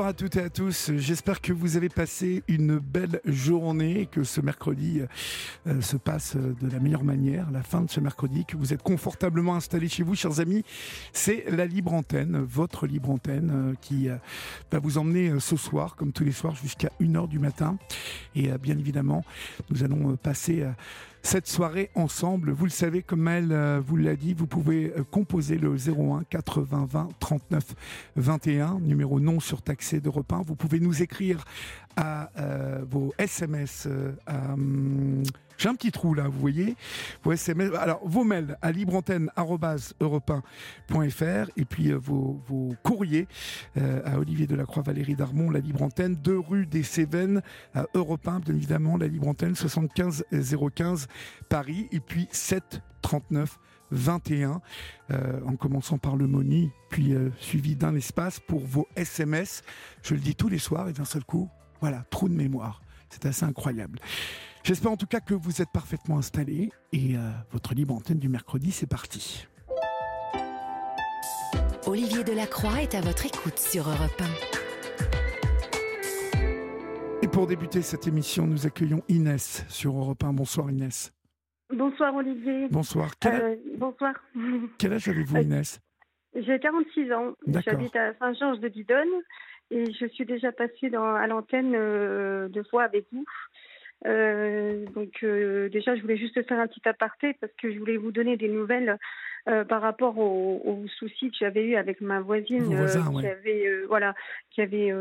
Bonsoir à toutes et à tous. J'espère que vous avez passé une belle journée, que ce mercredi euh, se passe de la meilleure manière, la fin de ce mercredi, que vous êtes confortablement installés chez vous, chers amis. C'est la libre antenne, votre libre antenne, euh, qui euh, va vous emmener ce soir, comme tous les soirs, jusqu'à 1h du matin. Et bien évidemment, nous allons passer cette soirée ensemble. Vous le savez, comme elle euh, vous l'a dit, vous pouvez euh, composer le 01 80 20 39 21, numéro non surtaxé de 1. Vous pouvez nous écrire à euh, vos SMS. Hum, j'ai un petit trou là, vous voyez. Vos SMS, alors vos mails à libreantenne.europe1.fr et puis vos, vos, courriers à Olivier Delacroix, Valérie Darmon, la Libre Antenne, 2 rue des Cévennes à Europe 1, bien évidemment, la Libre Antenne, 75 015 Paris, et puis 7 39 21, en commençant par le Moni, puis suivi d'un espace pour vos SMS. Je le dis tous les soirs et d'un seul coup, voilà, trou de mémoire. C'est assez incroyable. J'espère en tout cas que vous êtes parfaitement installés et votre libre antenne du mercredi, c'est parti. Olivier Delacroix est à votre écoute sur Europe 1. Et pour débuter cette émission, nous accueillons Inès sur Europe 1. Bonsoir Inès. Bonsoir Olivier. Bonsoir. Quel, euh, bonsoir. Quel âge avez-vous Inès? J'ai 46 ans. J'habite à Saint-Georges de Didonne et je suis déjà passée dans, à l'antenne euh, deux fois avec vous. Euh, donc euh, déjà, je voulais juste faire un petit aparté parce que je voulais vous donner des nouvelles par rapport aux, aux soucis que j'avais eu avec ma voisine voisin, qui avait voilà qui avait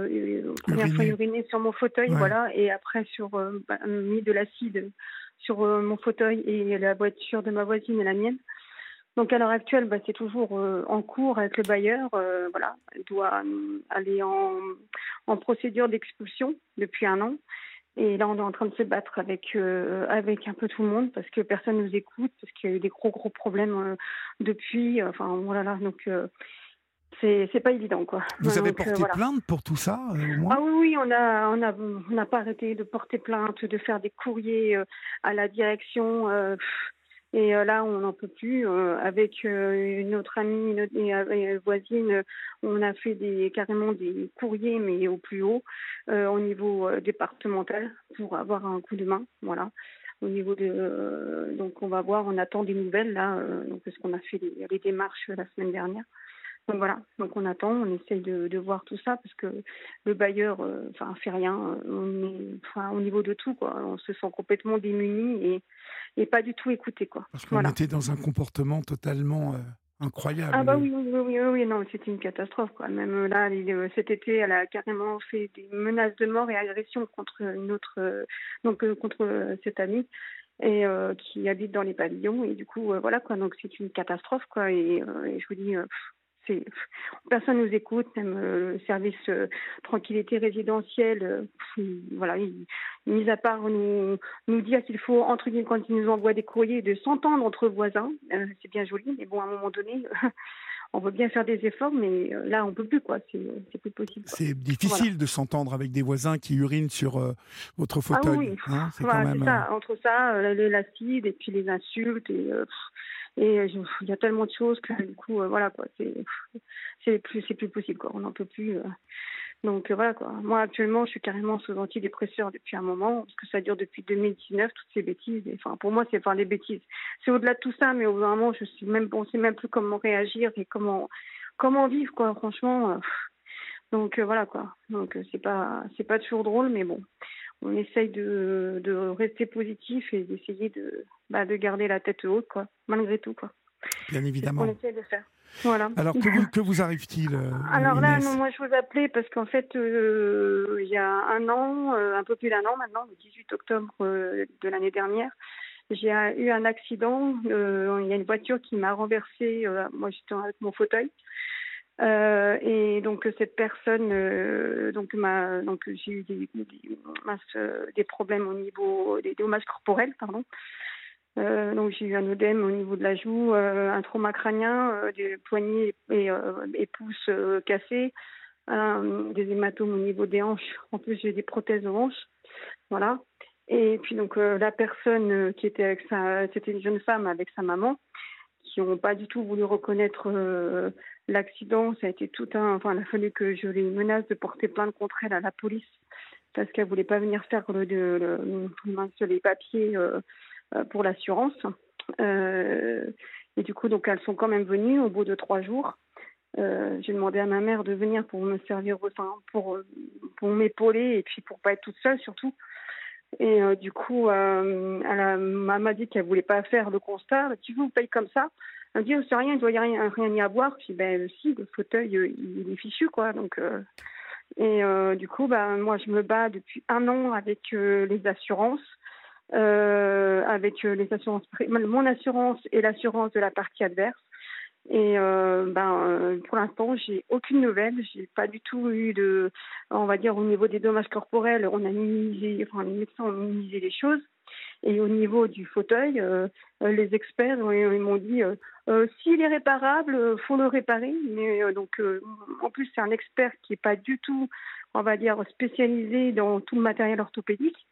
première fois uriné sur mon fauteuil, Ouais. voilà, et après sur bah, mis de l'acide sur mon fauteuil et la voiture de ma voisine et la mienne. Donc à l'heure actuelle, bah, c'est toujours euh, en cours avec le bailleur. euh, voilà, elle doit euh, aller en, en procédure d'expulsion depuis un an. Et là, on est en train de se battre avec avec un peu tout le monde parce que personne nous écoute, parce qu'il y a eu des gros gros problèmes depuis. Enfin voilà, donc euh, c'est c'est pas évident quoi. Vous avez Donc, porté euh, voilà. plainte pour tout ça, euh, au moins? Ah oui, oui, on a, on a, on n'a pas arrêté de porter plainte, de faire des courriers euh, à la direction. pff, et euh, là, on n'en peut plus. euh, avec euh, une autre amie, une, voisine, on a fait des, carrément des courriers, mais au plus haut, au niveau départemental, pour avoir un coup de main. Voilà. Au niveau de, donc on va voir, on attend des nouvelles là, parce qu'on a fait les, les démarches la semaine dernière. Donc voilà, donc on attend, on essaye de, de voir tout ça parce que le bailleur, euh, enfin, fait rien. On est, enfin, au niveau de tout, quoi. On se sent complètement démuni et, et pas du tout écouté, quoi. Parce qu'on Voilà. était dans un comportement totalement euh, incroyable. Ah bah oui, oui, oui, oui, oui, non, c'était une catastrophe, quoi. Même euh, là, euh, cet été, elle a carrément fait des menaces de mort et agressions contre une autre, euh, donc contre cette amie et qui habite dans les pavillons et du coup, voilà, quoi. Donc c'est une catastrophe, quoi. Et, et je vous dis. Personne nous écoute, même euh, le service euh, tranquillité résidentielle, euh, pff, voilà, il- mis à part nous, nous dire qu'il faut, entre guillemets, quand ils nous envoient des courriers, de s'entendre entre voisins, c'est bien joli, mais bon, à un moment donné, on veut bien faire des efforts, mais là, on peut plus, quoi, c'est plus possible. C'est difficile de s'entendre avec des voisins qui urinent sur votre Ah fauteuil. oui, oui. hein, c'est Voilà, même. ça, entre ça, euh, le- l'acide et puis les insultes et pff, et euh, il y a tellement de choses que du coup euh, voilà quoi, c'est plus plus possible quoi, on n'en peut plus. euh. Donc voilà quoi. Moi actuellement, je suis carrément sous antidépresseur depuis un moment parce que ça dure depuis 2019 toutes ces bêtises. Enfin pour moi, c'est enfin des bêtises. C'est au-delà de tout ça, mais au bout d'un moment, je suis même on sait même plus comment réagir et comment comment vivre quoi. Franchement. donc voilà quoi. Donc c'est pas c'est pas toujours drôle, mais bon on essaye de, de rester positif et d'essayer de, bah, de garder la tête haute, quoi, malgré tout, quoi. Bien évidemment. qu'on essaie de faire. Voilà. Alors, que vous, que vous arrive-t-il euh, Alors là, non, moi je vous appelais parce qu'en fait, euh, il y a un an, euh, un peu plus d'un an maintenant, le 18 octobre de l'année dernière, j'ai eu un accident. il y a une voiture qui m'a renversée. moi, j'étais avec mon fauteuil. Et donc cette personne, m'a, donc j'ai eu des, des, problèmes au niveau des dommages corporels, pardon. Euh, donc j'ai eu un œdème au niveau de la joue, euh, un trauma crânien, euh, des poignets et, et pouces cassés, des hématomes au niveau des hanches. En plus j'ai des prothèses aux hanches, voilà. Et puis donc la personne qui était avec sa, c'était une jeune femme avec sa maman, qui n'ont pas du tout voulu reconnaître l'accident. Ça a été tout un, enfin il a fallu que je les menace de porter plainte contre elle à la police parce qu'elle voulait pas venir faire le, le, le les papiers euh, pour l'assurance. Euh, et du coup, donc elles sont quand même venues au bout de trois jours. Euh, j'ai demandé à ma mère de venir pour me servir, pour m'épauler et puis pour pas être toute seule surtout. Et du coup, euh, elle m'a dit qu'elle voulait pas faire le constat. Tu veux, on paye comme ça. Me dit, oh, c'est rien, il doit y rien, y avoir. Puis ben si, le fauteuil, il est fichu quoi. Donc et du coup, ben moi je me bats depuis un an avec les assurances euh, avec euh, les assurances, mon assurance et l'assurance de la partie adverse. Et euh, ben, euh, pour l'instant, j'ai aucune nouvelle. J'ai pas du tout eu de, on va dire, au niveau des dommages corporels, on a minimisé, enfin les médecins ont minimisé les choses. Et au niveau du fauteuil, euh, les experts ils m'ont dit euh, s'il est réparable, faut le réparer. Mais donc, en plus, c'est un expert qui est pas du tout, on va dire, spécialisé dans tout le matériel orthopédique.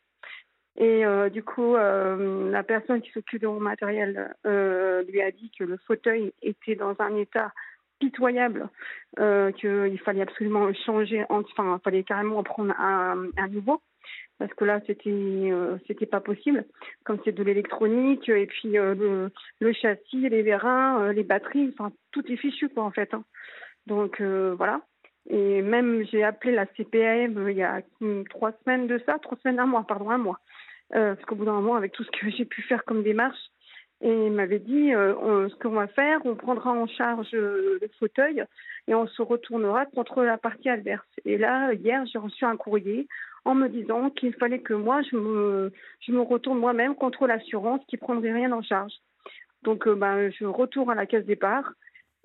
Et euh, du coup, euh, la personne qui s'occupe de mon matériel euh, lui a dit que le fauteuil était dans un état pitoyable, qu'il fallait absolument changer, enfin, il fallait carrément en prendre un nouveau parce que là c'était c'était pas possible. Comme c'est de l'électronique et puis le, le, châssis les vérins les batteries enfin tout est fichu quoi en fait hein. donc voilà. Et même j'ai appelé la CPAM il y a trois semaines de ça trois semaines un mois pardon un mois. Euh, parce qu'au bout d'un moment, avec tout ce que j'ai pu faire comme démarche, et il m'avait dit euh, ce qu'on va faire, on prendra en charge euh, le fauteuil et on se retournera contre la partie adverse. Et là, hier, j'ai reçu un courrier en me disant qu'il fallait que moi, je me, retourne moi-même contre l'assurance qui prendrait rien en charge. Donc, bah, je retourne à la caisse départ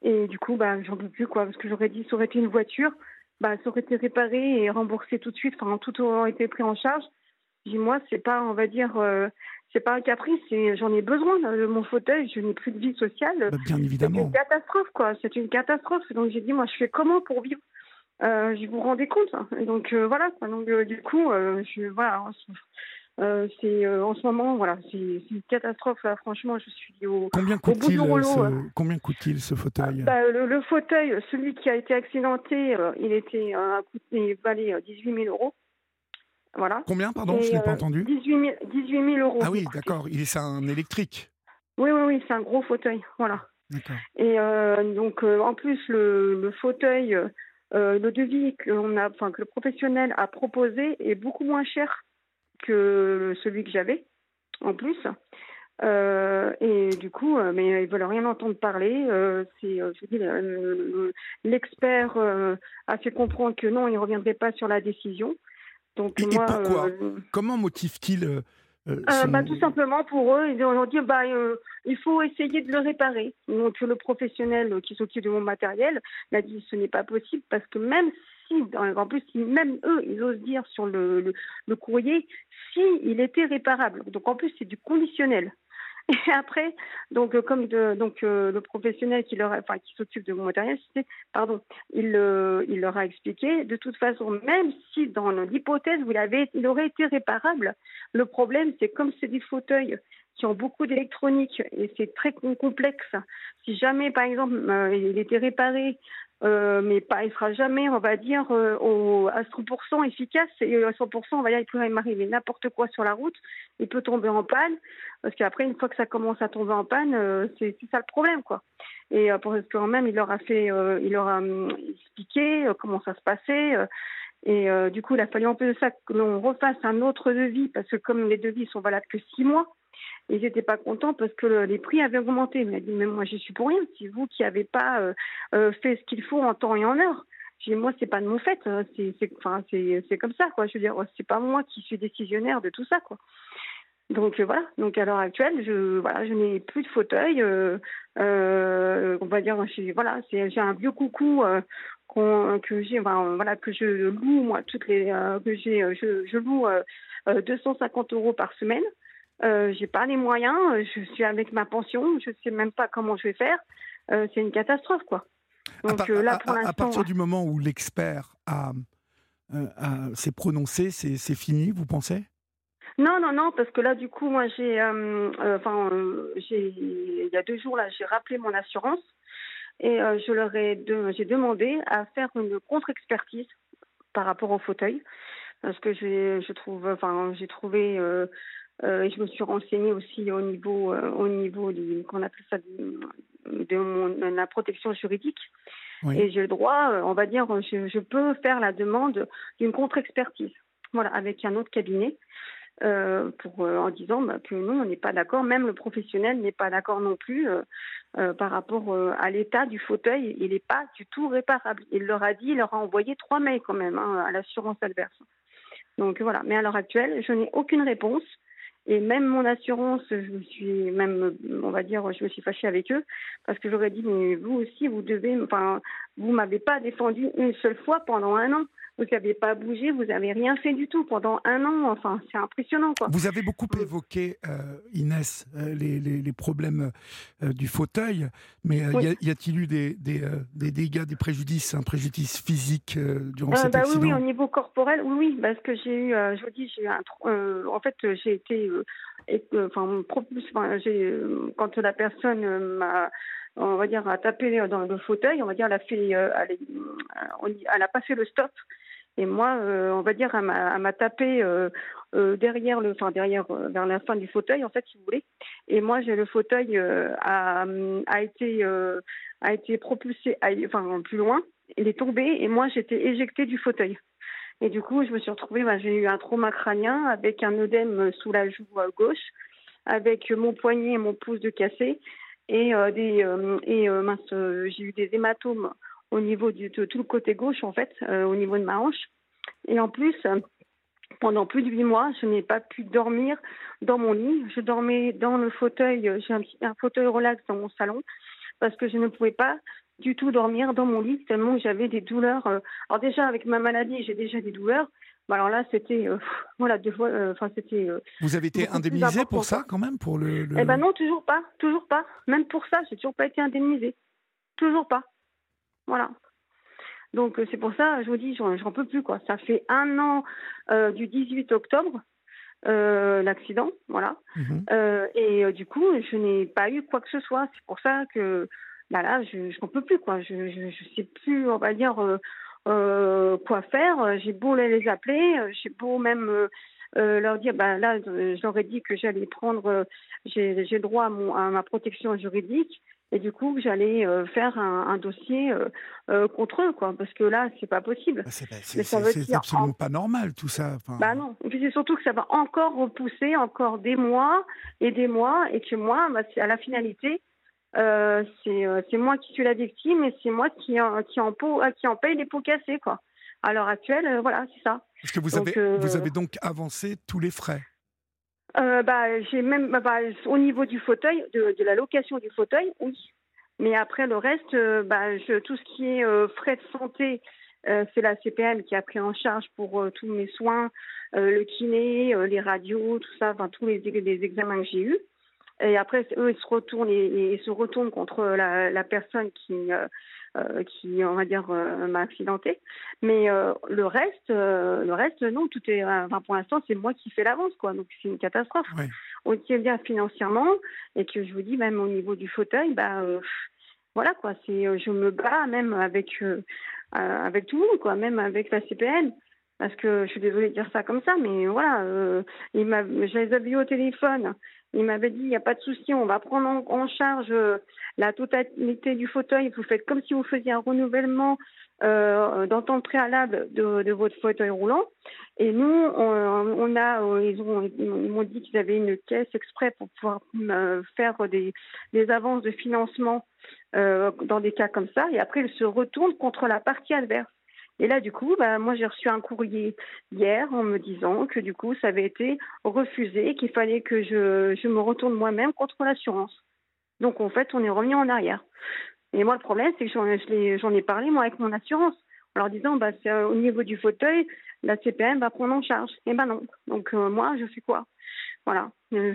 et du coup, bah, j'en peux plus, quoi, parce que j'aurais dit, ça aurait été une voiture, bah, ça aurait été réparé et remboursé tout de suite, enfin, tout aurait été pris en charge. Dis moi, c'est pas, on va dire, euh, c'est pas un caprice. J'en ai besoin de mon fauteuil. Je n'ai plus de vie sociale. Bah, bien évidemment. C'est une catastrophe, quoi. C'est une catastrophe. Donc j'ai dit, moi, je fais comment pour vivre? Euh, Je vous rendez compte. Hein. donc euh, voilà. Donc du coup, je voilà. c'est en ce moment, voilà, c'est une catastrophe. Là, franchement, je suis au, combien coûte bout du rouleau. Ce, combien coûte-t-il ce fauteuil? Bah, le, fauteuil, celui qui a été accidenté, il était a coûté valait 18 000 euros. Voilà. Combien, pardon? Je n'ai pas euh, entendu. 18 000, euros. Ah oui, d'accord. Il est un électrique. Oui, oui, oui, c'est un gros fauteuil. Voilà. Et euh, donc, euh, en plus, le, fauteuil, le devis que, a, que le professionnel a proposé est beaucoup moins cher que celui que j'avais, en plus. et du coup, mais ils veulent rien entendre parler. c'est, l'expert a fait comprendre que non, il ne reviendrait pas sur la décision. Donc et, moi, pourquoi euh, Comment motive-t-il euh, euh, bah, Tout simplement pour eux, ils ont dit bah, il faut essayer de le réparer. Donc le professionnel qui s'occupe de mon matériel m'a dit ce n'est pas possible parce que même si, en plus, même eux, ils osent dire sur le, le, le courrier, si il était réparable. Donc en plus, c'est du conditionnel. Et après, donc euh, comme de, donc euh, le professionnel qui leur, enfin qui s'occupe de mon matériel, pardon, il, euh, il leur a expliqué. De toute façon, même si dans l'hypothèse vous l'avez, il aurait été réparable. Le problème, c'est comme c'est des fauteuils qui ont beaucoup d'électronique et c'est très complexe. Si jamais, par exemple, il était réparé euh, mais pas, il sera jamais, on va dire, euh, à 100% efficace. Et à 100%, on va dire, il peut m'arriver n'importe quoi sur la route. Il peut tomber en panne, parce qu'après, une fois que ça commence à tomber en panne, euh, c'est ça le problème, quoi. Et pour quand même, il leur a fait, il leur a expliqué comment ça se passait. et du coup, il a fallu en plus de ça que l'on refasse un autre devis, parce que comme les devis sont valables que six mois, ils n'étaient pas contents parce que les prix avaient augmenté. Dit, mais moi, je suis pour rien. C'est vous qui n'avez pas euh, euh, fait ce qu'il faut en temps et en heure. J'ai dit, moi, c'est pas de mon fait. Hein. C'est, comme ça, quoi. Je veux dire, c'est pas moi qui suis décisionnaire de tout ça. Donc voilà. Donc à l'heure actuelle, je n'ai plus de fauteuil. on va dire, j'ai un vieux coucou que je loue moi toutes les, je, loue 250 euros par semaine. Euh, j'ai pas les moyens, je suis avec ma pension, je sais même pas comment je vais faire. c'est une catastrophe, quoi. Donc là, pour à, à, partir du moment où l'expert a, s'est prononcé, c'est fini, vous pensez? Non, non, non, parce que là, du coup, moi, j'ai, enfin, il y a deux jours là, j'ai rappelé mon assurance et euh, je leur ai j'ai demandé à faire une contre-expertise par rapport au fauteuil parce que je trouve enfin j'ai trouvé euh, euh, je me suis renseignée aussi au niveau au niveau du qu'on appelle ça de, la protection juridique et j'ai le droit on va dire je, je peux faire la demande d'une contre-expertise voilà avec un autre cabinet euh, pour, euh, en disant bah, que nous, on n'est pas d'accord, même le professionnel n'est pas d'accord non plus euh, par rapport à l'état du fauteuil. Il n'est pas du tout réparable. Il leur a dit, il leur a envoyé trois mails quand même hein, à l'assurance adverse. Donc voilà, mais à l'heure actuelle, je n'ai aucune réponse. Et même mon assurance, je me suis même, on va dire, je me suis fâchée avec eux parce que j'aurais dit, mais vous aussi, vous devez, enfin, vous m'avez pas défendu une seule fois pendant un an vous n'avez pas bougé, vous n'avez rien fait du tout pendant un an. Enfin, c'est impressionnant. Quoi. Vous avez beaucoup évoqué, euh, Inès, euh, les, les, problèmes euh, du fauteuil, mais y a-t-il eu des, des, des, dégâts, des préjudices, un préjudice physique durant cet bah accident oui, oui, au niveau corporel, oui, oui, parce que j'ai eu, je vous dis, j'ai un, en fait, j'ai été, enfin, j'ai, quand la personne m'a on va dire, a tapé dans le fauteuil, on va dire, elle a fait, elle, a pas fait le stop. Et moi, euh, on va dire, elle m'a tapé euh, euh, derrière le, enfin derrière, vers la fin du fauteuil, en fait, si vous voulez. Et moi, j'ai le fauteuil a, a été a été propulsé, enfin plus loin. Il est tombé et moi, j'étais éjectée du fauteuil. Et du coup, je me suis retrouvée, bah, j'ai eu un trauma crânien avec un œdème sous la joue gauche, avec mon poignet et mon pouce de cassé, et des et mince, j'ai eu des hématomes au niveau de tout le côté gauche, en fait, euh, au niveau de ma hanche. Et en plus, pendant plus de huit mois, je n'ai pas pu dormir dans mon lit. Je dormais dans le fauteuil, j'ai un, un, fauteuil relax dans mon salon, parce que je ne pouvais pas du tout dormir dans mon lit, tellement j'avais des douleurs. Euh. alors déjà, avec ma maladie, j'ai déjà des douleurs. Alors là, c'était, euh, voilà, deux fois, enfin, c'était. Vous avez été indemnisé pour ça, quand même, pour le, Eh ben non, toujours pas, toujours pas. Même pour ça, j'ai toujours pas été indemnisé, toujours pas. Voilà. Donc euh, c'est pour ça, je vous dis, j'en peux plus quoi. Ça fait un an euh, du 18 octobre euh, l'accident, voilà. Mhm. et du coup, je n'ai pas eu quoi que ce soit. C'est pour ça que bah là, je n'en peux plus quoi. Je, je, sais plus, on va dire quoi faire. J'ai beau les appeler, j'ai beau même leur dire, bah là, j'aurais dit que j'allais prendre, j'ai droit à, mon, à ma protection juridique. Et du coup j'allais euh, faire un, dossier euh, euh, contre eux quoi. Parce que là c'est pas possible. Bah, c'est absolument pas normal tout ça bah non. Et puis c'est surtout que ça va encore repousser encore des mois et des mois et que moi bah, à la finalité c'est moi qui suis la victime et c'est moi qui en, qui en qui en paye les pots cassés quoi à l'heure actuelle voilà c'est ça parce que vous avez vous avez donc avancé tous les frais? Euh, bah, j'ai même bah, bah, au niveau du fauteuil, de, de, la location du fauteuil, oui. Mais après le reste, euh, bah, je, tout ce qui est euh, frais de santé, euh, c'est la CPM qui a pris en charge pour tous mes soins, le kiné, les radios, tout ça, enfin tous les, les examens que j'ai eus. Et après, eux, ils se retournent et, se retournent contre la, la personne qui euh, qui, on va dire, euh, m'a accidenté. Mais euh, le reste, le reste, non, tout est. Enfin, pour l'instant, c'est moi qui fais l'avance, quoi. Donc c'est une catastrophe. On tient bien financièrement et que je vous dis, même au niveau du fauteuil, bah voilà quoi. C'est, je me bats même avec avec tout le monde, quoi, même avec la CPN parce que je suis désolée de dire ça comme ça, mais voilà, euh, il m'a, je les avais au téléphone. Il m'avait dit, il n'y a pas de souci, on va prendre en, charge euh, la totalité du fauteuil. Vous faites comme si vous faisiez un renouvellement euh, d'entente préalable de, votre fauteuil roulant. Et nous, on, a, euh, ils, ont, ils m'ont dit qu'ils avaient une caisse exprès pour pouvoir faire des, des avances de financement dans des cas comme ça. Et après, ils se retournent contre la partie adverse. Et là, du coup, bah, moi, j'ai reçu un courrier hier en me disant que du coup, ça avait été refusé, qu'il fallait que je, je me retourne moi-même contre l'assurance. Donc, en fait, on est revenu en arrière. Et moi, le problème, c'est que j'en ai parlé, moi, avec mon assurance, en leur disant, bah, c'est au niveau du fauteuil, la CPM va prendre en charge. Et ben non. Donc, euh, moi, je fais quoi? Voilà. Euh,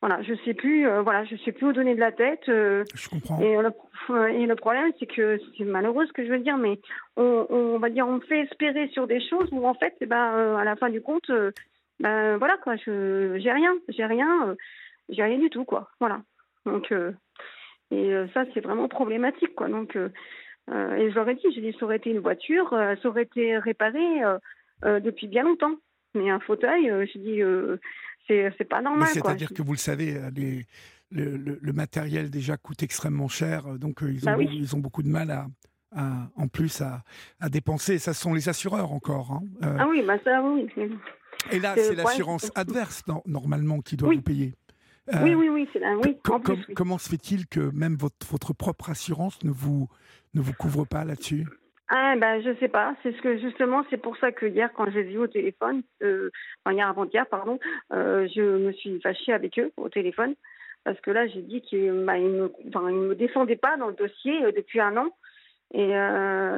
voilà, je sais plus, euh, voilà, je sais plus où donner de la tête. je comprends. Et le, et le problème, c'est que c'est malheureux ce que je veux dire, mais on, on, va dire, on me fait espérer sur des choses où en fait, eh ben, à la fin du compte, ben voilà quoi, je j'ai rien, j'ai rien, j'ai rien du tout quoi. Voilà. Donc et euh, ça, c'est vraiment problématique, quoi. Donc, euh, euh, et je leur ai dit, j'ai dit, ça aurait été une voiture, ça aurait été réparé depuis bien longtemps. Mais un fauteuil, je dis, c'est pas normal. C'est-à-dire que vous le savez, les, le, le, matériel déjà coûte extrêmement cher, donc ils, ont, bah ils ont beaucoup de mal à, en plus à, à, dépenser. Ça sont les assureurs encore. Hein. ah oui, bah ça oui. Et là, c'est l'assurance adverse normalement qui doit vous payer. Euh, oui, oui, oui, oui, Comment se fait-il que même votre, votre propre assurance ne vous, ne vous couvre pas là-dessus? Ah ben je sais pas, c'est ce que justement c'est pour ça que hier quand j'ai vu au téléphone, euh, enfin hier avant-hier pardon, euh, je me suis fâchée avec eux au téléphone parce que là j'ai dit qu'ils bah, me, enfin, me défendaient pas dans le dossier depuis un an. Et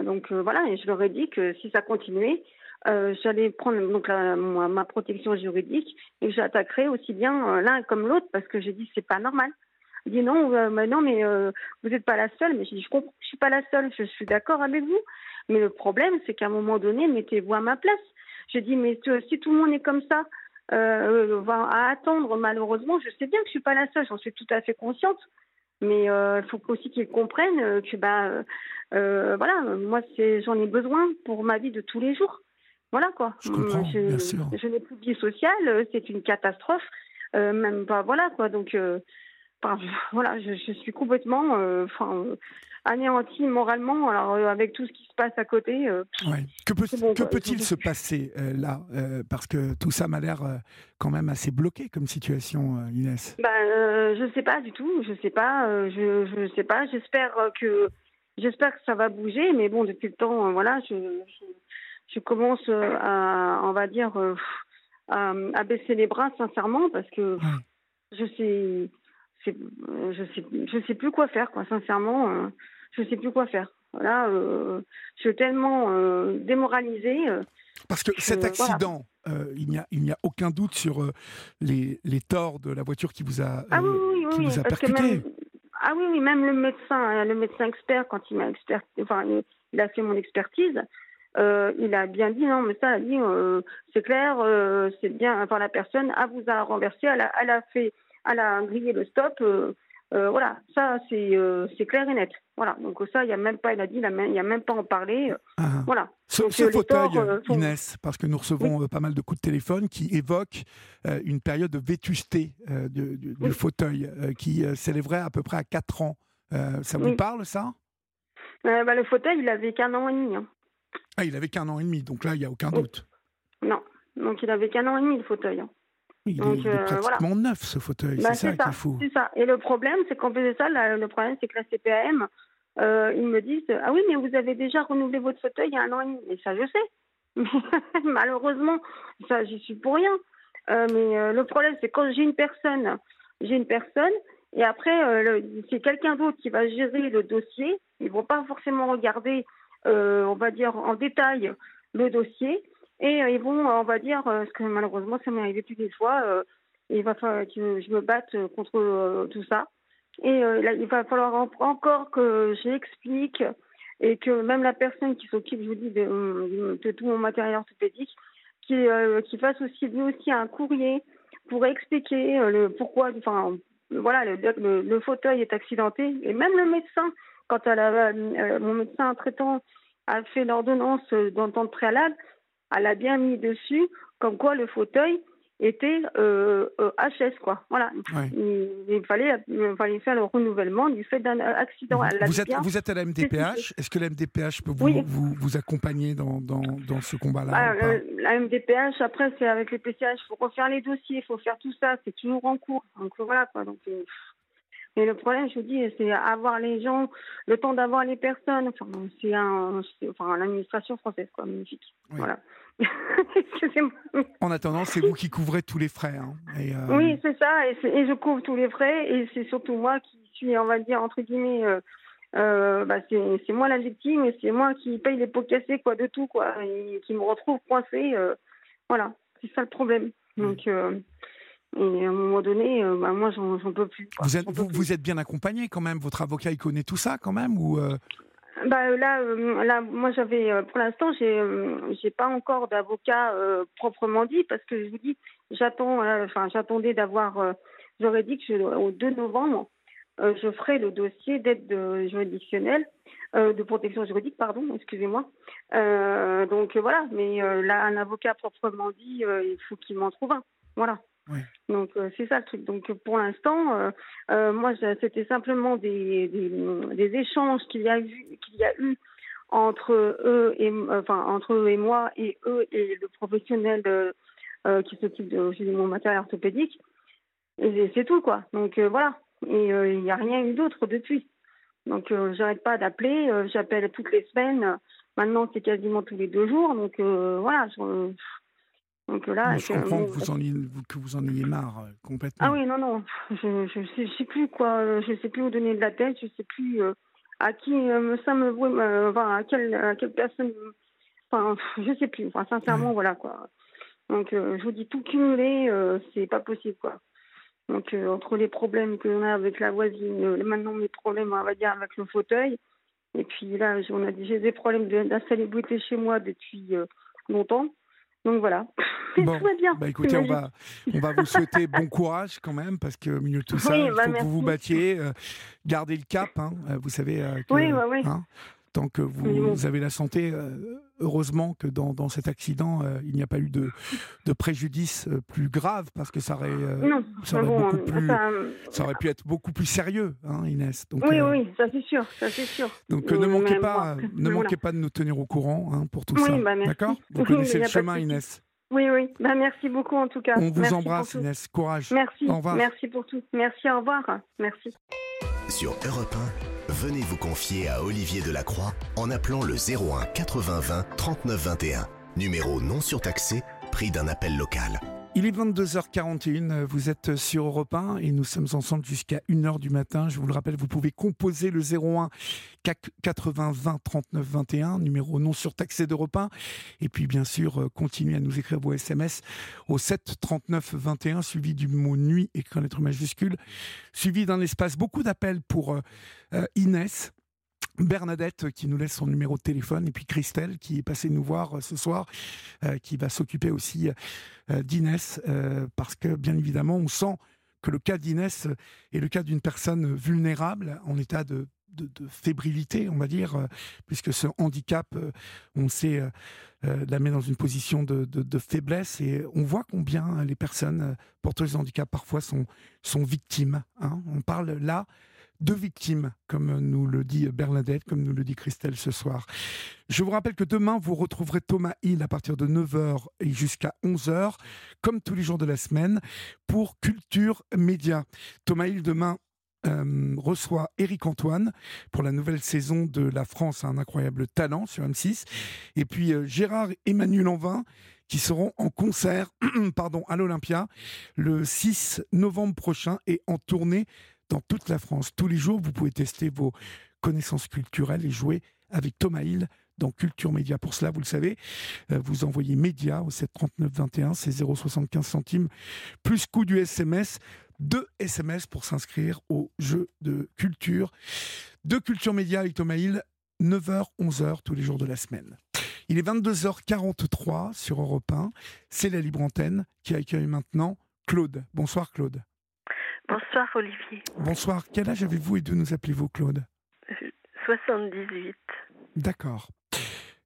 donc voilà. Et je leur ai dit que si ça continuait, euh, j'allais prendre donc ma, protection juridique et j'attaquerai aussi bien euh, l'un comme l'autre parce que j'ai dit c'est pas normal. Il dit non, euh, mais non, mais vous n'êtes pas la seule. Mais j'ai dit je comprends, je suis pas la seule, je suis d'accord avec vous. Mais le problème, c'est qu'à un moment donné, mettez-vous à ma place. J'ai dit mais si tout le monde est comme ça, va à attendre. Malheureusement, je sais bien que je suis pas la seule, j'en suis tout à fait consciente. Mais il faut aussi qu'ils comprennent que bah voilà, moi c'est j'en ai besoin pour ma vie de tous les jours. Voilà quoi. Je. Je n'ai plus de vie sociale, euh, c'est une catastrophe. Euh, même pas, voilà quoi. Donc, euh, voilà, je, je, suis complètement, enfin, anéantie moralement. Alors, avec tout ce qui se passe à côté. Ouais. Que, peut, que peut-il se passer là Parce que tout ça m'a l'air quand même assez bloqué comme situation, Inès. Ben, je sais pas du tout. Je sais pas. je, je sais pas. J'espère que, j'espère que ça va bouger. Mais bon, depuis le temps, voilà, je je commence euh, à, on va dire, euh, à, baisser les bras sincèrement parce que je sais, je sais, je sais plus quoi faire, quoi. Sincèrement, euh, je sais plus quoi faire. Voilà, je suis tellement démoralisée. Parce que cet accident, il n'y a, il n'y a aucun doute sur les, les torts de la voiture qui vous a, ah, oui, oui, oui, percuté. ah oui, oui, même le médecin, le médecin expert, quand il m'a expert, enfin, il a fait mon expertise, euh, il a bien dit non, mais ça, a dit euh, c'est clair, euh, c'est bien. Enfin, la personne a vous a renversé, elle a, elle a fait, elle a grillé le stop. voilà, ça c'est c'est clair et net. Voilà, donc ça il y a même pas, il a dit, il y a même pas en parler. Ah. Voilà. Ce, fauteuil, Inès, parce que nous recevons pas mal de coups de téléphone qui évoquent une période de vétusté du, fauteuil qui s'élèverait à peu près à 4 ans. ça vous parle ça? Bah, Le fauteuil, il avait qu'un an et demi. Hein. Ah, il avait qu'un an et demi, donc là, il n'y a aucun doute. Non, donc il avait qu'un an et demi, le fauteuil. Hein. Il, est, euh, pratiquement neuf, ce fauteuil, bah, c'est ça, qu'il faut. C'est ça. Et le problème, c'est qu'en plus de ça, le problème, c'est que la CPAM, euh, ils me disent Ah oui, mais vous avez déjà renouvelé votre fauteuil il y a un an et demi. Et ça, je sais. Malheureusement, ça, j'y suis pour rien. Euh, mais le problème, c'est quand j'ai une personne, j'ai une personne, et après, c'est quelqu'un d'autre qui va gérer le dossier. Ils ne vont pas forcément regarder on va dire, en détail le dossier. Et euh, ils vont, on va dire, euh, parce que malheureusement, ça m'est arrivé plus des fois, il va falloir que je me batte contre tout ça. Et il va falloir encore que j'explique et que même la personne qui s'occupe, je vous dis, de, tout mon matériel orthopédique, qui, fasse aussi lui aussi un courrier pour expliquer le pourquoi, enfin voilà, le, fauteuil est accidenté et même le médecin quand euh, mon médecin traitant a fait l'ordonnance d'entente préalable, elle a bien mis dessus comme quoi le fauteuil était euh, HS euh, quoi. Voilà. Il, fallait, il, fallait, faire le renouvellement du fait d'un accident. Vous, êtes, vous êtes à la MDPH. Est-ce que la MDPH peut vous, vous, vous, accompagner dans, dans, dans ce combat-là ah, La MDPH, après, c'est avec les PCH. Il faut refaire les dossiers, il faut faire tout ça. C'est toujours en cours. Donc voilà quoi. Donc, Et le problème, je vous dis, c'est avoir les gens, le temps d'avoir les personnes. Enfin, c'est un, enfin, l'administration française, quoi, magnifique. Voilà. En attendant, c'est vous qui couvrez tous les frais. Hein. Euh, oui, c'est ça, et, et, je couvre tous les frais, et c'est surtout moi qui suis, on va dire, entre guillemets, euh, euh, bah c'est moi la victime, et c'est moi qui paye les pots cassés, quoi, de tout, quoi, et qui me retrouve coincée. voilà, c'est ça le problème. Donc, et à un moment donné, bah, moi, j'en peux plus. Vous êtes, vous, vous, êtes bien accompagné quand même Votre avocat, il connaît tout ça quand même ou bah là, euh, là, moi j'avais, euh, pour l'instant, j'ai, euh, j'ai pas encore d'avocat proprement dit parce que je vous dis, j'attends, enfin, j'attendais d'avoir, j'aurais dit que au 2 novembre, je ferai le dossier d'aide juridictionnelle, de protection juridique, pardon, excusez-moi. donc voilà, mais là, un avocat proprement dit, il faut qu'il m'en trouve un, voilà. Donc euh, c'est ça le truc. Donc pour l'instant, euh, euh, moi c'était simplement des, échanges qu'il y a eu entre eux et enfin entre moi et eux et le professionnel qui s'occupe de, mon matériel orthopédique. Et c'est tout quoi. Donc voilà. Et il n'y a rien eu d'autre depuis. Donc j'arrête pas d'appeler. J'appelle toutes les semaines. Maintenant c'est quasiment tous les deux jours. Donc voilà. Donc là, je comprends que, vous en ayez, que vous en ayez marre euh, complètement. Ah oui, non, non, je ne sais, sais, plus quoi, euh, je sais plus où donner de la tête, je sais plus euh, à qui ça me enfin à quelle, à quelle personne, enfin je sais plus, enfin sincèrement voilà quoi. Donc je vous dis tout cumulé, c'est pas possible quoi. Donc entre les problèmes que l'on a avec la voisine, maintenant mes problèmes on va dire avec le fauteuil, et puis là on a j'ai des problèmes d'insalubrité chez moi depuis longtemps. Donc voilà. Bon, tout va bien. Bah écoutez, on va, on va vous souhaiter bon courage quand même, parce qu'au milieu de tout ça, il bah, faut que vous vous battiez, euh, gardez le cap. Hein, euh, vous savez euh, que, oui, oui. Hein, tant que vous, avez la santé, euh, heureusement que dans, dans cet accident, euh, il n'y a pas eu de, de préjudice euh, plus grave, parce que ça aurait, ça, aurait beaucoup plus, ça... aurait pu être beaucoup plus sérieux, hein, Inès. Donc, oui, oui, ça c'est sûr, ça c'est sûr. Donc ne manquez pas, ne manquez pas de nous tenir au courant hein, pour tout ça. Bah, D'accord? Vous connaissez le chemin, Inès? Oui, oui. Bah, merci beaucoup en tout cas. On vous embrasse, Inès. Courage. Merci. Au revoir. Merci pour tout. Merci, au revoir. Merci. Sur Europe 1 venez vous confier à Olivier Delacroix en appelant le 01 80 20 39 21. Numéro non surtaxé, prix d'un appel local. Il est 22h41, vous êtes sur Europe 1 et nous sommes ensemble jusqu'à 1h du matin. Je vous le rappelle, vous pouvez composer le 01 80 20 39 21, numéro non surtaxé d'Europe 1. Et puis bien sûr, euh, continuez à nous écrire vos SMS au 7 39 21, suivi du mot nuit, écrit en lettres majuscules, suivi d'un espace. Beaucoup d'appels pour euh, euh, Inès. Bernadette qui nous laisse son numéro de téléphone et puis Christelle qui est passée nous voir euh, ce soir, euh, qui va s'occuper aussi euh, d'Inès parce que bien évidemment on sent que le cas d'Inès est le cas d'une personne vulnérable en état de, fébrilité, on va dire, puisque ce handicap, on sait, la met dans une position de, faiblesse et on voit combien les personnes porteuses de handicap parfois sont, sont victimes. Hein. On parle là deux victimes, comme nous le dit Bernadette, comme nous le dit Christelle ce soir. Je vous rappelle que demain, vous retrouverez Thomas Hill à partir de 9h et jusqu'à 11h, comme tous les jours de la semaine, pour Culture Média. Thomas Hill, demain, euh, reçoit Éric Antoine pour la nouvelle saison de La France un incroyable talent sur M6. Et puis euh, Gérard Emmanuel Envin qui seront en concert pardon, à l'Olympia le 6 novembre prochain et en tournée dans toute la France. Tous les jours, vous pouvez tester vos connaissances culturelles et jouer avec Thomas Hill dans Culture Média. Pour cela, vous le savez, euh, vous envoyez Média au 73921, c'est 0,75 centimes, plus coût du SMS, deux SMS pour s'inscrire au jeu de culture. De Culture Média avec Thomas Hill, 9h, 11h tous les jours de la semaine. Il est 22h43 sur Europe 1. C'est la libre antenne qui accueille maintenant Claude. Bonsoir Claude. Bonsoir Olivier. Bonsoir. Quel âge avez-vous et d'où nous appelez-vous Claude 78. Euh,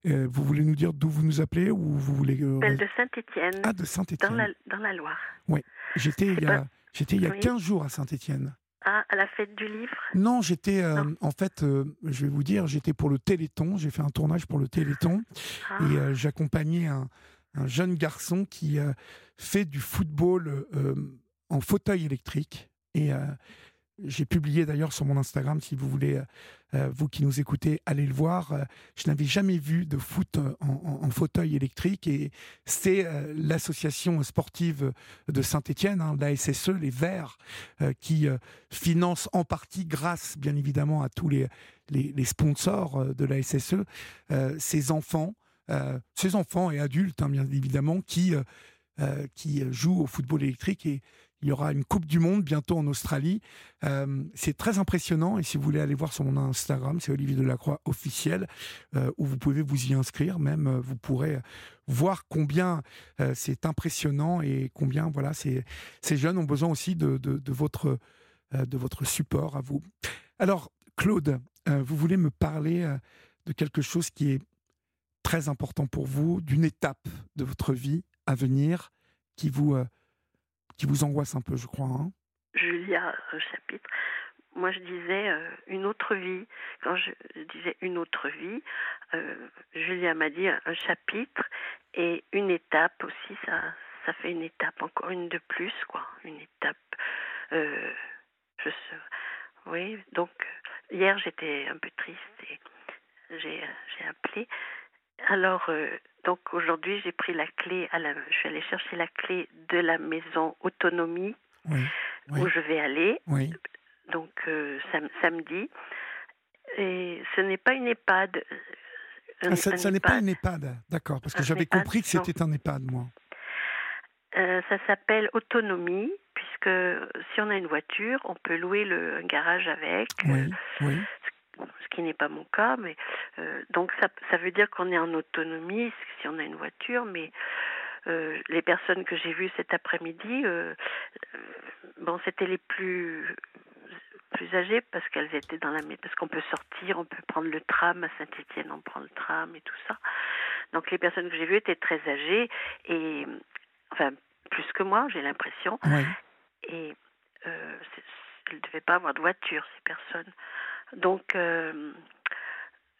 euh vous voulez nous dire d'où vous nous appelez ou vous voulez euh, de Saint-Étienne. Ah, de Saint-Étienne. Dans la, dans la Loire. Oui. J'étais il y a, j'étais il y a 15 jours à Saint-Étienne. Ah, à la fête du livre? Non, j'étais euh, en fait, je vais vous dire, j'étais pour le Téléthon. J'ai fait un tournage pour le Téléthon ah. et j'accompagnais un, un, jeune garçon qui fait du football en fauteuil électrique. Et euh, j'ai publié d'ailleurs sur mon Instagram, si vous voulez, euh, vous qui nous écoutez, allez le voir. Euh, je n'avais jamais vu de foot en, fauteuil électrique et c'est euh, l'association sportive de Saint-Étienne, hein, la SSE, les Verts, qui finance en partie, grâce bien évidemment à tous les, les, sponsors de la SSE, ces enfants, ces enfants et adultes, hein, bien évidemment, qui qui jouent au football électrique et il y aura une Coupe du Monde bientôt en Australie. Euh, c'est très impressionnant et si vous voulez aller voir sur mon Instagram, c'est Olivier Delacroix officiel, euh, où vous pouvez vous y inscrire. Même euh, vous pourrez voir combien c'est impressionnant et combien voilà ces, jeunes ont besoin aussi de, votre, de votre support à vous. Alors Claude, vous voulez me parler de quelque chose qui est très important pour vous, d'une étape de votre vie à venir qui vous qui vous angoisse un peu, je crois. Hein Julia, un chapitre. Moi, je disais euh, une autre vie. Quand je, disais une autre vie, euh, Julia m'a dit un chapitre et une étape aussi. Ça, ça fait une étape, encore une de plus, quoi. Une étape. Euh, je oui, donc hier j'étais un peu triste et j'ai appelé. Alors, donc aujourd'hui, j'ai pris la clé, à la, je suis allée chercher la clé de la maison autonomie où je vais aller. Donc euh, samedi. Et ce n'est pas une EHPAD. Ah, ça, n'est pas une EHPAD, d'accord, parce que j'avais compris que c'était un EHPAD, moi. Euh, ça s'appelle autonomie, puisque si on a une voiture, on peut louer le un garage avec. Oui, euh, oui ce qui n'est pas mon cas, mais euh, donc ça, ça veut dire qu'on est en autonomie si on a une voiture, mais euh, les personnes que j'ai vues cet après-midi, euh, bon, c'était les plus plus âgées parce qu'elles étaient dans la parce qu'on peut sortir, on peut prendre le tram à Saint-Étienne, on prend le tram et tout ça. Donc les personnes que j'ai vues étaient très âgées et enfin plus que moi, j'ai l'impression. Et elles ne devaient pas avoir de voiture ces personnes. Donc, euh,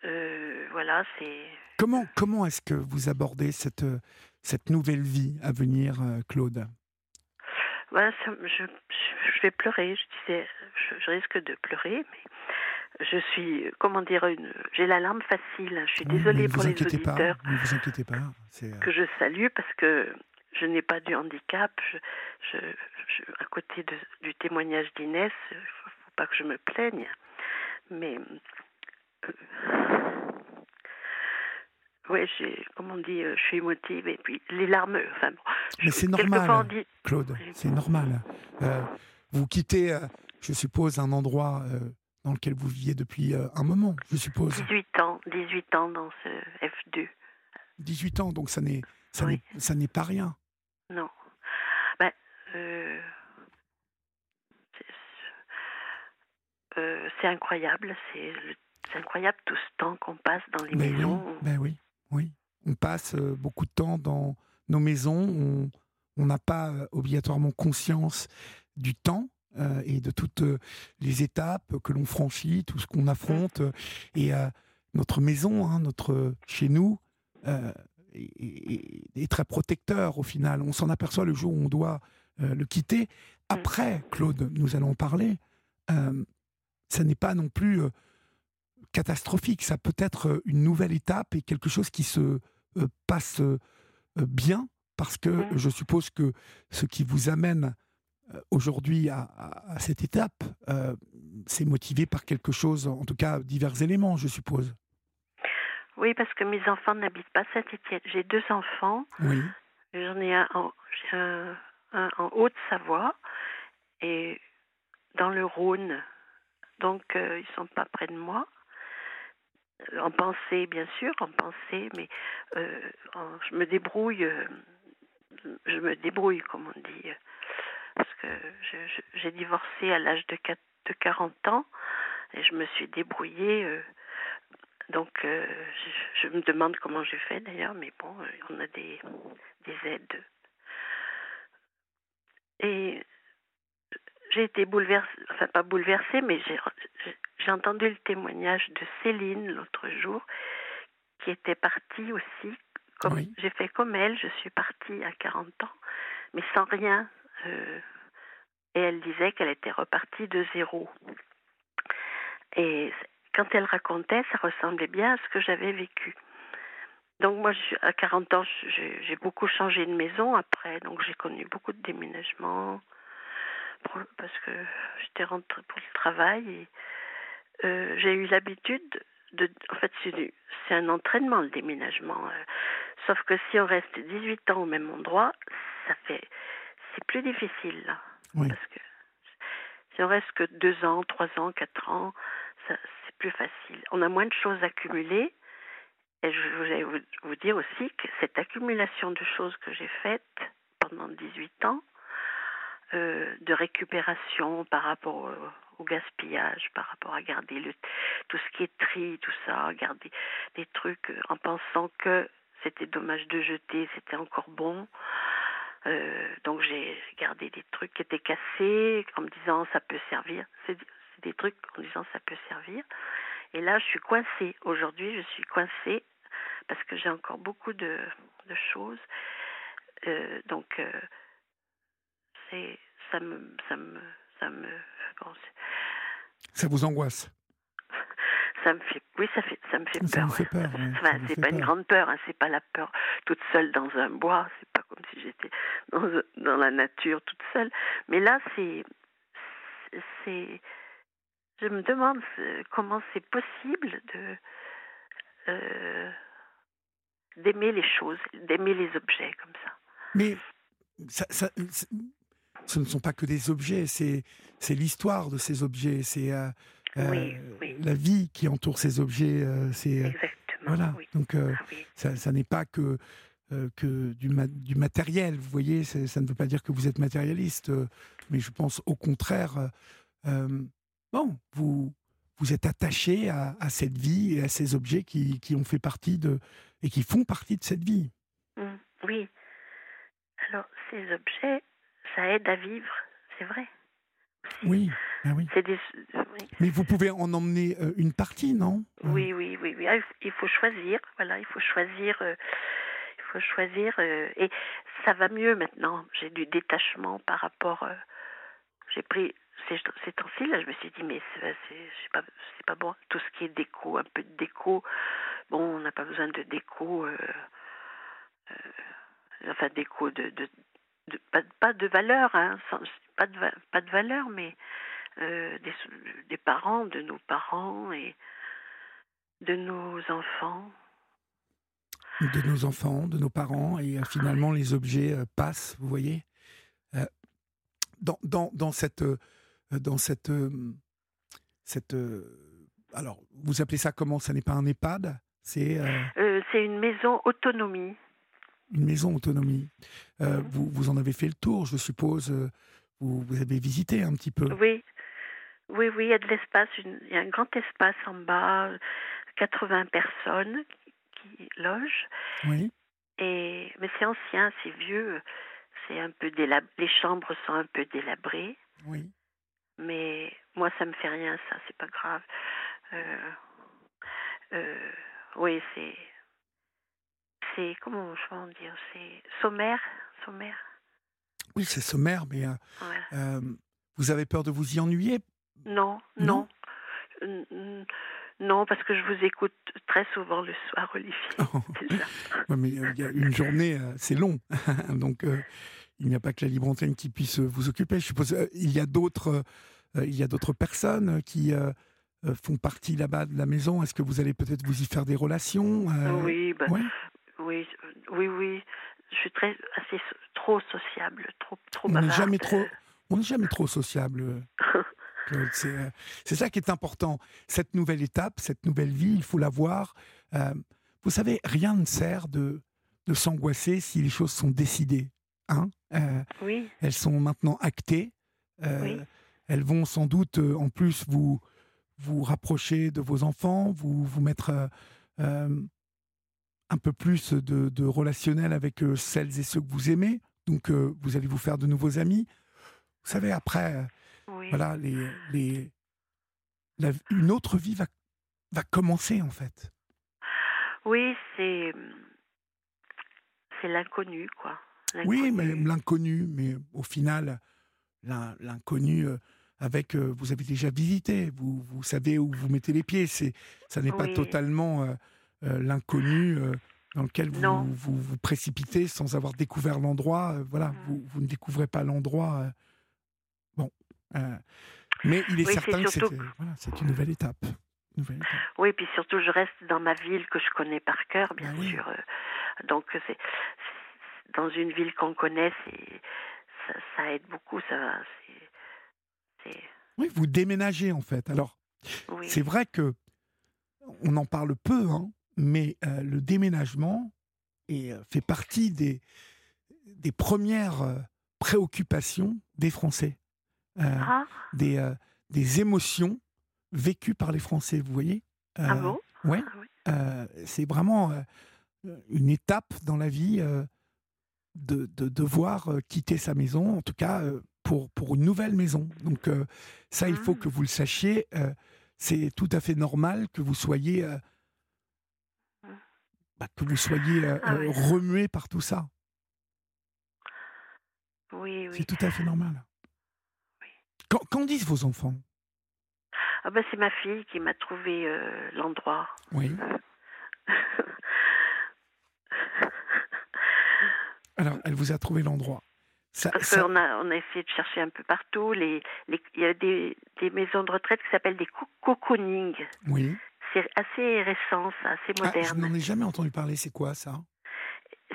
euh, voilà, c'est. Comment, comment est-ce que vous abordez cette, cette nouvelle vie à venir, euh, Claude? Voilà, je, je, vais pleurer, je disais, je, risque de pleurer, mais je suis, comment dire, une, j'ai la larme facile. Je suis désolée pour les auditeurs. ne vous inquiétez pas. Que je salue parce que je n'ai pas du handicap. Je, à côté de, du témoignage d'Inès, il ne faut pas que je me plaigne mais euh, ouais, j'ai, comme on dit, euh, je suis émotive et puis les larmes. Enfin, mais c'est normal, Claude, c'est normal. Euh, vous quittez, je suppose, un endroit dans lequel vous viviez depuis un moment, je suppose. 18 ans, 18 ans dans ce F2. 18 ans, donc ça n'est, ça n'est, pas rien. Non. Ben, Euh, c'est incroyable, c'est incroyable tout ce temps qu'on passe dans les maisons. Oui, ben oui, oui. On passe euh, beaucoup de temps dans nos maisons, on n'a pas euh, obligatoirement conscience du temps et de toutes les étapes que l'on franchit, tout ce qu'on affronte. Et notre maison, hein, notre chez nous, est, est, très protecteur au final. On s'en aperçoit le jour où on doit le quitter. Mm. Après, Claude, nous allons en parler ça n'est pas non plus euh, catastrophique. Ça peut être euh, une nouvelle étape et quelque chose qui se euh, passe bien, parce que je suppose que ce qui vous amène aujourd'hui à, cette étape, c'est motivé par quelque chose, en tout cas divers éléments, je suppose. Oui, parce que mes enfants n'habitent pas Saint-Étienne. J'ai deux enfants. Oui. J'en ai un en, un en Haute-Savoie et dans le Rhône donc euh, ils sont pas près de moi. Euh, en pensée, bien sûr, en pensée, mais euh, je me débrouille, je me débrouille, comme on dit, parce que j'ai divorcé à l'âge de, de 40 ans et je me suis débrouillée. donc, je, me demande comment j'ai fait d'ailleurs, mais bon, on a des, des aides. Et j'ai été bouleversée, enfin pas bouleversée, mais j'ai entendu le témoignage de Céline l'autre jour, qui était partie aussi. J'ai fait comme elle, je suis partie à 40 ans, mais sans rien. Euh, et elle disait qu'elle était repartie de zéro. Et quand elle racontait, ça ressemblait bien à ce que j'avais vécu. Donc moi, à 40 ans, j'ai beaucoup changé de maison après, donc j'ai connu beaucoup de déménagements parce que j'étais rentrée pour le travail et euh, j'ai eu l'habitude de. En fait, c'est un entraînement le déménagement. Euh. sauf que si on reste 18 ans au même endroit, ça fait. C'est plus difficile là. Parce que si on reste que 2 ans, 3 ans, 4 ans, c'est plus facile. On a moins de choses accumulées. Et je voulais vous dire aussi que cette accumulation de choses que j'ai faites pendant 18 ans, euh, de récupération par rapport au, gaspillage, par rapport à garder tout ce qui est tri, tout ça, garder des trucs euh, en pensant que c'était dommage de jeter, c'était encore bon. Euh, donc j'ai gardé des trucs qui étaient cassés en me disant ça peut servir. C'est des trucs en disant ça peut servir. Et là, je suis coincée. Aujourd'hui, je suis coincée parce que j'ai encore beaucoup de choses. donc, ça me ça me ça me ça vous angoisse? Ça me fait oui ça fait ça me fait ça peur, me fait peur c'est pas une grande peur hein, c'est pas la peur toute seule dans un bois c'est pas comme si j'étais dans, dans la nature toute seule. Mais là c'est c'est je me demande comment c'est possible de euh, d'aimer les choses d'aimer les objets comme ça. Mais ça, ça, ce ne sont pas que des objets, c'est l'histoire de ces objets, c'est euh, euh, la vie qui entoure ces objets. Euh, c'est voilà. Donc ah ça, ça n'est pas que que du, du, matériel. Vous voyez, ça ne veut pas dire que vous êtes matérialiste, mais je pense au contraire. bon, vous vous êtes attaché à, à, cette vie et à ces objets qui, qui ont fait partie de et qui font partie de cette vie. Mmh, oui. Alors ces objets, ça aide à vivre, c'est vrai. Oui, ben oui. Des... Mais vous pouvez en emmener euh, une partie, non? Oui, oui, oui, oui. Ah, il faut choisir. Voilà, il faut choisir. Euh, il faut choisir. Euh, et ça va mieux maintenant. J'ai du détachement par rapport. J'ai pris ces, ces temps-ci là. Je me suis dit, mais c'est pas, pas bon. Tout ce qui est déco, un peu de déco. Bon, on n'a pas besoin de déco. enfin, déco de, de pas, de valeur, hein, pas, de, pas de valeur, mais euh, des, des, parents, de nos parents et de nos enfants. De nos enfants, de nos parents, et euh, finalement les objets euh, passent, vous voyez. dans, dans, dans, cette. dans cette, cette alors, vous appelez ça comment? Ça n'est pas un EHPAD? C'est C'est une maison autonomie une maison autonomie. Euh, mhm. vous, vous en avez fait le tour, je suppose. Euh, vous, vous avez visité un petit peu. Oui, oui, oui, il y a de l'espace. Il y a un grand espace en bas, 80 personnes qui, logent. Oui. Et, mais c'est ancien, c'est vieux. C'est un peu délabré. Les chambres sont un peu délabrées. Oui. Mais moi, ça me fait rien, ça, c'est pas grave. Euh, oui, c'est c'est comment je vais dire, c'est sommaire, sommaire. Oui, c'est sommaire, mais euh, euh, vous avez peur de vous y ennuyer? Non, non? Non, parce que je vous écoute très souvent le soir, Olivier. Oh. mais euh, y a une journée, c'est long. Donc, il n'y a pas que la libre antenne qui puisse vous occuper. Je suppose il y a d'autres il y a d'autres personnes qui font partie là-bas de la maison. Est-ce que vous allez peut-être vous y faire des relations? Oui, ben, oui, oui, oui. Je suis très, assez trop sociable, trop, trop On n'est jamais trop, on n'est jamais trop sociable. Euh, c'est ça qui est important. Cette nouvelle étape, cette nouvelle vie, il faut la voir. Euh, vous savez, rien ne sert de, de s'angoisser si les choses sont décidées. Hein euh, oui. Elles sont maintenant actées. oui. Elles vont sans doute, en plus, vous, vous rapprocher de vos enfants, vous, vous mettre un peu plus de, relationnel avec euh, celles et ceux que vous aimez. Donc, euh, vous allez vous faire de nouveaux amis. Vous savez, après, euh, voilà, les, les, une autre vie va, va commencer, en fait. Oui, c'est c'est l'inconnu, quoi. Oui, mais l'inconnu, mais au final, l'inconnu avec. vous avez déjà visité, vous, vous savez où vous mettez les pieds. C'est, ça n'est pas totalement l'inconnu dans lequel vous, vous, vous précipitez sans avoir découvert l'endroit. voilà, mmh. vous, vous, ne découvrez pas l'endroit. bon. mais il est certain que c'est, voilà, c'est une nouvelle étape. Oui, puis surtout, je reste dans ma ville que je connais par cœur, bien bah sûr. Donc, c'est dans une ville qu'on connaît, ça, ça, aide beaucoup. Ça, oui, vous déménagez en fait. Alors, c'est vrai que on en parle peu, hein, mais euh, le déménagement est, euh, fait partie des, des premières euh, préoccupations des Français, ah. des, des émotions vécues par les Français, vous voyez ah bon? ouais, ah C'est vraiment une étape dans la vie de, de, devoir quitter sa maison, en tout cas pour, pour une nouvelle maison. Donc ça, il faut que vous le sachiez. c'est tout à fait normal que vous soyez bah, que vous soyez ah remué par tout ça. Oui, oui. C'est tout à fait normal. Qu'en disent vos enfants? Ah ben, C'est ma fille qui m'a trouvé l'endroit. Oui. Alors, elle vous a trouvé l'endroit. Parce qu'on a, on a essayé de chercher un peu partout. Les, il y a des, des maisons de retraite qui s'appellent des cocooning. Oui. C'est assez récent, ça, assez moderne. Ah, je n'en ai jamais entendu parler. C'est quoi ça?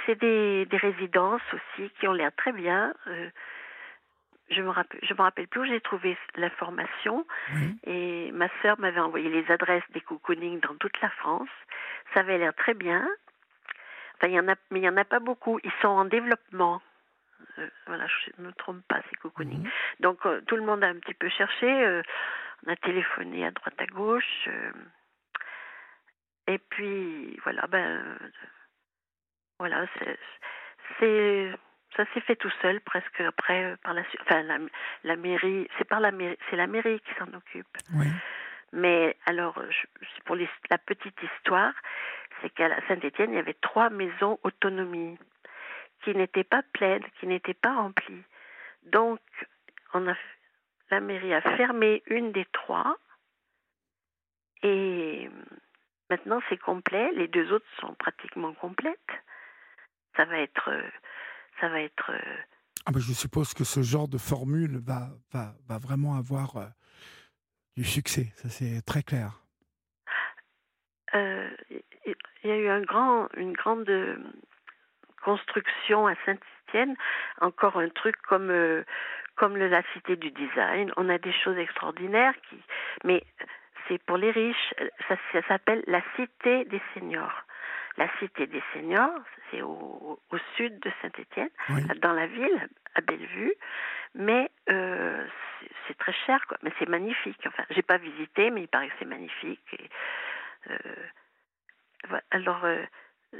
C'est des, des, résidences aussi qui ont l'air très bien. Euh, je me rappelle, je me rappelle plus où j'ai trouvé l'information. Et ma sœur m'avait envoyé les adresses des cocooning dans toute la France. Ça avait l'air très bien. Enfin, il y en a, mais il y en a pas beaucoup. Ils sont en développement. Euh, voilà, je ne me trompe pas, c'est cocooning. Mhm. Donc euh, tout le monde a un petit peu cherché. Euh, on a téléphoné à droite à gauche. Et puis voilà, ben voilà, c'est ça s'est fait tout seul presque après par la enfin la, la mairie c'est par la mairie c'est la mairie qui s'en occupe oui. mais alors pour la petite histoire c'est qu'à Saint-Étienne, il y avait trois maisons autonomie qui n'étaient pas pleines, qui n'étaient pas remplies. Donc, on a, la mairie a fermé une des trois et maintenant c'est complet. Les deux autres sont pratiquement complètes. Ça va être, ça va être. Ah ben je suppose que ce genre de formule va, va, va vraiment avoir euh, du succès. Ça c'est très clair. Euh, il y a eu un grand, une grande euh, construction à Saint-Étienne, encore un truc comme euh, comme la cité du design. On a des choses extraordinaires qui, mais c'est pour les riches. Ça, s'appelle la cité des seniors. La cité des seniors, c'est au, au, sud de Saint-Étienne, dans la ville, à Bellevue. Mais euh, c'est très cher, quoi. Mais c'est magnifique. Enfin, j'ai pas visité, mais il paraît que c'est magnifique. Et, alors, euh,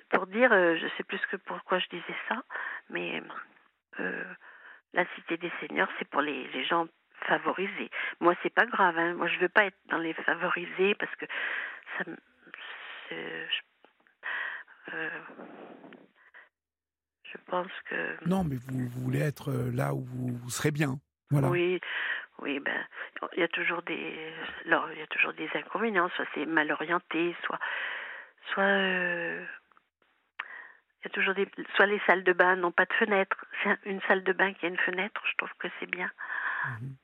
pour dire, euh, je sais plus que pourquoi je disais ça, mais euh, la cité des seniors, c'est pour les, les, gens favorisés. Moi, c'est pas grave. Hein. Moi, je veux pas être dans les favorisés parce que ça, je, je pense que. Non, mais vous, voulez être là où vous, serez bien. Voilà. Oui, oui, ben, il y a toujours des, alors, il y a toujours des inconvénients. Soit c'est mal orienté, soit soit euh, il y a toujours des soit les salles de bain n'ont pas de fenêtre c'est une salle de bain qui a une fenêtre je trouve que c'est bien mhm.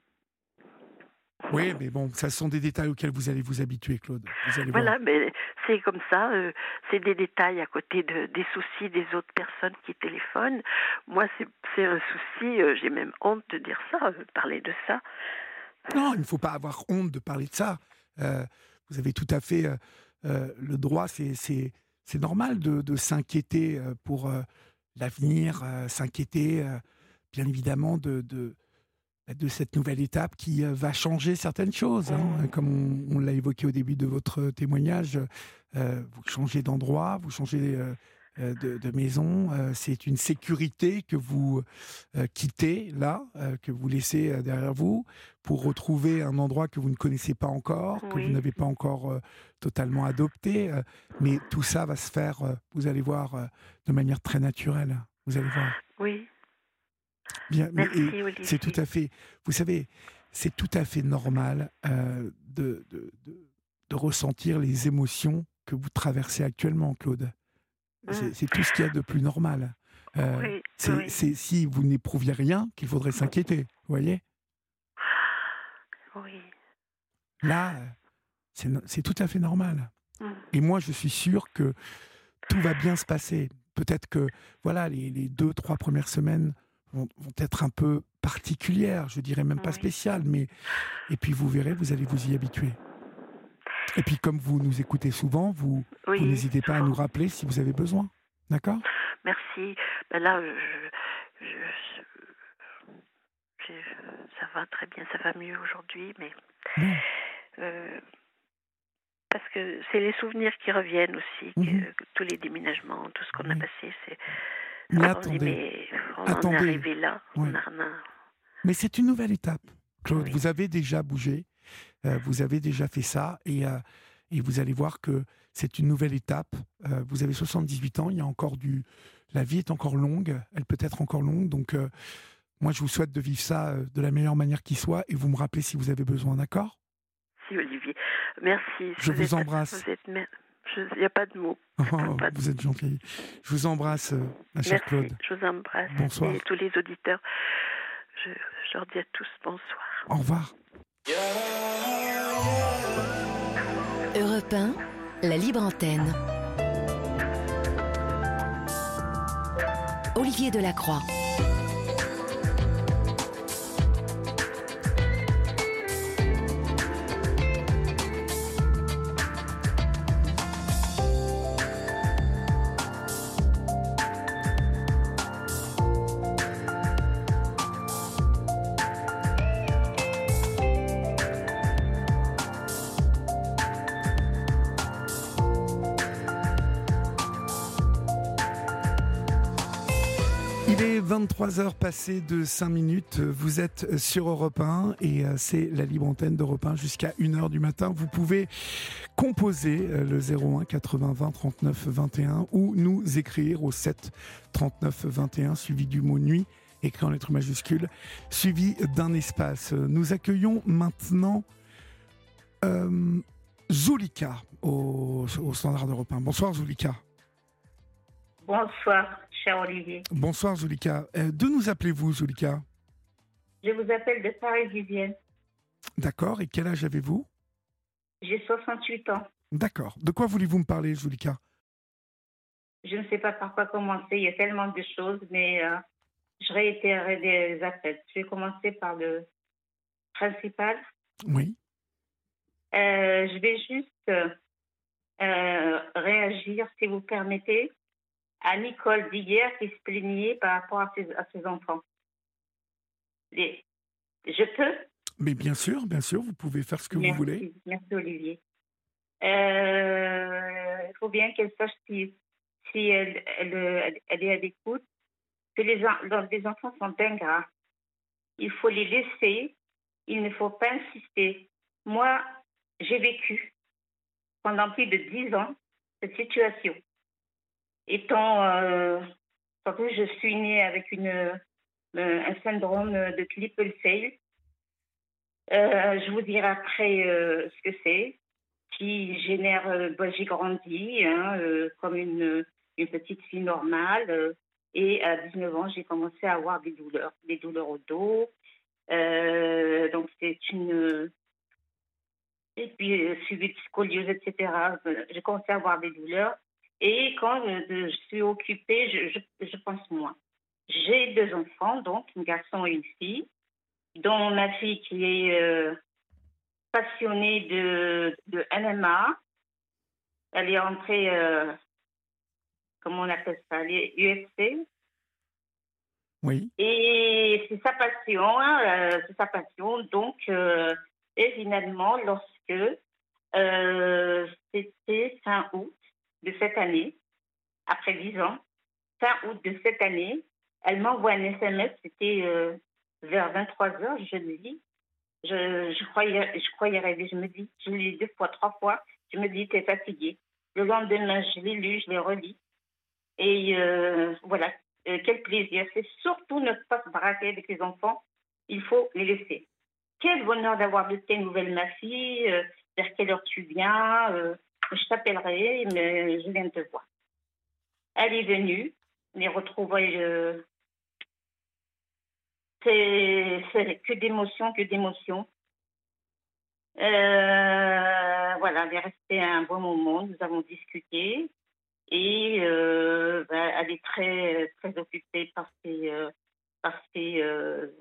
Oui mais bon ça sont des détails auxquels vous allez vous habituer Claude. Voilà mais c'est comme ça euh, c'est des détails à côté de des soucis des autres personnes qui téléphonent. Moi c'est un souci euh, j'ai même honte de dire ça parler de ça. Non il ne faut pas avoir honte de parler de ça. Vous avez tout à fait euh, le droit, c'est normal de, s'inquiéter euh, pour euh, l'avenir, s'inquiéter bien évidemment de, de, de, cette nouvelle étape qui va changer certaines choses. Hein. Comme on, l'a évoqué au début de votre témoignage, vous changez d'endroit, vous changez euh, de, maison. Euh, c'est une sécurité que vous euh, quittez là, que vous laissez derrière vous, pour retrouver un endroit que vous ne connaissez pas encore, que vous n'avez pas encore totalement adopté. mais tout ça va se faire, vous allez voir, de manière très naturelle. Vous allez voir. Oui. Bien, c'est tout à fait. Vous savez, c'est tout à fait normal euh, de, de, de- de ressentir les émotions que vous traversez actuellement, Claude. C'est Mm. c'est tout ce qu'il y a de plus normal. Euh, Oui, c'est oui. si vous n'éprouviez rien qu'il faudrait s'inquiéter. Vous voyez Oui. Là, c'est tout à fait normal. Mm. Et moi, je suis sûr que tout va bien se passer. Peut-être que voilà, les, les deux, trois premières semaines vont, vont être un peu particulières, je dirais même pas Oui. spéciales, mais et puis vous verrez, vous allez vous y habituer. Et puis comme vous nous écoutez souvent, vous, Oui. vous n'hésitez pas à nous rappeler si vous avez besoin. D'accord? Merci. Ben là, je, je- je- je- ça va très bien, ça va mieux aujourd'hui, mais euh, parce que c'est les souvenirs qui reviennent aussi, que- Mhm. que tous les déménagements, tout ce qu'on a passé, c'est. Mais on attendez, mais on en est arrivé là. Oui. On a rien. mais c'est une nouvelle étape. Claude, Oui. vous avez déjà bougé, euh, vous avez déjà fait ça, et, euh, et vous allez voir que c'est une nouvelle étape. Euh, vous avez 78 ans, il y a encore du... La vie est encore longue, elle peut être encore longue, donc moi je vous souhaite de vivre ça de la meilleure manière qui soit, et vous me rappelez si vous avez besoin, d'accord? Si, Olivier. Merci. Je vous êtes- embrasse. Vous êtes. Il n'y a pas de mots. Oh, Pas de- Vous êtes gentil. Je vous embrasse, euh, ma chère Merci. Claude. Je vous embrasse. Bonsoir. Et tous les auditeurs, je, je leur dis à tous bonsoir. Au revoir. Europe 1, la libre antenne. Olivier Delacroix. Est 23h passé de 5 minutes. Vous êtes sur Europe 1 et euh, c'est la libre antenne d'Europe 1 jusqu'à 1h du matin. Vous pouvez composer euh, le 01 80 20 39 21 ou nous écrire au 7 39 21 suivi du mot nuit écrit en lettres majuscules suivi d'un espace. Nous accueillons maintenant euh, Zulika au, au standard d'Europe 1. Bonsoir Zulika. Bonsoir, cher Olivier. Bonsoir Zulika. Euh, de nous appelez-vous Zulika? Je vous appelle de Paris-Vivienne. D'accord. Et quel âge avez-vous? J'ai 68 ans. D'accord. De quoi voulez-vous me parler, Zulika? Je ne sais pas par quoi commencer. Il y a tellement de choses, mais euh, je réitérerai des appels. Je vais commencer par le principal. Oui. Euh, je vais juste réagir, si vous permettez, à Nicole d'hier qui se plaignait par rapport à ses, à ses enfants. Je peux? Mais bien sûr, bien sûr, vous pouvez faire ce que Merci. vous voulez. Merci Olivier. Euh, il faut bien qu'elle sache si, si elle, elle, elle- elle est à l'écoute, que les, les enfants sont ingrats. Il faut les laisser, il ne faut pas insister. Moi, j'ai vécu pendant plus de dix ans cette situation. Étant, euh, surtout, je suis née avec une, euh, un syndrome de Klippel-Feil. Euh, je vous dirai après euh, ce que c'est, qui génère. euh, bah, J'ai grandi hein, comme une, une petite fille normale. et à 19 ans, j'ai commencé à avoir des douleurs, des douleurs au dos. Donc, c'est une. Et puis, suivi de scoliose, etc. J'ai commencé à avoir des douleurs. Et quand je suis occupée, je, je, je pense moins. J'ai deux enfants, donc, un garçon et une fille dont ma fille qui est euh, passionnée de, de NMA. Elle est entrée, euh, comment on appelle ça, les UFC. Oui. Et c'est sa passion, hein, euh, c'est sa passion. Donc, et finalement, lorsque c'était fin août de cette année, après dix ans, fin août de cette année, elle m'envoie un SMS, c'était euh, vers 23 heures, je le dis. Je, croyais, je croyais rêver, je me dis, je lu deux fois, trois fois, je me dis, t'es fatiguée. Le lendemain, je l'ai lu, je l'ai relis. Et euh, voilà, euh, quel plaisir. C'est surtout ne pas se braquer avec les enfants. Il faut les laisser. Quel bonheur d'avoir de tes nouvelles, ma fille. vers quelle heure tu viens Je t'appellerai, mais je viens te voir. Elle est venue. Les retrouvailles, euh, c'est que d'émotions, que d'émotions. Euh, voilà, elle est restée un bon moment. Nous avons discuté. Et euh, ben, elle est très, très occupée par ses, euh, par ses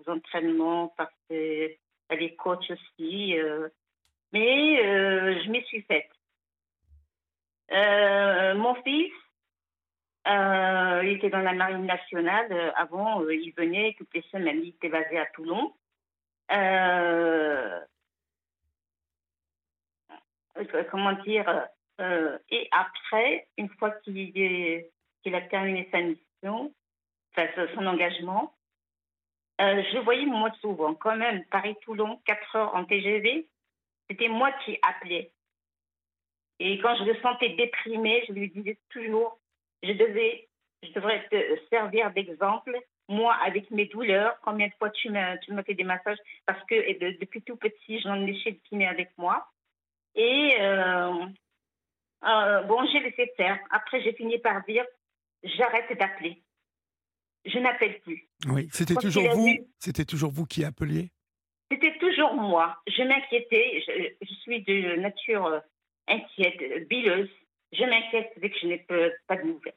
entraînements, par ses, elle est coach aussi. mais je m'y suis faite. Euh, mon fils, euh, il était dans la marine nationale. Euh, Avant, il venait toutes les semaines. Il était basé à Toulon. Comment dire Et après, une fois qu'il a terminé sa mission, son engagement, je voyais moins souvent. Quand même, Paris-Toulon, 4 heures en TGV, c'était moi qui appelais. Et quand je le sentais déprimé, je lui disais toujours, je devais, je devrais te servir d'exemple. Moi, avec mes douleurs, combien de fois tu m'as, tu m'as fait des massages Parce que et de- depuis tout petit, j'en ai chez le kiné avec moi. Et euh, euh, bon, j'ai laissé faire. Après, j'ai fini par dire, j'arrête d'appeler. Je n'appelle plus. Oui, c'était Quand toujours vous. vu- C'était toujours vous qui appeliez? C'était toujours moi. Je m'inquiétais. Je, je suis de nature euh, inquiète, bileuse. Je m'inquiète dès que je n'ai pas, de nouvelles.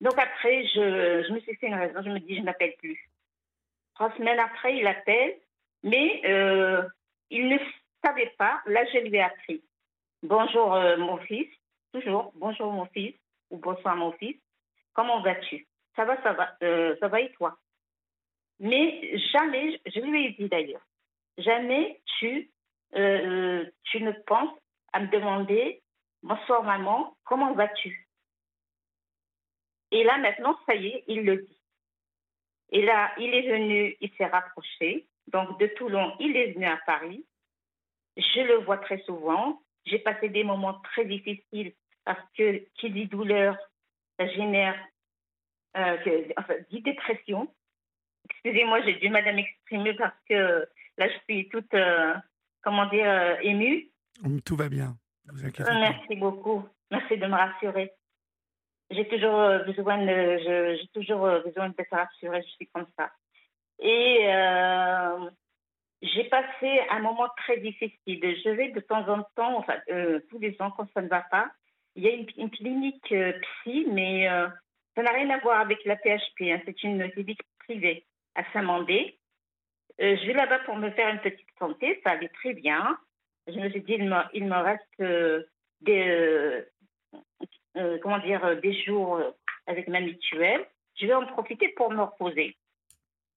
Donc après, je, je me suis fait une raison. Je me dis, je n'appelle plus. Trois semaines après, il appelle, mais euh, il ne savait pas. Là, je lui ai appris. Bonjour, euh, mon fils. Toujours, bonjour, mon fils. Ou bonsoir, mon fils. Comment vas-tu? Ça va, ça va. euh, ça va et toi? Mais jamais, je lui ai dit d'ailleurs, jamais tu, tu ne penses à me demander Bonsoir maman, comment vas-tu? Et là maintenant, ça y est, il le dit. Et là, il est venu, il s'est rapproché. Donc de Toulon, il est venu à Paris. Je le vois très souvent. J'ai passé des moments très difficiles parce que qui dit douleur, ça génère, euh, enfin, dit dépression. Excusez-moi, j'ai du mal à m'exprimer parce que là, je suis toute, euh, comment dire, euh, émue. Hum, Tout va bien. Merci beaucoup. Merci de me rassurer. J'ai toujours euh, besoin de, j'ai toujours euh, besoin d'être rassurée. Je suis comme ça. Et euh, j'ai passé un moment très difficile. Je vais de temps en temps, enfin tous les ans quand ça ne va pas, il y a une, clinique psy, mais ça n'a rien à voir avec la PHP. hein. C'est une clinique privée à Saint-Mandé. Je vais là-bas pour me faire une petite santé. Ça allait très bien. Je me suis dit, il me, il me reste euh, des, euh, euh, comment dire, des jours avec ma mutuelle. Je vais en profiter pour me reposer.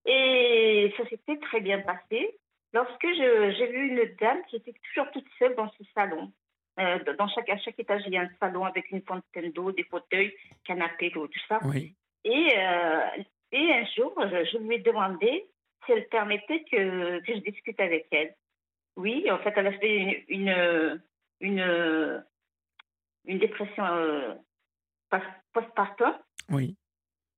Et ça s'était très bien passé. Lorsque j'ai vu une dame qui était toujours toute seule dans ce salon. Euh, dans chaque, à chaque étage, il y a un salon avec une fontaine d'eau, des fauteuils, canapé, tout ça. Oui. Et, euh, et un jour, je, je lui ai demandé si elle permettait que, que je discute avec elle. Oui, en fait, elle a fait une, une, une, une dépression euh, post- postpartum. Oui.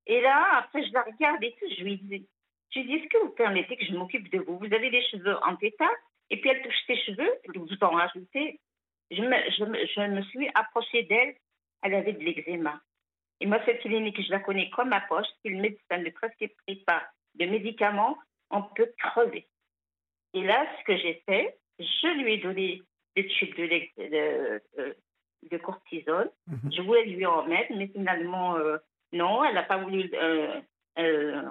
Et là, après, je la regarde et tout, je lui dis, je lui dis, est-ce que vous permettez que je m'occupe de vous? Vous avez des cheveux en pétard, et puis elle touche ses cheveux, vous en rajoutez. Je me, je, je me suis approchée d'elle, elle avait de l'eczéma. Et moi, cette clinique, je la connais comme ma poche. Si le médecin ne prescrit pas de médicaments, on peut crever. Et là, ce que j'ai fait, je lui ai donné des tubes de, lex- de, de- de cortisone. Mhm. Je voulais lui en mettre, mais finalement, euh, non, elle n'a pas voulu. euh, euh,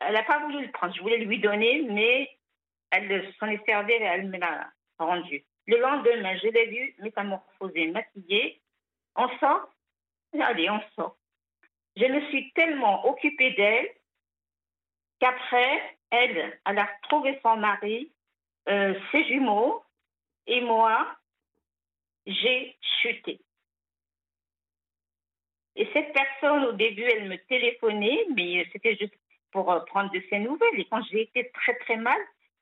elle n'a pas voulu le prendre. Je voulais lui donner, mais elle s'en est servie et elle me l'a rendu. Le lendemain, je l'ai vue métamorphosée, maquillée. On sort Allez, on sort. Je me suis tellement occupée d'elle qu'après, elle, a retrouvé son mari, euh, ses jumeaux, et moi, j'ai chuté. Et cette personne, au début, elle me téléphonait, mais c'était juste pour euh, prendre de ses nouvelles. Et quand j'ai été très, très mal,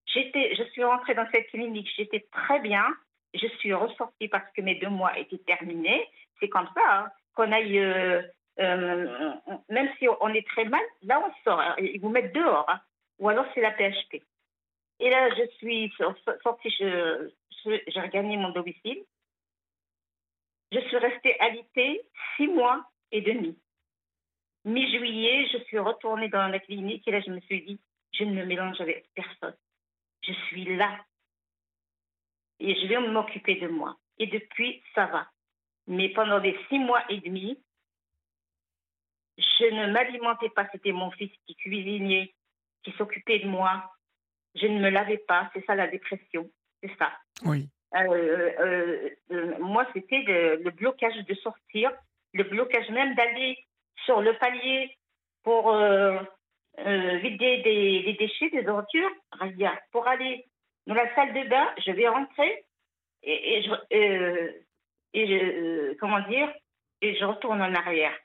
je suis rentrée dans cette clinique, j'étais très bien. Je suis ressortie parce que mes deux mois étaient terminés. C'est comme ça, hein, qu'on aille euh, même si on est très mal, là on sort. Ils vous mettent dehors. Hein. Ou alors c'est la PHP. Et là, je suis sortie, j'ai regagné mon domicile. Je suis restée alitée six mois et demi. Mi-juillet, je suis retournée dans la clinique et là, je me suis dit, je ne me mélange avec personne. Je suis là. Et je vais m'occuper de moi. Et depuis, ça va. Mais pendant les six mois et demi, je ne m'alimentais pas. C'était mon fils qui cuisinait, qui s'occupait de moi. Je ne me lavais pas. C'est ça la dépression. C'est ça. Oui. Euh, euh, euh, moi, c'était le, blocage de sortir, le blocage même d'aller sur le palier pour vider des, déchets, des ordures. Pour aller dans la salle de bain, je vais rentrer et, et je, et je, comment dire, et je retourne en arrière.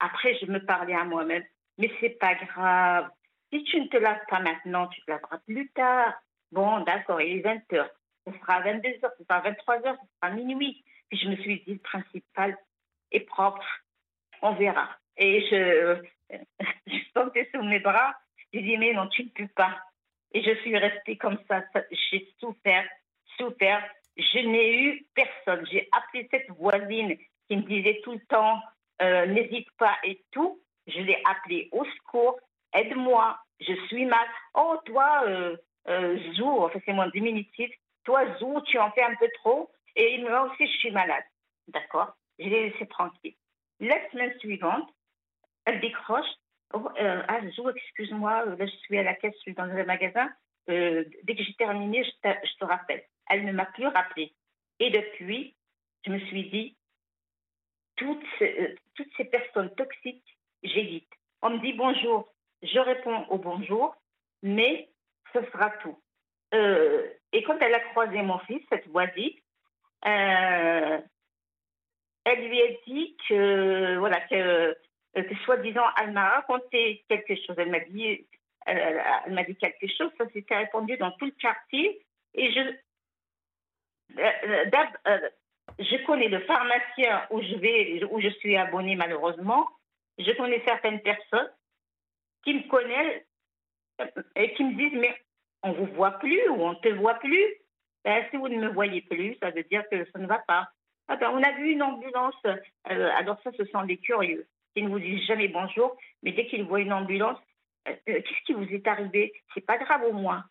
Après, je me parlais à moi-même, mais c'est pas grave. Si tu ne te laves pas maintenant, tu te laveras plus tard. Bon, d'accord, il est 20 h Ce sera 22 h ce sera 23 h ce sera minuit. Puis je me suis dit, le principal est propre. On verra. Et je, je sentais sous mes bras. Je dis, mais non, tu ne peux pas. Et je suis restée comme ça. J'ai souffert, souffert. Je n'ai eu personne. J'ai appelé cette voisine qui me disait tout le temps, euh, n'hésite pas et tout. Je l'ai appelé au secours, aide-moi, je suis mal. Oh, toi, euh, euh, Zou, enfin c'est mon diminutif, toi, Zou, tu en fais un peu trop, et moi aussi, je suis malade. D'accord? Je l'ai laissé tranquille. La semaine suivante, elle décroche. Oh, euh, ah, Zou, excuse-moi, là, je suis à la caisse, je suis dans le magasin. dès que j'ai terminé, je te, rappelle. Elle ne m'a plus rappelé. Et depuis, je me suis dit, toutes ces, euh, toutes ces personnes toxiques, j'évite. On me dit bonjour, je réponds au bonjour, mais ce sera tout. Euh, et quand elle a croisé mon fils, cette voisine, euh, elle lui a dit que, voilà, que, que soi-disant, elle m'a raconté quelque chose. Elle m'a dit, elle, m'a dit quelque chose, ça s'était répandu dans tout le quartier. Et je, je connais le pharmacien où je vais, où je suis abonnée malheureusement. Je connais certaines personnes qui me connaissent et qui me disent mais on vous voit plus ou on te voit plus. Ben, si vous ne me voyez plus, ça veut dire que ça ne va pas. Ah ben, on a vu une ambulance. Euh, alors ça, ce sont des curieux qui ne vous disent jamais bonjour, mais dès qu'ils voient une ambulance, euh, euh, qu'est-ce qui vous est arrivé? C'est pas grave au moins.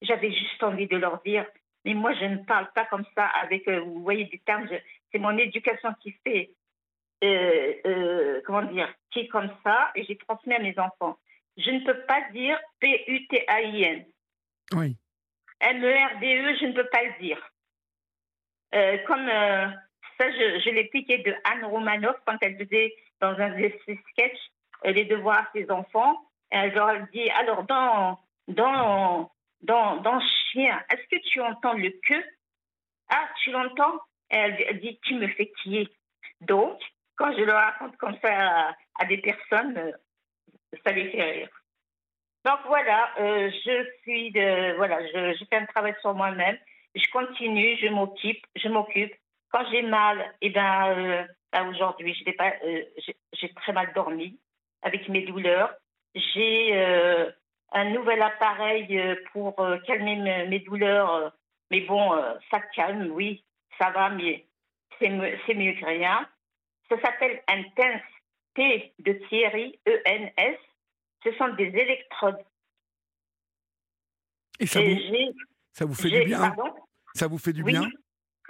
J'avais juste envie de leur dire mais moi, je ne parle pas comme ça avec, euh, vous voyez, des termes, c'est mon éducation qui fait, euh, euh, comment dire, qui est comme ça, et j'ai transmis à mes enfants. Je ne peux pas dire P-U-T-A-I-N. Oui. M-E-R-D-E, e, je ne peux pas le dire. comme ça, je, je l'ai piqué de Anne Romanoff quand elle faisait dans un de ses sketchs les devoirs à ses enfants. Elle leur dit alors, dans, dans dans, dans chien, est-ce que tu entends le que? Ah, tu l'entends? Elle, dit, tu me fais est Donc, quand je le raconte comme ça à, des personnes, euh, ça les fait rire. Donc voilà, euh, je suis de, voilà, je, fais un travail sur moi-même. Je continue, je m'occupe, je m'occupe. Quand j'ai mal, eh ben, euh, aujourd'hui, j'ai très mal dormi avec mes douleurs. J'ai un nouvel appareil pour calmer mes douleurs. Mais bon, ça calme, oui, ça va, mais c'est mieux que rien. Ça s'appelle Intense T de Thierry, E-N-S. Ce sont des électrodes. Et ça, vous, ça vous fait du bien? Ça vous fait du bien?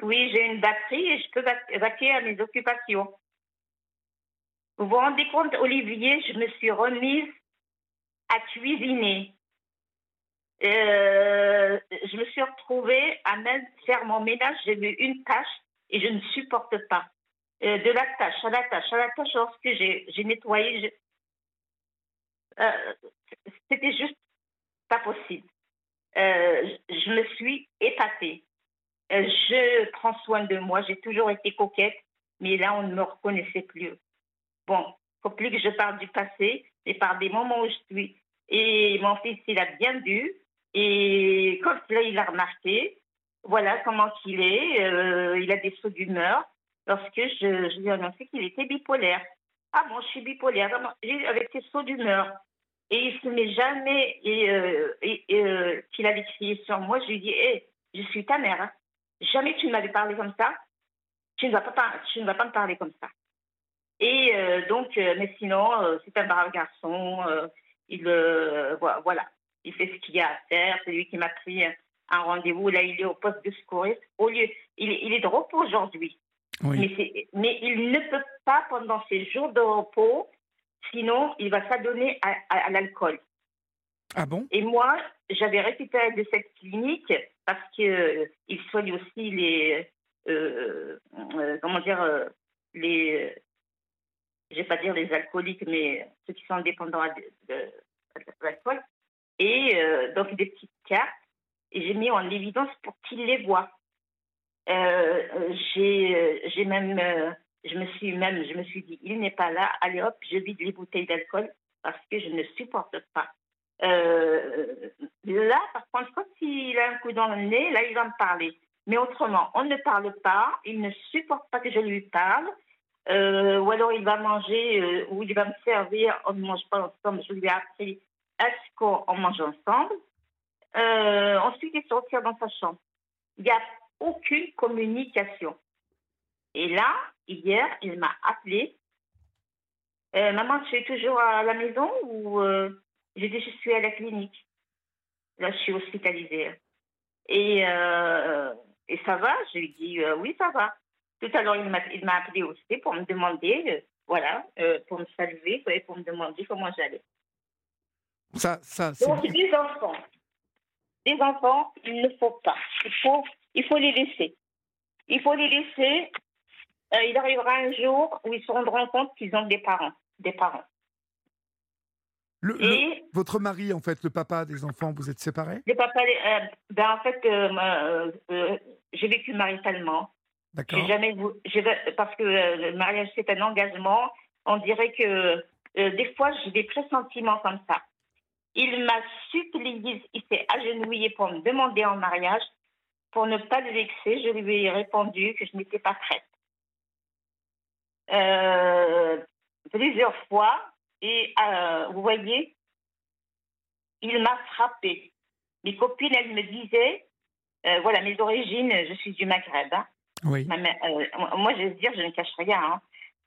Oui, j'ai une batterie et je peux vaquer à mes occupations. Vous vous rendez compte, Olivier, je me suis remise à cuisiner. Euh, je me suis retrouvée à même faire mon ménage. J'ai eu une tâche et je ne supporte pas. Euh, de la tâche à la tâche à la tâche, lorsque j'ai nettoyé, euh, c'était juste pas possible. je me suis épatée. je prends soin de moi. J'ai toujours été coquette, mais là, on ne me reconnaissait plus. Bon, faut plus que je parle du passé, mais par des moments où je suis et mon fils, il a bien vu. Et quand là, il a remarqué, voilà comment qu'il est. Euh, il a des sauts d'humeur lorsque je, je lui ai annoncé qu'il était bipolaire. Ah bon, je suis bipolaire, avec tes sauts d'humeur. Et il se met jamais et, euh, et, euh, qu'il avait crié sur moi. Je lui dis, hé, je suis ta mère. Hein. Jamais tu ne m'avais parlé comme ça. Tu ne vas pas, tu ne vas pas me parler comme ça. Et euh, donc, mais sinon, c'est un brave garçon. il, vo- voilà, il fait ce qu'il y a à faire. C'est lui qui m'a pris un, rendez-vous. Là, il est au poste de secouriste. Au lieu, il, il est de repos aujourd'hui. Oui. Mais, mais il ne peut pas pendant ses jours de repos, sinon il va s'adonner à, à- à l'alcool. Ah bon? Et moi, j'avais récupéré de cette clinique parce que euh, soigne aussi les, euh, euh, comment dire, euh, les, je vais pas dire les alcooliques, mais ceux qui sont dépendants à de, de- de l'alcool. Et donc des petites cartes. Et j'ai mis en évidence pour qu'ils les voient. Euh, euh, j'ai, euh, j'ai même, je me suis même, je me suis dit, il n'est pas là. Allez hop, je vide les bouteilles d'alcool parce que je ne supporte pas. Là, par contre, quand il a un coup dans le nez, là, il va me parler. Mais autrement, on ne parle pas, il ne supporte pas que je lui parle, ou alors il va manger, ou il va me servir, on ne mange pas ensemble, je lui ai appris à ce qu'on on mange ensemble. Ensuite, il sortir dans sa chambre. Il n'y a aucune communication. Et là, hier, il m'a appelé. Euh, maman, tu es toujours à la maison ou euh, j'ai dit je suis à la clinique? Là, je suis hospitalisée. Et, euh, et ça va? Je lui dis euh, oui, ça va. Tout à l'heure, il m'a appelé aussi pour me demander, voilà, pour me saluer, et pour me demander comment j'allais. Ça, ça, Donc, les enfants, les enfants, il ne faut pas. Il faut, il faut les laisser. Il faut les laisser. Euh, il arrivera un jour où ils se rendront compte qu'ils ont des parents. Des parents. le- le- votre mari, en fait, le papa des enfants, vous êtes séparés? Les papas, les- euh, ben en fait, euh, j'ai vécu maritalement. D'accord. Jamais parce que le mariage c'est un engagement. On dirait que des fois j'ai des pressentiments comme ça. Il m'a supplié, il s'est agenouillé pour me demander en mariage. Pour ne pas le vexer, je lui ai répondu que je n'étais pas prête. Euh, plusieurs fois, et euh, vous voyez, il m'a frappé. Mes copines, elles me disaient, euh, voilà, mes origines, je suis du Maghreb. hein. Oui. Ma mère- moi, je vais dire, je ne cache rien. hein.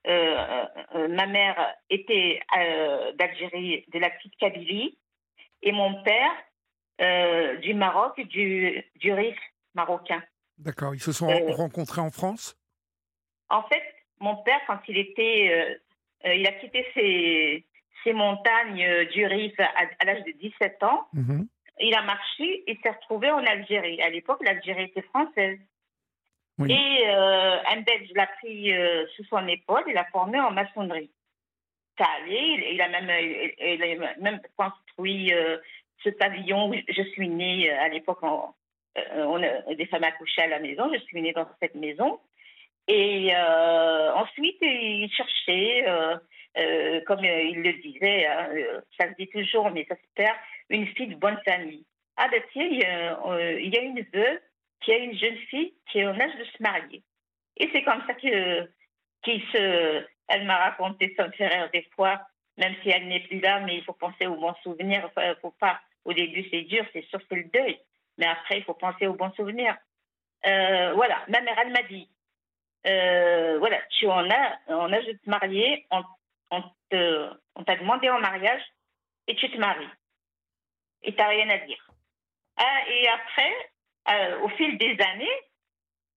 Euh, euh, euh, ma mère était euh, d'Algérie, de la petite Kabylie, et mon père du Maroc, du, du Rif marocain. D'accord. Ils se sont Euh, rencontrés en France? En fait, mon père, quand il était, euh, euh, il a quitté ses, ses montagnes du Rif à, à l'âge de 17 ans. Mhm. Il a marché et s'est retrouvé en Algérie. À l'époque, l'Algérie était française. Oui. Et euh, un Belge l'a pris sous son épaule et l'a formé en maçonnerie. Ça allait, il, il a même, il, il a même construit ce pavillon où je suis née à l'époque. en- on a des femmes accouchées à la maison, je suis née dans cette maison. Et euh, ensuite, il cherchait, euh, euh, comme euh, il le disait, hein, euh, ça se dit toujours, mais ça se perd, une fille de bonne famille. Ah ben tiens, il y a, euh, une veuve qui a une jeune fille qui est en âge de se marier. Et c'est comme ça que elle m'a raconté, ça me fait rire des fois, même si elle n'est plus là, mais il faut penser aux bons souvenirs. Faut pas. Au début, c'est dur, c'est sûr, c'est le deuil. Mais après, il faut penser aux bons souvenirs. Euh, voilà, ma mère, elle m'a dit, euh, voilà, tu en as, en âge de te marier, on, on te, t'a demandé en mariage et tu te maries. Et tu n'as rien à dire. Ah, et après, euh, au fil des années,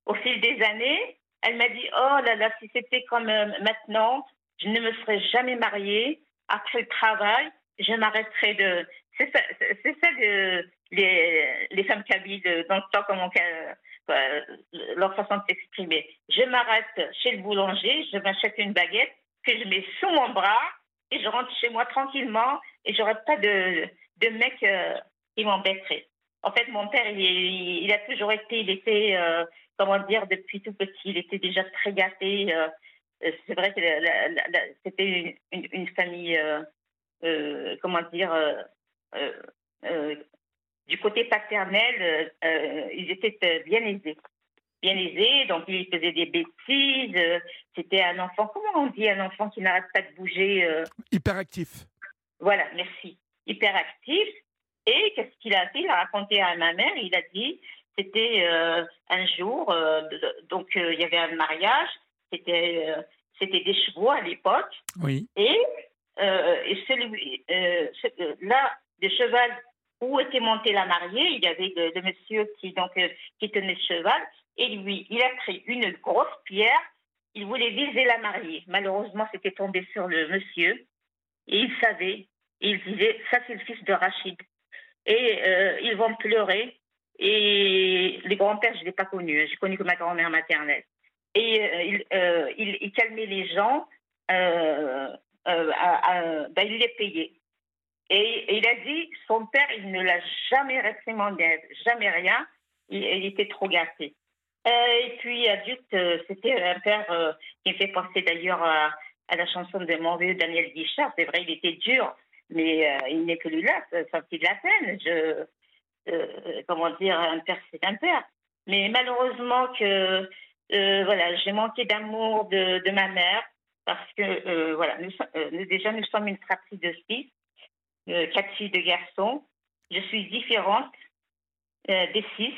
au fil des années, elle m'a dit Oh là là, si c'était comme maintenant, je ne me serais jamais mariée. Après le travail, je m'arrêterais de. C'est ça, c'est ça que les, les femmes kabyles, dans le temps, comment euh, leur façon de s'exprimer. Je m'arrête chez le boulanger, je m'achète une baguette que je mets sous mon bras et je rentre chez moi tranquillement et j'aurai pas de, de mec euh, qui m'embêterait. En fait, mon père, il, il a toujours été, il était, euh, comment dire, depuis tout petit, il était déjà très gâté. euh, euh, c'est vrai que c'était une, une- famille, comment dire, du côté paternel, euh, euh, ils étaient euh, bien aisés. bien aisé, donc il faisait des bêtises. C'était un enfant, comment on dit, un enfant qui n'arrête pas de bouger euh, Hyperactif. Voilà, merci. Hyperactif. Et qu'est-ce qu'il a fait? Il a raconté à ma mère, il a dit, c'était euh, un jour, donc il y avait un mariage, c'était c'était des chevaux à l'époque, Oui. et, et celui, ce- là, le cheval où était montée la mariée, il y avait le, le monsieur qui, donc, euh, qui tenait le cheval, et lui, il a pris une grosse pierre, il voulait viser la mariée. Malheureusement, c'était tombé sur le monsieur, et il savait, il disait, ça c'est le fils de Rachid. Et euh, ils vont pleurer, et les grands-pères, je ne l'ai pas connu, j'ai connu que ma grand-mère maternelle. Et euh, il, euh, calmait les gens, ben, il les payait. Et, il a dit, son père, il ne l'a jamais réprimandé, jamais rien. Il, était trop gâté. Euh, et puis, adulte, euh, c'était un père euh, qui me fait penser d'ailleurs à, la chanson de mon vieux Daniel Guichard. C'est vrai, il était dur, mais il n'est plus là, ça ça fait de la peine. Comment dire, un père, c'est un père. Mais malheureusement que, voilà, j'ai manqué d'amour de, ma mère parce que, voilà, nous- déjà, nous sommes une fratrie de six, euh, quatre filles de garçons. Je suis différente euh, des six,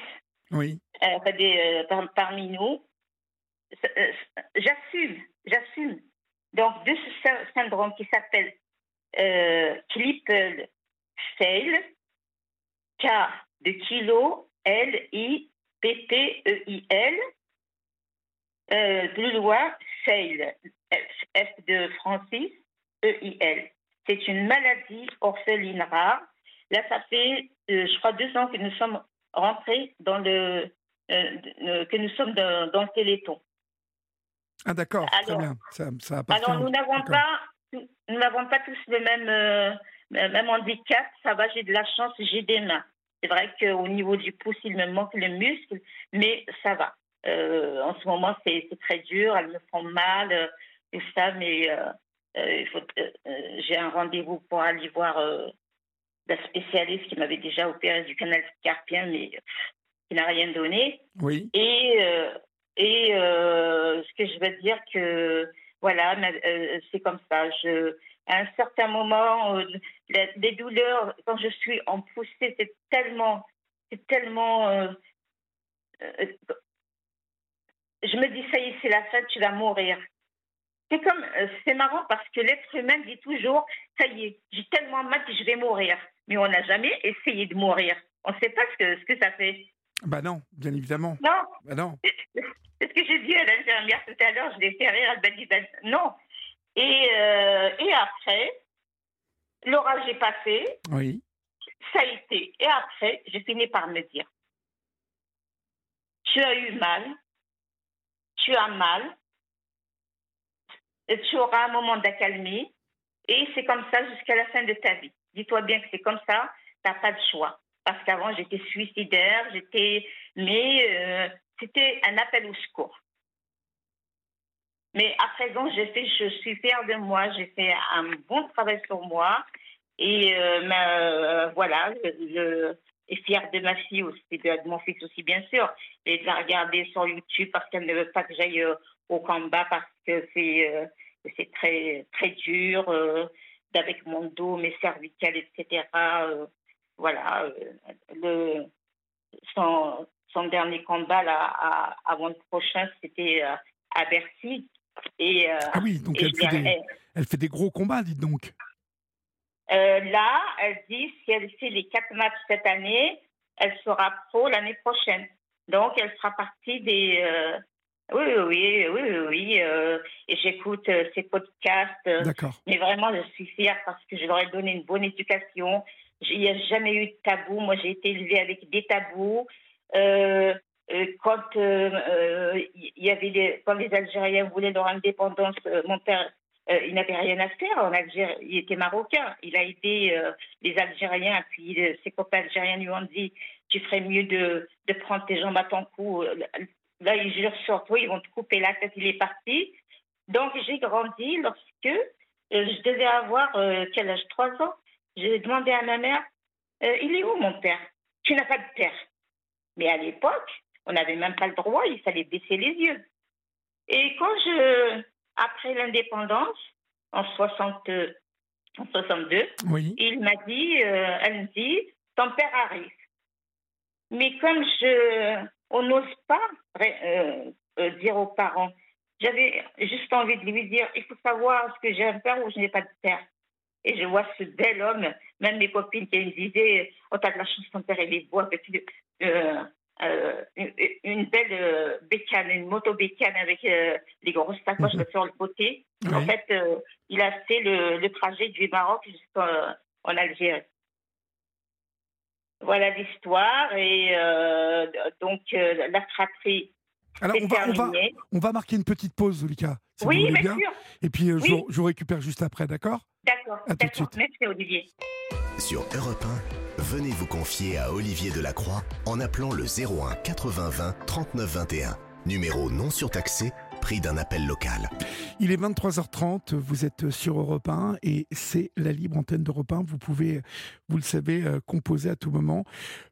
Oui. euh, enfin, des, par- parmi nous. J'assume, j'assume. Donc, de ce sy- syndrome qui s'appelle Klippel fail K de kilo, L, I, P, P, E, I, L. Euh, plus loin, Fail, F, de Francis, E, I, L. C'est une maladie orpheline rare. Là, ça fait, euh, je crois, deux ans que nous sommes rentrés dans le, euh, euh, que nous sommes dans, dans le Téléthon. Ah d'accord, très bien. Ça, ça. Alors, nous n'avons pas, nous n'avons pas tous le même, même handicap. Ça va, j'ai de la chance, j'ai des mains. C'est vrai qu'au niveau du pouce, il me manque le muscle, mais ça va. Euh, en ce moment, c'est très dur. Elles me font mal, tout ça, mais euh, il faut. euh, euh, j'ai un rendez-vous pour aller voir euh, la spécialiste qui m'avait déjà opéré du canal carpien, mais euh, qui n'a rien donné. Oui. Et, euh, et euh, ce que je veux dire que voilà, euh, c'est comme ça. Je, à un certain moment, euh, les douleurs, quand je suis en poussée, c'est tellement, c'est tellement. euh, euh, je me dis ça y est, c'est la fin, tu vas mourir. C'est comme, euh, c'est marrant parce que l'être humain dit toujours, ça y est, j'ai tellement mal que je vais mourir. Mais on n'a jamais essayé de mourir. On ne sait pas ce que, ce que ça fait. Bah non, bien évidemment. Non, Bah non. c'est ce que j'ai dit à l'infirmière tout à l'heure, je l'ai fait rire, elle m'a dit ben, non. Et, euh, et après, l'orage est passé, Oui. ça a été. Et après, j'ai fini par me dire tu as eu mal, tu as mal, tu auras un moment d'accalmie, et c'est comme ça jusqu'à la fin de ta vie. Dis-toi bien que c'est comme ça, tu n'as pas de choix. Parce qu'avant, j'étais suicidaire, j'étais. Mais euh, c'était un appel au secours. Mais à présent, je suis fière de moi, j'ai fait un bon travail sur moi. Et euh, euh, voilà, je, et fière de ma fille aussi, de, mon fils aussi, bien sûr. Et de la regarder sur YouTube parce qu'elle ne veut pas que j'aille au combat parce que c'est euh, c'est très, très dur, euh, avec mon dos, mes cervicales, etc. euh, voilà, euh, le, son, son dernier combat là, à- avant le prochain, c'était à Bercy. Et, Ah oui, donc et elle fait, des, elle fait des gros combats, dites donc. là, elle dit si elle fait les quatre matchs cette année, elle sera pro l'année prochaine. Donc, elle fera partie des. Oui, oui, oui, oui, euh, et j'écoute euh, ses podcasts. euh, D'accord. mais vraiment, je suis fière parce que je leur ai donné une bonne éducation. Il n'y a jamais eu de tabou. Moi, j'ai été élevée avec des tabous. Euh, quand il y avait des, quand les Algériens voulaient leur indépendance, mon père, il n'avait rien à faire en Algérie. Il était marocain. Il a aidé les Algériens. Puis ses copains algériens lui ont dit Tu ferais mieux de, de prendre tes jambes à ton cou. Là, ils jurent sur toi, ils vont te couper la tête. Il est parti. Donc, j'ai grandi lorsque euh, je devais avoir euh, quel âge? Trois ans. J'ai demandé à ma mère euh, Il est où mon père? Tu n'as pas de père. Mais à l'époque, on n'avait même pas le droit, il fallait baisser les yeux. Et quand je, après l'indépendance, en, 60, en 62, Oui. il m'a dit, euh, elle me dit, ton père arrive. Mais comme je, on n'ose pas euh, euh, dire aux parents, j'avais juste envie de lui dire, il faut savoir est-ce que j'ai un père ou je n'ai pas de père. Et je vois ce bel homme, même mes copines qui me disaient, oh t'as de la chance, ton père il est beau avec euh, euh, une, une belle bécane, une moto bécane avec les grosses sacoches Mhm. sur le côté. Oui. En fait, il a fait le, le trajet du Maroc jusqu'en en Algérie. Voilà l'histoire et euh, donc euh, la fratrie Alors, on va, on, va, terminé. on va marquer une petite pause, Zulika, si oui, bien bien. sûr. Et puis, euh, Oui. je, vous- je vous récupère juste après, d'accord? D'accord. À tout de D'accord. suite. Merci Olivier. Sur Europe 1, venez vous confier à Olivier Delacroix en appelant le 01 80 20 39 21. Numéro non surtaxé, prix d'un appel local. Il est 23h30, vous êtes sur Europe 1 et c'est la libre antenne d'Europe 1. Vous pouvez, vous le savez, euh, composer à tout moment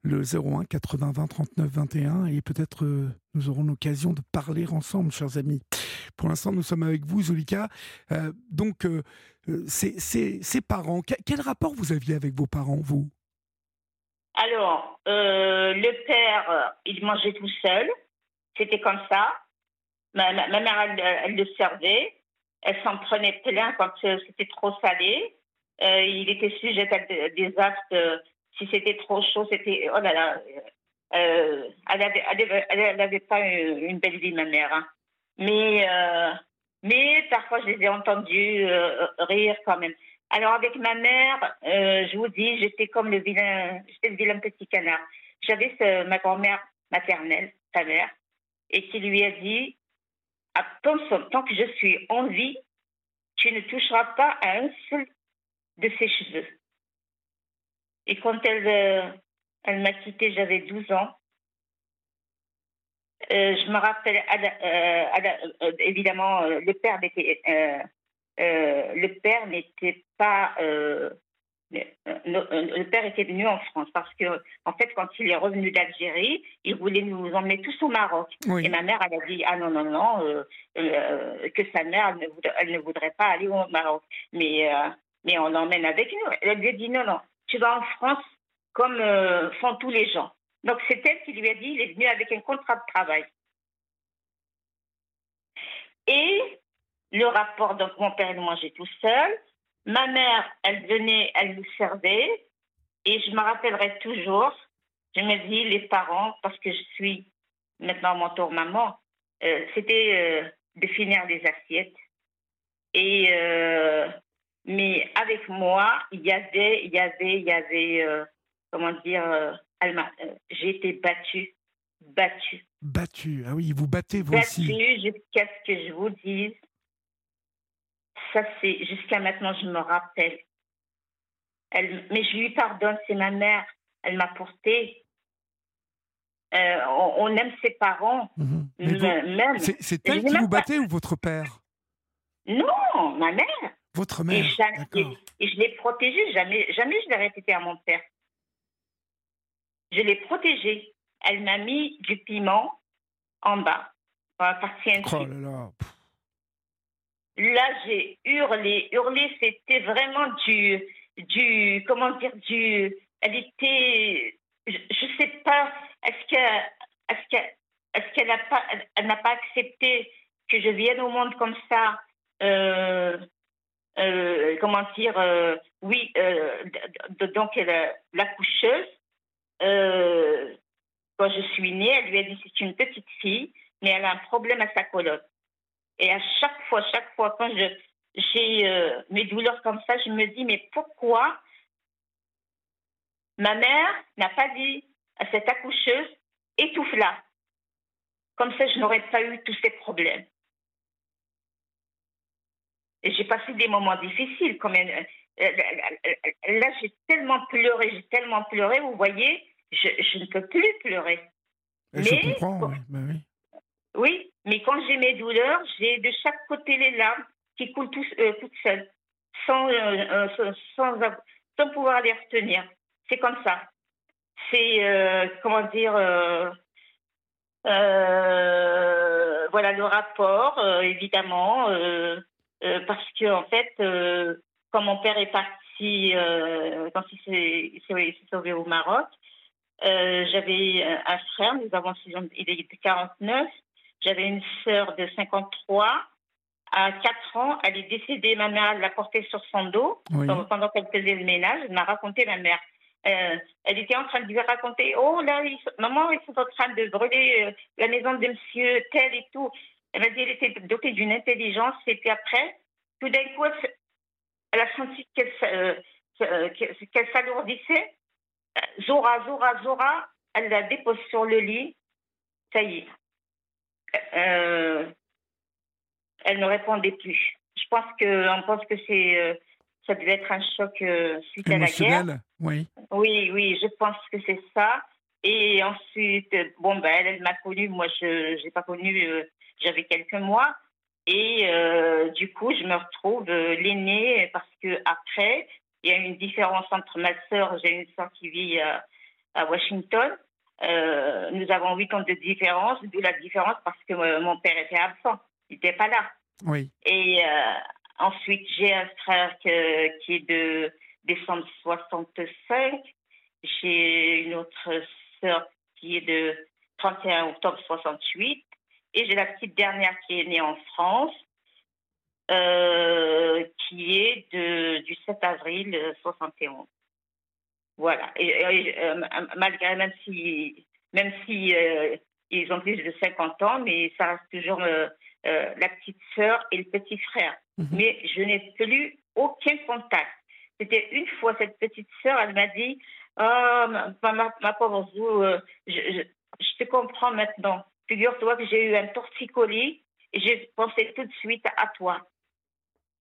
le 01 80 20 39 21 et peut-être euh, nous aurons l'occasion de parler ensemble, chers amis. Pour l'instant, nous sommes avec vous, Zulika. Euh, donc, euh, ces parents, que- quel rapport vous aviez avec vos parents, vous? Alors, euh, le père, il mangeait tout seul. C'était comme ça. Ma, mère, elle, elle le servait. Elle s'en prenait plein quand euh, c'était trop salé. Euh, il était sujet à de- des actes. euh, si c'était trop chaud, c'était. Oh là là. euh, elle n'avait pas une, belle vie, ma mère. hein. Mais, euh, mais parfois, je les ai entendus euh, rire quand même. Alors, avec ma mère, euh, je vous dis, j'étais comme le vilain, j'étais le vilain petit canard. J'avais ma grand-mère maternelle, sa mère, et qui lui a dit Tant, que je suis en vie, tu ne toucheras pas à un seul de ses cheveux. Et quand elle, euh, elle m'a quitté, j'avais 12 ans. Euh, je me rappelle, euh, évidemment, le père n'était, pas, le père était venu en France parce que, en fait, quand il est revenu d'Algérie, il voulait nous emmener tous au Maroc. Oui. Et ma mère, elle a dit ah non non non, euh, euh, que sa mère, elle ne, voudrait, elle ne voudrait pas aller au Maroc, mais euh, mais on l'emmène avec nous. Elle lui a dit non non, tu vas en France comme euh, font tous les gens. Donc c'est elle qui lui a dit il est venu avec un contrat de travail. Et le rapport, donc mon père il mangeait tout seul. Ma mère, elle venait, elle nous servait. Et je me rappellerai toujours, je me dis, les parents, parce que je suis maintenant mon tour maman, euh, c'était euh, de finir les assiettes. Et, euh, mais avec moi, il y avait, il y avait, il y avait, euh, comment dire, j'ai été battue, battue, Battu. Ah oui, vous battez vous aussi. battue jusqu'à ce que je vous dise. Ça, c'est jusqu'à maintenant, je me rappelle. Elle, mais je lui pardonne, c'est ma mère. Elle m'a portée. Euh, on, on aime ses parents, Mhm. C'est elle qui vous pas- battait ou votre père? Non, ma mère. Votre Et, mère. jamais- D'accord. et- et je l'ai protégée. Jamais, jamais je l'ai répété à mon père. Je l'ai protégée. Elle m'a mis du piment en bas, dans la partie Oh là là. Pff, Là, j'ai hurlé. Hurlé, c'était vraiment du, du, comment dire, du, elle était, je, je sais pas, est-ce que, est-ce que, est-ce qu'elle a pas, elle, n'a pas accepté que je vienne au monde comme ça, euh, euh, comment dire, euh, oui, donc elle, la coucheuse, quand je suis née, elle lui a dit c'est une petite fille, mais elle a un problème à sa colonne. Et à chaque fois, chaque fois, quand je, j'ai euh, mes douleurs comme ça, je me dis, mais pourquoi ma mère n'a pas dit à cette accoucheuse, étouffe-la. Comme ça, je n'aurais pas eu tous ces problèmes. Et j'ai passé des moments difficiles. Comme elle- elle- là, j'ai tellement pleuré, j'ai tellement pleuré, vous voyez, je, je ne peux plus pleurer. Je Mais- comprends, oui. oui. Oui, mais quand j'ai mes douleurs, j'ai de chaque côté les larmes qui coulent euh, toutes seules, sans, euh, euh, sans, sans, pouvoir les retenir. C'est comme ça. C'est, comment dire, voilà le rapport, évidemment, parce que en fait, quand mon père est parti, quand il s'est sauvé au Maroc, j'avais un frère, nous avons, il était 49, j'avais une sœur de 53 à 4 ans, elle est décédée. Ma mère l'a portée sur son dos pendant qu'elle faisait le ménage. Elle m'a raconté ma mère. Euh, elle était en train de lui raconter Oh là, maman, ils sont en train de brûler euh, la maison de monsieur tel et tout. Elle m'a dit Elle était dotée d'une intelligence. Et puis après, tout d'un coup, elle a senti qu'elle euh, qu'elle s'alourdissait. Zora, Zora, Zora, elle la dépose sur le lit. Ça y est elle ne répondait plus. Je pense que, on pense que c'est, euh, ça devait être un choc euh, suite à la guerre. Oui. Oui, oui, je pense que c'est ça. Et ensuite, bon, ben, elle, elle m'a connue. Moi, je n'ai pas connu, euh, j'avais quelques mois. Et du coup, je me retrouve l'aînée parce que après, il y a une différence entre ma sœur, j'ai une sœur qui vit à Washington. Nous avons huit ans de différence, d'où la différence parce que mon père était absent il n'était pas là. Oui. Et euh, ensuite, j'ai un frère que, qui est de décembre 65. J'ai une autre sœur qui est de 31 octobre 68. Et j'ai la petite dernière qui est née en France, euh, qui est de, du 7 avril 71. Voilà. Et, euh, malgré, même si, même si ils ont plus de 50 ans, mais ça reste toujours euh, la petite sœur et le petit frère. Mhm. Mais je n'ai plus aucun contact. C'était une fois cette petite sœur, elle m'a dit Oh, ma, pauvre Zou, euh, je, te comprends maintenant. Figure-toi que j'ai eu un torticolis et j'ai pensé tout de suite à toi.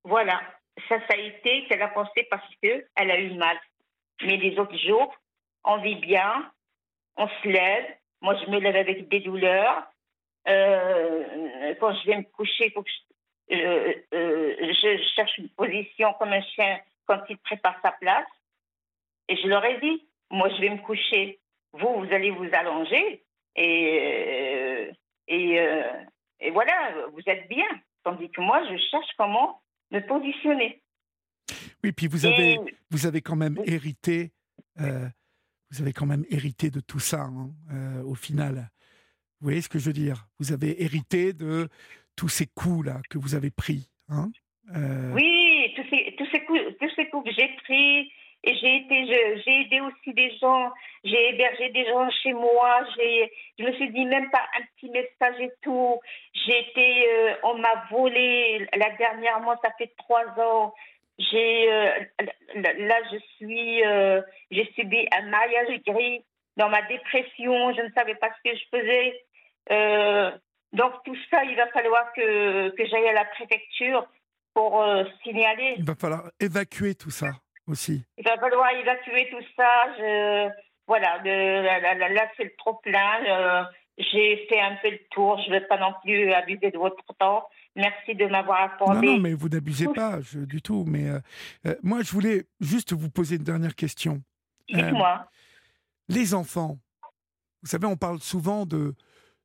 Voilà. Ça, ça a été qu'elle a pensé parce qu'elle a eu mal. Mais les autres jours, on vit bien, on se lève. Moi, je me lève avec des douleurs. Euh, quand je vais me coucher, euh, euh, je, cherche une position comme un chien quand il prépare sa place. Et je leur ai dit, moi je vais me coucher, vous, vous allez vous allonger et voilà, vous êtes bien. Tandis que moi, je cherche comment me positionner. Oui, puis vous avez, vous avez quand même hérité, vous avez quand même hérité de tout ça, hein, au final. Vous voyez ce que je veux dire? Vous avez hérité de tous ces coups-là que vous avez pris. Hein euh, Oui, tous ces, tous, ces coups, tous ces coups que j'ai pris. Et j'ai été, j'ai aidé aussi des gens, j'ai hébergé des gens chez moi, j'ai, je me suis dit même pas un petit message et tout. J'ai été, euh, on m'a volé, la dernière mois, ça fait trois ans. J'ai, euh, là, je suis, j'ai subi un maillage gris dans ma dépression, je ne savais pas ce que je faisais. Euh, donc tout ça, il va falloir que, que j'aille à la préfecture pour euh, signaler. Il va falloir évacuer tout ça aussi. Il va falloir évacuer tout ça. Je, voilà, là, c'est le trop plein. Euh, j'ai fait un peu le tour. Je ne vais pas non plus abuser de votre temps. Merci de m'avoir accordé. Non, non, mais vous n'abusez pas du tout. Mais moi, je voulais juste vous poser une dernière question. Dites-moi. les enfants, vous savez, on parle souvent de,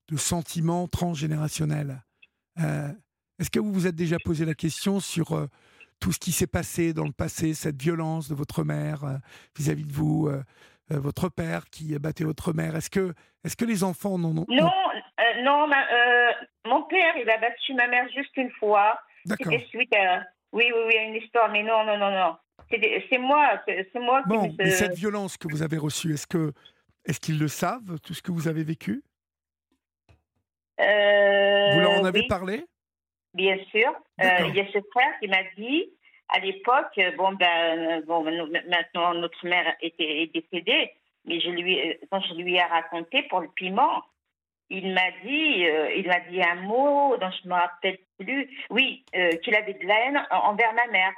de sentiments transgénérationnels. Euh, est-ce que vous vous êtes déjà posé la question sur euh, tout ce qui s'est passé dans le passé, cette violence de votre mère euh, vis-à-vis de vous, votre père qui battait votre mère? Est-ce que, est que les enfants n'en ont Non, non mon père, il a battu ma mère juste une fois. D'accord. suite à, oui, oui, oui, une histoire, mais non, non, non, non. C'est moi, c'est moi bon, qui. Bon, cette violence que vous avez reçue, est-ce que, est-ce qu'ils le savent, tout ce que vous avez vécu? Euh, Vous leur en avez parlé? Bien sûr. Euh, il y a ce frère qui m'a dit, à l'époque, bon, ben, bon, maintenant notre mère était décédée, mais je lui, quand je lui ai raconté pour le piment, il m'a dit, euh, il m'a dit un mot dont je ne me rappelle plus. Oui, qu'il avait de la haine envers ma mère.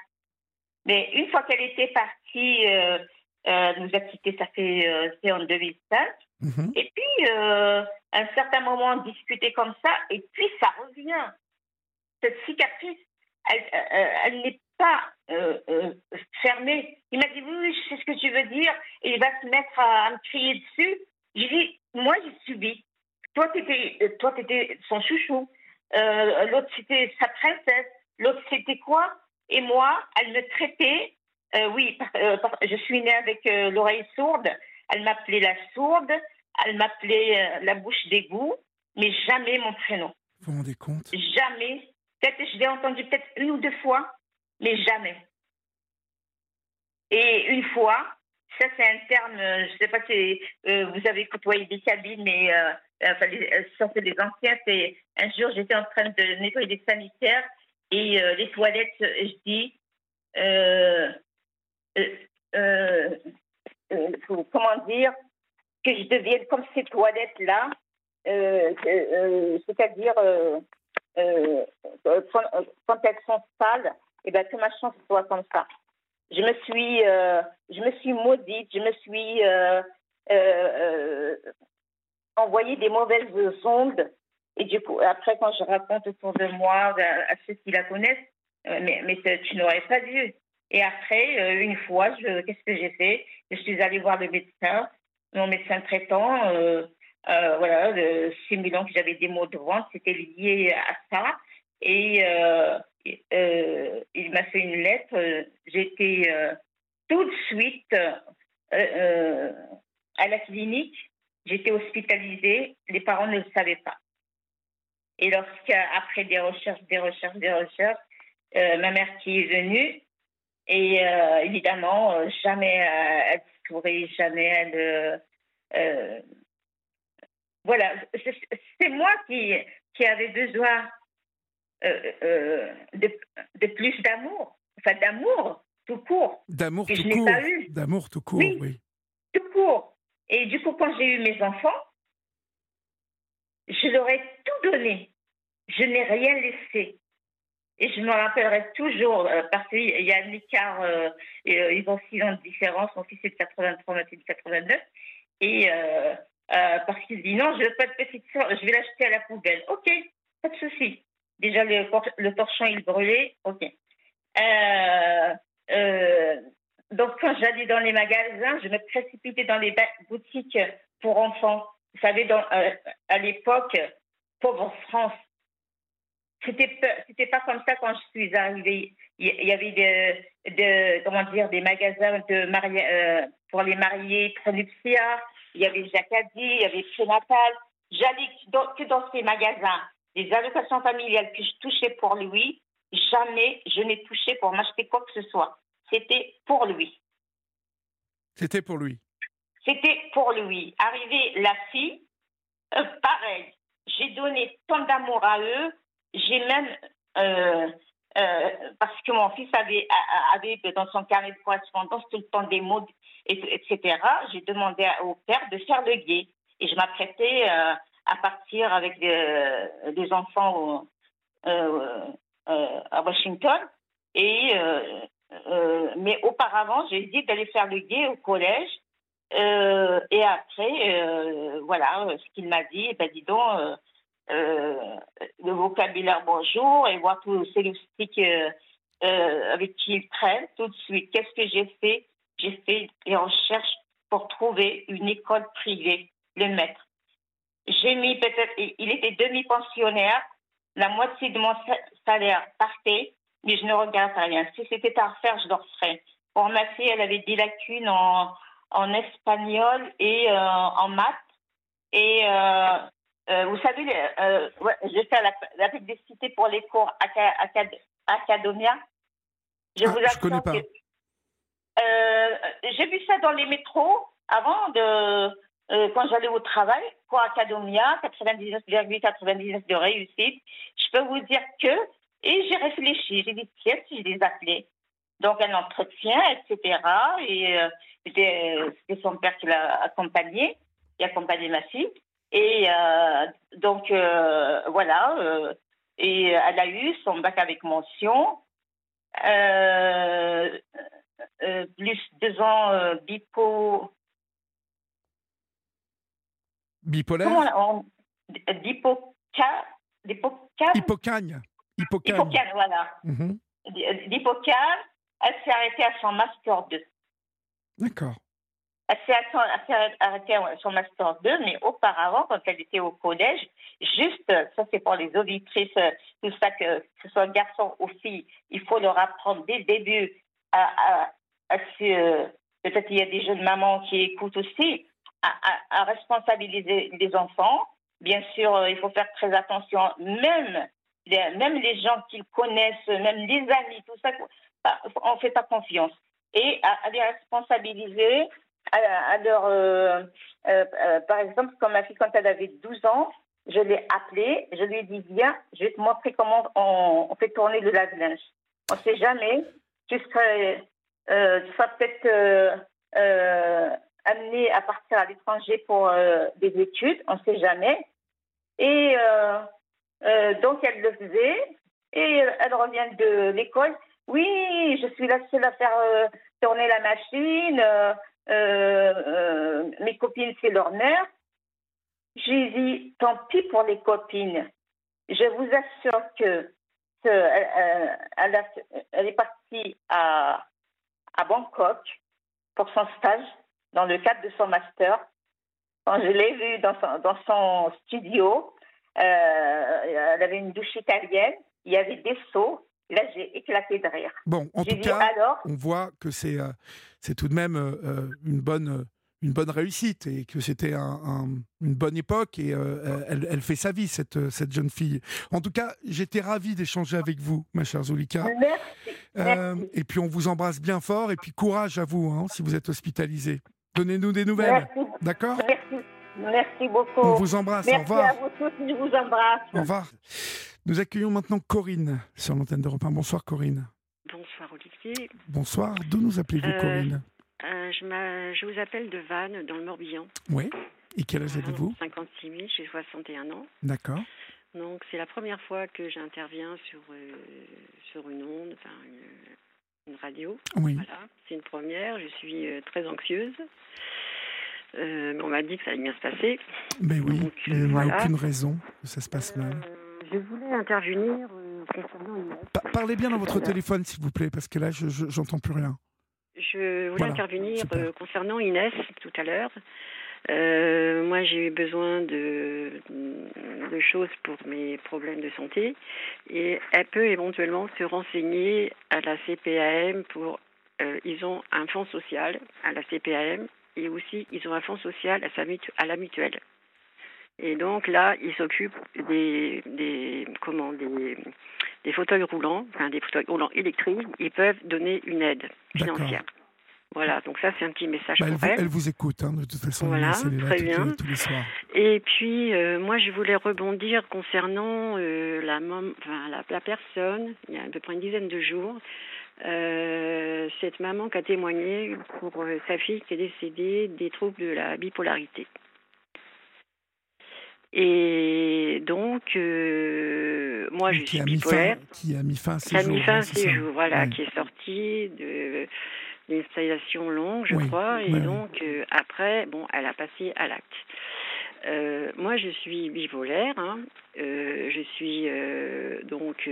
Mais une fois qu'elle était partie, nous a quittés, ça fait en 2005. Mhm. Et puis, un certain moment discuter comme ça, et puis ça revient. Cette cicatrice, elle, elle, n'est pas euh, euh, fermée. Il m'a dit oui, oui, je sais ce que tu veux dire, et il va se mettre à, me crier dessus. Je dis, moi, j'ai subi. Toi, tu étais, toi, étais son chouchou. Euh, l'autre, c'était sa princesse. L'autre, c'était quoi? Et moi, elle me traitait. Euh, oui, je suis née avec l'oreille sourde. Elle m'appelait la sourde. Elle m'appelait la bouche d'égout. Mais jamais mon prénom. Vous vous rendez compte? Jamais. Peut-être je l'ai entendu peut-être une ou deux fois, mais jamais. Et une fois, ça c'est un terme, je ne sais pas si vous avez côtoyé des cabines, mais euh, enfin, ça c'est des anciens, c'est un jour j'étais en train de nettoyer des sanitaires et euh, les toilettes, je dis, euh, comment dire, que je devienne comme ces toilettes-là, c'est-à-dire quand, elles sont sales, et eh ben, que ma chance soit comme ça. Je me suis, je me suis maudite, je me suis envoyer des mauvaises ondes. Et du coup, après, quand je raconte autour de moi ben, à ceux qui la connaissent, euh, mais, tu n'aurais pas dû. Et après, euh, une fois, qu'est-ce que j'ai fait? Je suis allée voir le médecin, mon médecin traitant, euh, voilà, simulant que j'avais des maux de ventre, c'était lié à ça. Et il m'a fait une lettre. J'étais tout de suite à la clinique J'étais hospitalisée, les parents ne le savaient pas. Et lorsqu'après des recherches, des recherches, des recherches, euh, ma mère qui est venue, et euh, évidemment, euh, jamais elle sourit, jamais elle. voilà, c'est moi qui, qui avais besoin de, de, plus d'amour, enfin d'amour tout court. D'amour tout court. D'amour tout court, oui. Tout court. Et du coup, quand j'ai eu mes enfants, je leur ai tout donné. Je n'ai rien laissé. Et je me rappellerai toujours, euh, parce qu'il y a un écart, euh, euh, ils ont six ans de différence, mon fils est de 83, ma fille de 89, et parce qu'il dit non, je ne veux pas de petite soeur, je vais l'acheter à la poubelle. Ok, pas de souci. Déjà, le, le torchon, il brûlait, ok. Donc, quand j'allais dans les magasins, je me précipitais dans les boutiques pour enfants. Vous savez, dans, euh, à l'époque, pauvre France, c'était pas comme ça quand je suis arrivée. Il y avait des, de, comment dire, des magasins de euh, pour les mariés. Il y avait Jacadi, il y avait Prénatal. J'allais que dans ces magasins. Les allocations familiales que je touchais pour lui, jamais je n'ai touché pour m'acheter quoi que ce soit. C'était pour lui. C'était pour lui. C'était pour lui. Arrivé la fille, euh, pareil. J'ai donné tant d'amour à eux. J'ai même, euh, euh, parce que mon fils avait, avait dans son carnet de correspondance tout le temps des mots, etc. J'ai demandé au père de faire le guet. Et je m'apprêtais à partir avec des, enfants à Washington. Et euh, mais auparavant, j'ai dit d'aller faire le guet au collège. Euh, et après, euh, voilà, ce qu'il m'a dit, ben dis donc, le vocabulaire bonjour et voir tous ces loustiques avec qui il traîne tout de suite. Qu'est-ce que j'ai fait? J'ai fait des recherches pour trouver une école privée, le maître. J'ai mis peut-être, il était demi-pensionnaire, la moitié de mon salaire partait mais je ne regarde rien. Si c'était à refaire, je le referais. Pour ma fille, elle avait des lacunes en, en espagnol et euh, en maths. Et euh, euh, vous savez, ouais, je fais la, la publicité pour les cours Academia. Je ah, vous je connais pas. J'ai vu ça dans les métros avant de quand j'allais au travail, cours Academia, 99,99 de réussite. Je peux vous dire que et j'ai réfléchi, j'ai dit, tiens, si je les appelais. Donc, un entretien, etc. Et euh, c'était son père qui l'a accompagné, qui a accompagné ma fille. Et euh, donc, euh, voilà. et elle a eu son bac avec mention. plus deux ans bipo. Bipolaire Comment Hippocagne. Hippocane. voilà. Mhm. elle s'est arrêtée à son Master 2. D'accord. Elle s'est arrêtée son master 2, mais auparavant, quand elle était au collège, juste, ça c'est pour les auditrices, tout ça, que, ce soit garçon ou fille, il faut leur apprendre dès le début à, à, peut-être il y a des jeunes mamans qui écoutent aussi, à, responsabiliser les enfants. Bien sûr, il faut faire très attention, même même les gens qu'ils connaissent, même les amis, tout ça, on ne fait pas confiance. Et à, les responsabiliser, à, leur, euh, euh, euh, par exemple, comme ma fille, quand elle avait 12 ans, je l'ai appelée, je lui ai dit, viens, je vais te montrer comment on, fait tourner le lave-linge. On ne sait jamais, tu tu seras peut-être amené à partir à l'étranger pour des études, on ne sait jamais. Et donc, elle le faisait, et elle revient de l'école. Oui, je suis la seule à faire tourner la machine. Euh, euh, mes copines, c'est leur mère. J'ai dit, tant pis pour les copines. Je vous assure que, elle, est partie à, Bangkok pour son stage dans le cadre de son master. Quand je l'ai vue dans son, studio, euh, elle avait une douche italienne, il y avait des seaux, Là, j'ai éclaté de rire. Bon, en tout cas, on voit que c'est euh, c'est tout de même euh, euh, une bonne une bonne réussite et que c'était une bonne époque et elle, elle, fait sa vie cette, cette jeune fille. En tout cas, j'étais ravi d'échanger avec vous, ma chère Zulika. Merci. Et puis on vous embrasse bien fort et puis courage à vous hein, si vous êtes hospitalisé. Donnez-nous des nouvelles. D'accord? Merci. Merci beaucoup. On vous embrasse. Merci au revoir. à vous tous. Je vous embrasse. Au revoir. Nous accueillons maintenant Corinne sur l'antenne d'Europe 1. Bonsoir Corinne. Bonsoir Olivier. Bonsoir. D'où nous appelez-vous euh, Corinne euh, je, vous appelle de Vannes, dans le Morbihan. Oui. Et quel âge avez-vous 56 000, j'ai 61 ans. D'accord. Donc c'est la première fois que j'interviens sur, euh, sur une onde, enfin une, radio. Oui. Voilà, c'est une première. Je suis très anxieuse. Mais on m'a dit que ça allait bien se passer. Mais oui, il n'y a aucune raison que ça se passe mal. Je voulais intervenir euh, concernant Inès. parlez bien dans votre téléphone, s'il vous plaît, parce que là, je n'entends plus rien. Je voulais intervenir euh, concernant Inès tout à l'heure. Euh, moi, j'ai eu besoin de, de, choses pour mes problèmes de santé et elle peut éventuellement se renseigner à la CPAM pour. ils ont un fonds social à la CPAM et aussi ils ont un fonds social à, sa à la mutuelle. Et donc là, ils s'occupent des, des, comment, des, des fauteuils roulants, enfin des fauteuils roulants électriques. Ils peuvent donner une aide financière. Voilà, donc ça c'est un petit message bah, pour elle. Elle vous écoute, hein, de toute façon. Voilà, très bien. tous les soirs. Et puis euh, moi je voulais rebondir concernant euh, la, enfin, la, la, personne, il y a à peu près une dizaine de jours, euh, cette maman qui a témoigné pour sa fille qui est décédée des troubles de la bipolarité. Et donc, euh, moi, je suis bipolaire. qui a mis fin à ses qui a mis fin à ses jours, voilà, qui est sorti de l'installation longue, je crois, et donc euh, après, bon, elle a passé à l'acte. Euh, moi, je suis bipolaire. Hein. je suis donc,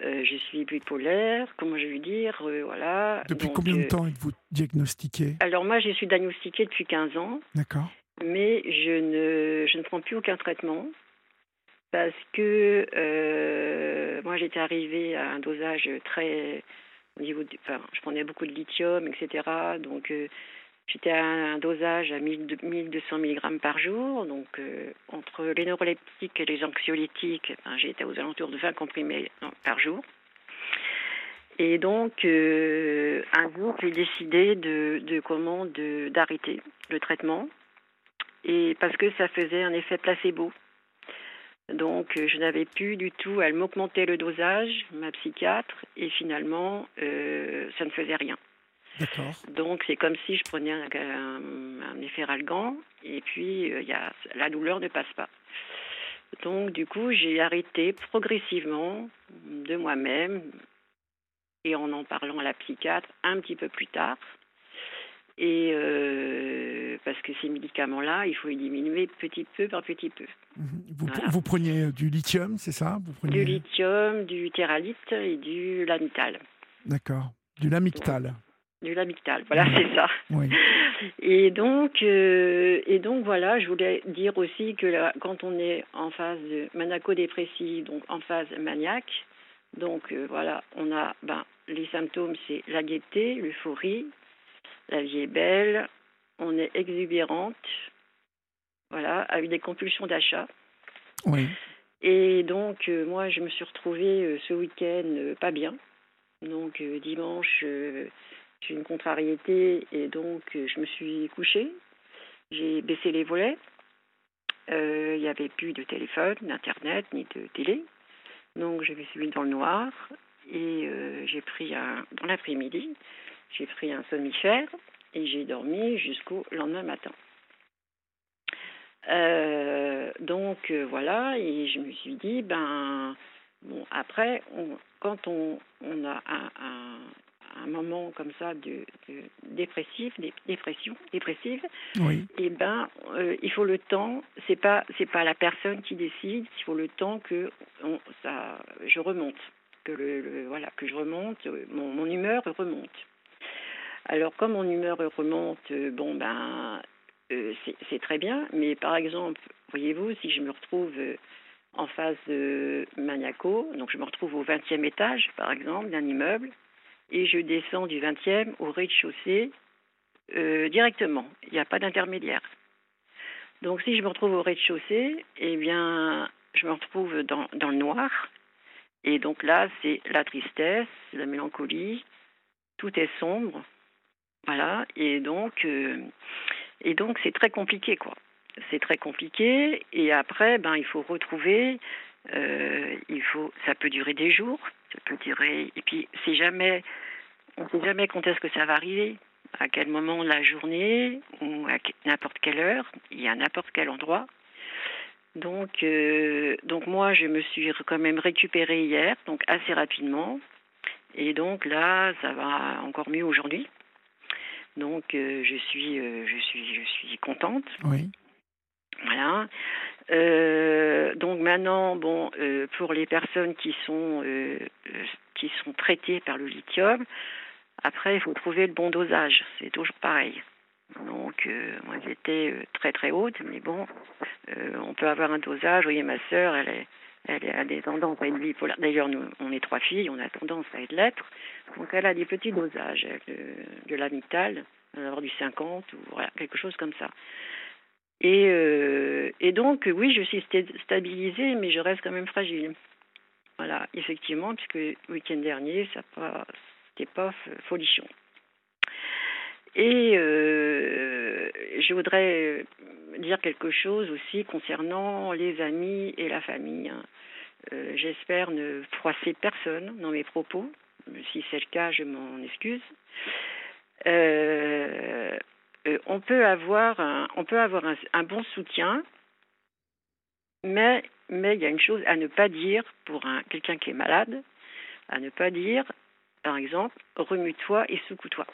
je suis bipolaire. Comment je veux dire, voilà. Depuis combien de temps êtes-vous diagnostiqué? Alors moi, je suis diagnostiquée depuis 15 ans. D'accord mais je ne, je ne prends plus aucun traitement parce que euh, moi j'étais arrivée à un dosage très au niveau enfin je prenais beaucoup de lithium etc donc euh, j'étais à un dosage à 1200 mg par jour donc euh, entre les neuroleptiques et les anxiolytiques j'étais aux alentours de 20 comprimés par jour et donc un jour j'ai décidé de, comment d'arrêter le traitement et parce que ça faisait un effet placebo. Donc, euh, je n'avais plus du tout, elle m'augmentait le dosage, ma psychiatre, et finalement, euh, ça ne faisait rien. Donc, c'est comme si je prenais un, un, effet ralgan, et puis euh, y a, la douleur ne passe pas. Donc, du coup, j'ai arrêté progressivement de moi-même, et en en parlant à la psychiatre un petit peu plus tard. Et euh, parce que ces médicaments-là, il faut les diminuer petit peu par petit peu. Mhm. Vous, preniez du lithium, c'est ça? Vous preniez... Du lithium, du théralite et du lamital. D'accord. Du lamictal. Du l'amictal. Voilà, c'est ça. Oui. Et donc, euh, et donc voilà, je voulais dire aussi que là, quand on est en phase de maniaco-dépressive, donc en phase maniaque, donc euh, voilà, on a ben, les symptômes, c'est la gaieté, l'euphorie, la vie est belle, on est exubérante, voilà, avec des compulsions d'achat. Oui. Et donc, euh, moi, je me suis retrouvée ce week-end pas bien. Donc, dimanche, une contrariété et donc euh, je me suis couchée. J'ai baissé les volets. Euh, Il n'y avait plus de téléphone, d'internet, ni de télé. Donc, je me suis mise dans le noir et euh, j'ai pris un, dans l'après-midi, j'ai pris un somnifère et j'ai dormi jusqu'au lendemain matin. Donc voilà, et je me suis dit, ben, bon, après, on- quand on, on a un, un moment comme ça de, de dépressif, dé- dépression, dépressive, Oui. eh ben, euh, il faut le temps. C'est pas, c'est pas la personne qui décide. Il faut le temps que on, ça, je remonte, que le, le- voilà, que je remonte, mon, mon humeur remonte. Alors, comme mon humeur remonte, euh, bon ben, euh, c'est c'est très bien. Mais par exemple, voyez-vous, si je me retrouve euh, en phase de maniaco, donc je me retrouve au 20e étage, par exemple, d'un immeuble, et je descends du 20e au rez-de-chaussée euh, directement. Il n'y a pas d'intermédiaire. Donc si je me retrouve au rez-de-chaussée, eh bien, je me retrouve dans, le noir. Et donc là, c'est la tristesse, la mélancolie, tout est sombre. Voilà. Et donc, euh, et donc c'est très compliqué, quoi. C'est très compliqué. Et après, ben, il faut retrouver. euh, il faut. Ça peut durer des jours. Ça peut durer. Et puis, c'est jamais. On ne sait jamais quand est-ce que ça va arriver à quel moment de la journée ou à n'importe quelle heure, et à n'importe quel endroit. Donc, euh, donc moi, je me suis quand même récupérée hier, donc assez rapidement. Et donc là, ça va encore mieux aujourd'hui. Donc, euh, je suis, euh, je suis, je suis contente. Oui. Voilà. Euh, donc maintenant, bon, euh, pour les personnes qui sont euh, qui sont traitées par le lithium, après il faut trouver le bon dosage. C'est toujours pareil. Donc moi j'étais très très haute, mais bon, on peut avoir un dosage. Vous voyez, ma sœur, elle est elle a des tendances à être bipolaire. D'ailleurs, nous, on est trois filles, on a tendance à être l'être. Donc, elle a des petits dosages de, de l'amital, elle va avoir du 50 ou voilà, quelque chose comme ça. Et, euh, et donc, oui, je suis sta- stabilisée, mais je reste quand même fragile. Voilà, effectivement, puisque le week-end dernier, ça pas, c'était pas folichon. Et euh, je voudrais dire quelque chose aussi concernant les amis et la famille. hein. Euh, J'espère ne froisser personne dans mes propos. Si c'est le cas, je m'en excuse. Euh, euh, on peut avoir un, bon soutien, mais il y a une chose à ne pas dire pour un quelqu'un qui est malade, à ne pas dire, par exemple, remue-toi et secoue-toi,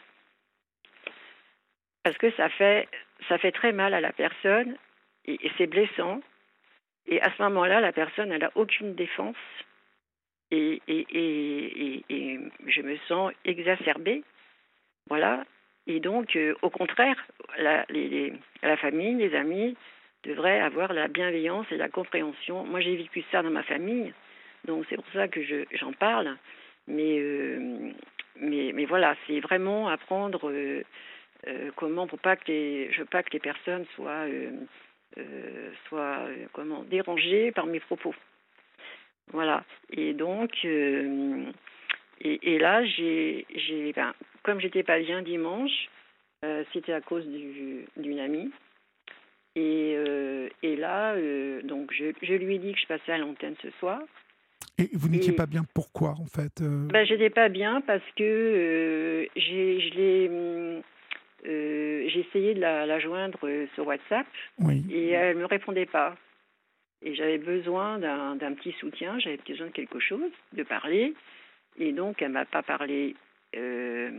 parce que ça fait très mal à la personne et, c'est blessant. Et à ce moment-là, la personne elle a aucune défense et, et je me sens exacerbée. Voilà. Et donc, euh, au contraire, la, les, les- la famille, les amis devraient avoir la bienveillance et la compréhension. Moi, j'ai vécu ça dans ma famille, donc c'est pour ça que je- j'en parle. Mais, euh, mais, mais voilà, c'est vraiment apprendre euh, comment, pour pas que les, je pas que les personnes soient, soient comment, dérangées par mes propos. Voilà. Et donc, et, et là, j'ai, j'ai, ben, comme j'étais pas bien dimanche, euh, c'était à cause du, d'une amie. Et, euh, et là, euh, donc, je, je lui ai dit que je passais à l'antenne ce soir. Et vous n'étiez Et- pas bien? Pourquoi, en fait Ben, j'étais pas bien parce que j'ai, je l'ai, j'ai essayé de la, la joindre sur WhatsApp Oui. et elle me répondait pas. Et j'avais besoin d'un, d'un petit soutien, j'avais besoin de quelque chose, de parler. Et donc, elle m'a pas parlé. euh,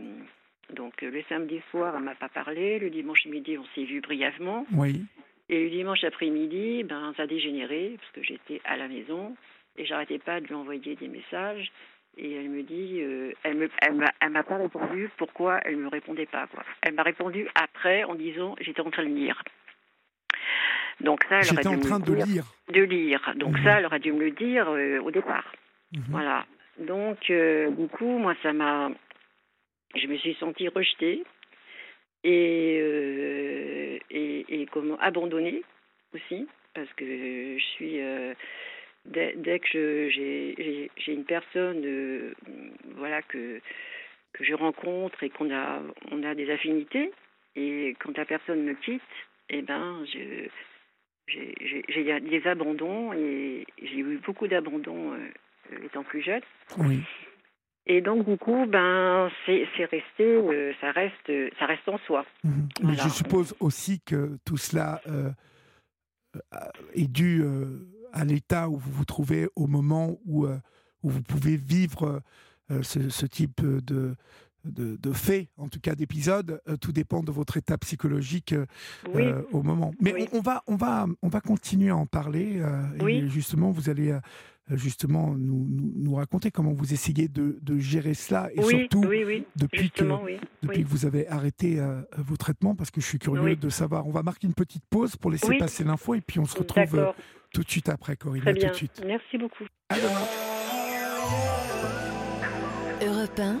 donc, le samedi soir, elle m'a pas parlé. Le dimanche midi, on s'est vu brièvement. Oui. Et le dimanche après-midi, ben, ça a dégénéré parce que j'étais à la maison et j'arrêtais pas de lui envoyer des messages. et elle me dit, euh, elle me, elle m'a, elle m'a pas répondu pourquoi elle me répondait pas. Quoi. Elle m'a répondu après en disant j'étais en train de lire. Donc ça, elle aurait dû en me train le de dire. lire. De lire. Donc Mhm. ça, elle aurait dû me le dire euh, au départ. Mhm. Voilà. Donc, euh, du coup, moi, ça m'a. Je me suis sentie rejetée et, euh, et, comment abandonnée aussi, parce que je suis. euh, dès, dès que j'ai une personne, euh, voilà, que, que je rencontre et qu'on a, on a des affinités, et quand la personne me quitte, eh ben. J'ai des abandons et j'ai eu beaucoup d'abandons étant plus jeune. Oui. Et donc du coup, ben c'est resté, euh, ça reste, ça reste en soi. Mhm. Mais je suppose aussi que tout cela euh, euh, est dû euh, à l'état où vous vous trouvez au moment où, euh, où vous pouvez vivre euh, ce, ce type de, de, de fait, en tout cas d'épisode. Euh, tout dépend de votre état psychologique euh, Oui, euh, au moment. Mais Oui. on, on va, on, va, on va continuer à en parler. euh, Oui. Et justement, vous allez justement nous, nous, nous raconter comment vous essayez de, de gérer cela et oui, surtout oui, oui, depuis que depuis oui. que vous avez arrêté euh, vos traitements, parce que je suis curieux Oui. de savoir. On va marquer une petite pause pour laisser Oui. passer l'info et puis on se retrouve euh, tout de suite après, Corinne. très tout de suite. Merci beaucoup. À demain. Europe 1,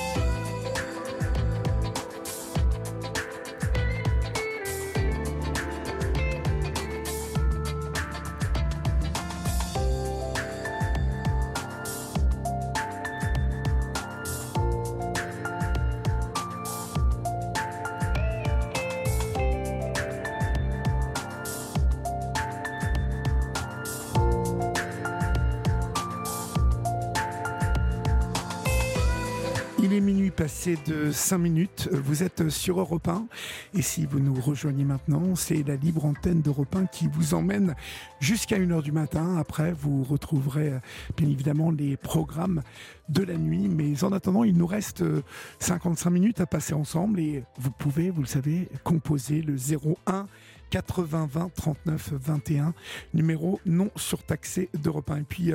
Passé de 5 minutes. Vous êtes sur Europe 1. Et si vous nous rejoignez maintenant, c'est la libre antenne d'Europe 1 qui vous emmène jusqu'à 1h du matin. Après, vous retrouverez euh, bien évidemment les programmes de la nuit. Mais en attendant, il nous reste euh, 55 minutes à passer ensemble. Et vous pouvez, vous le savez, composer le 01 80 20 39 21, numéro non surtaxé d'Europe 1. Et puis,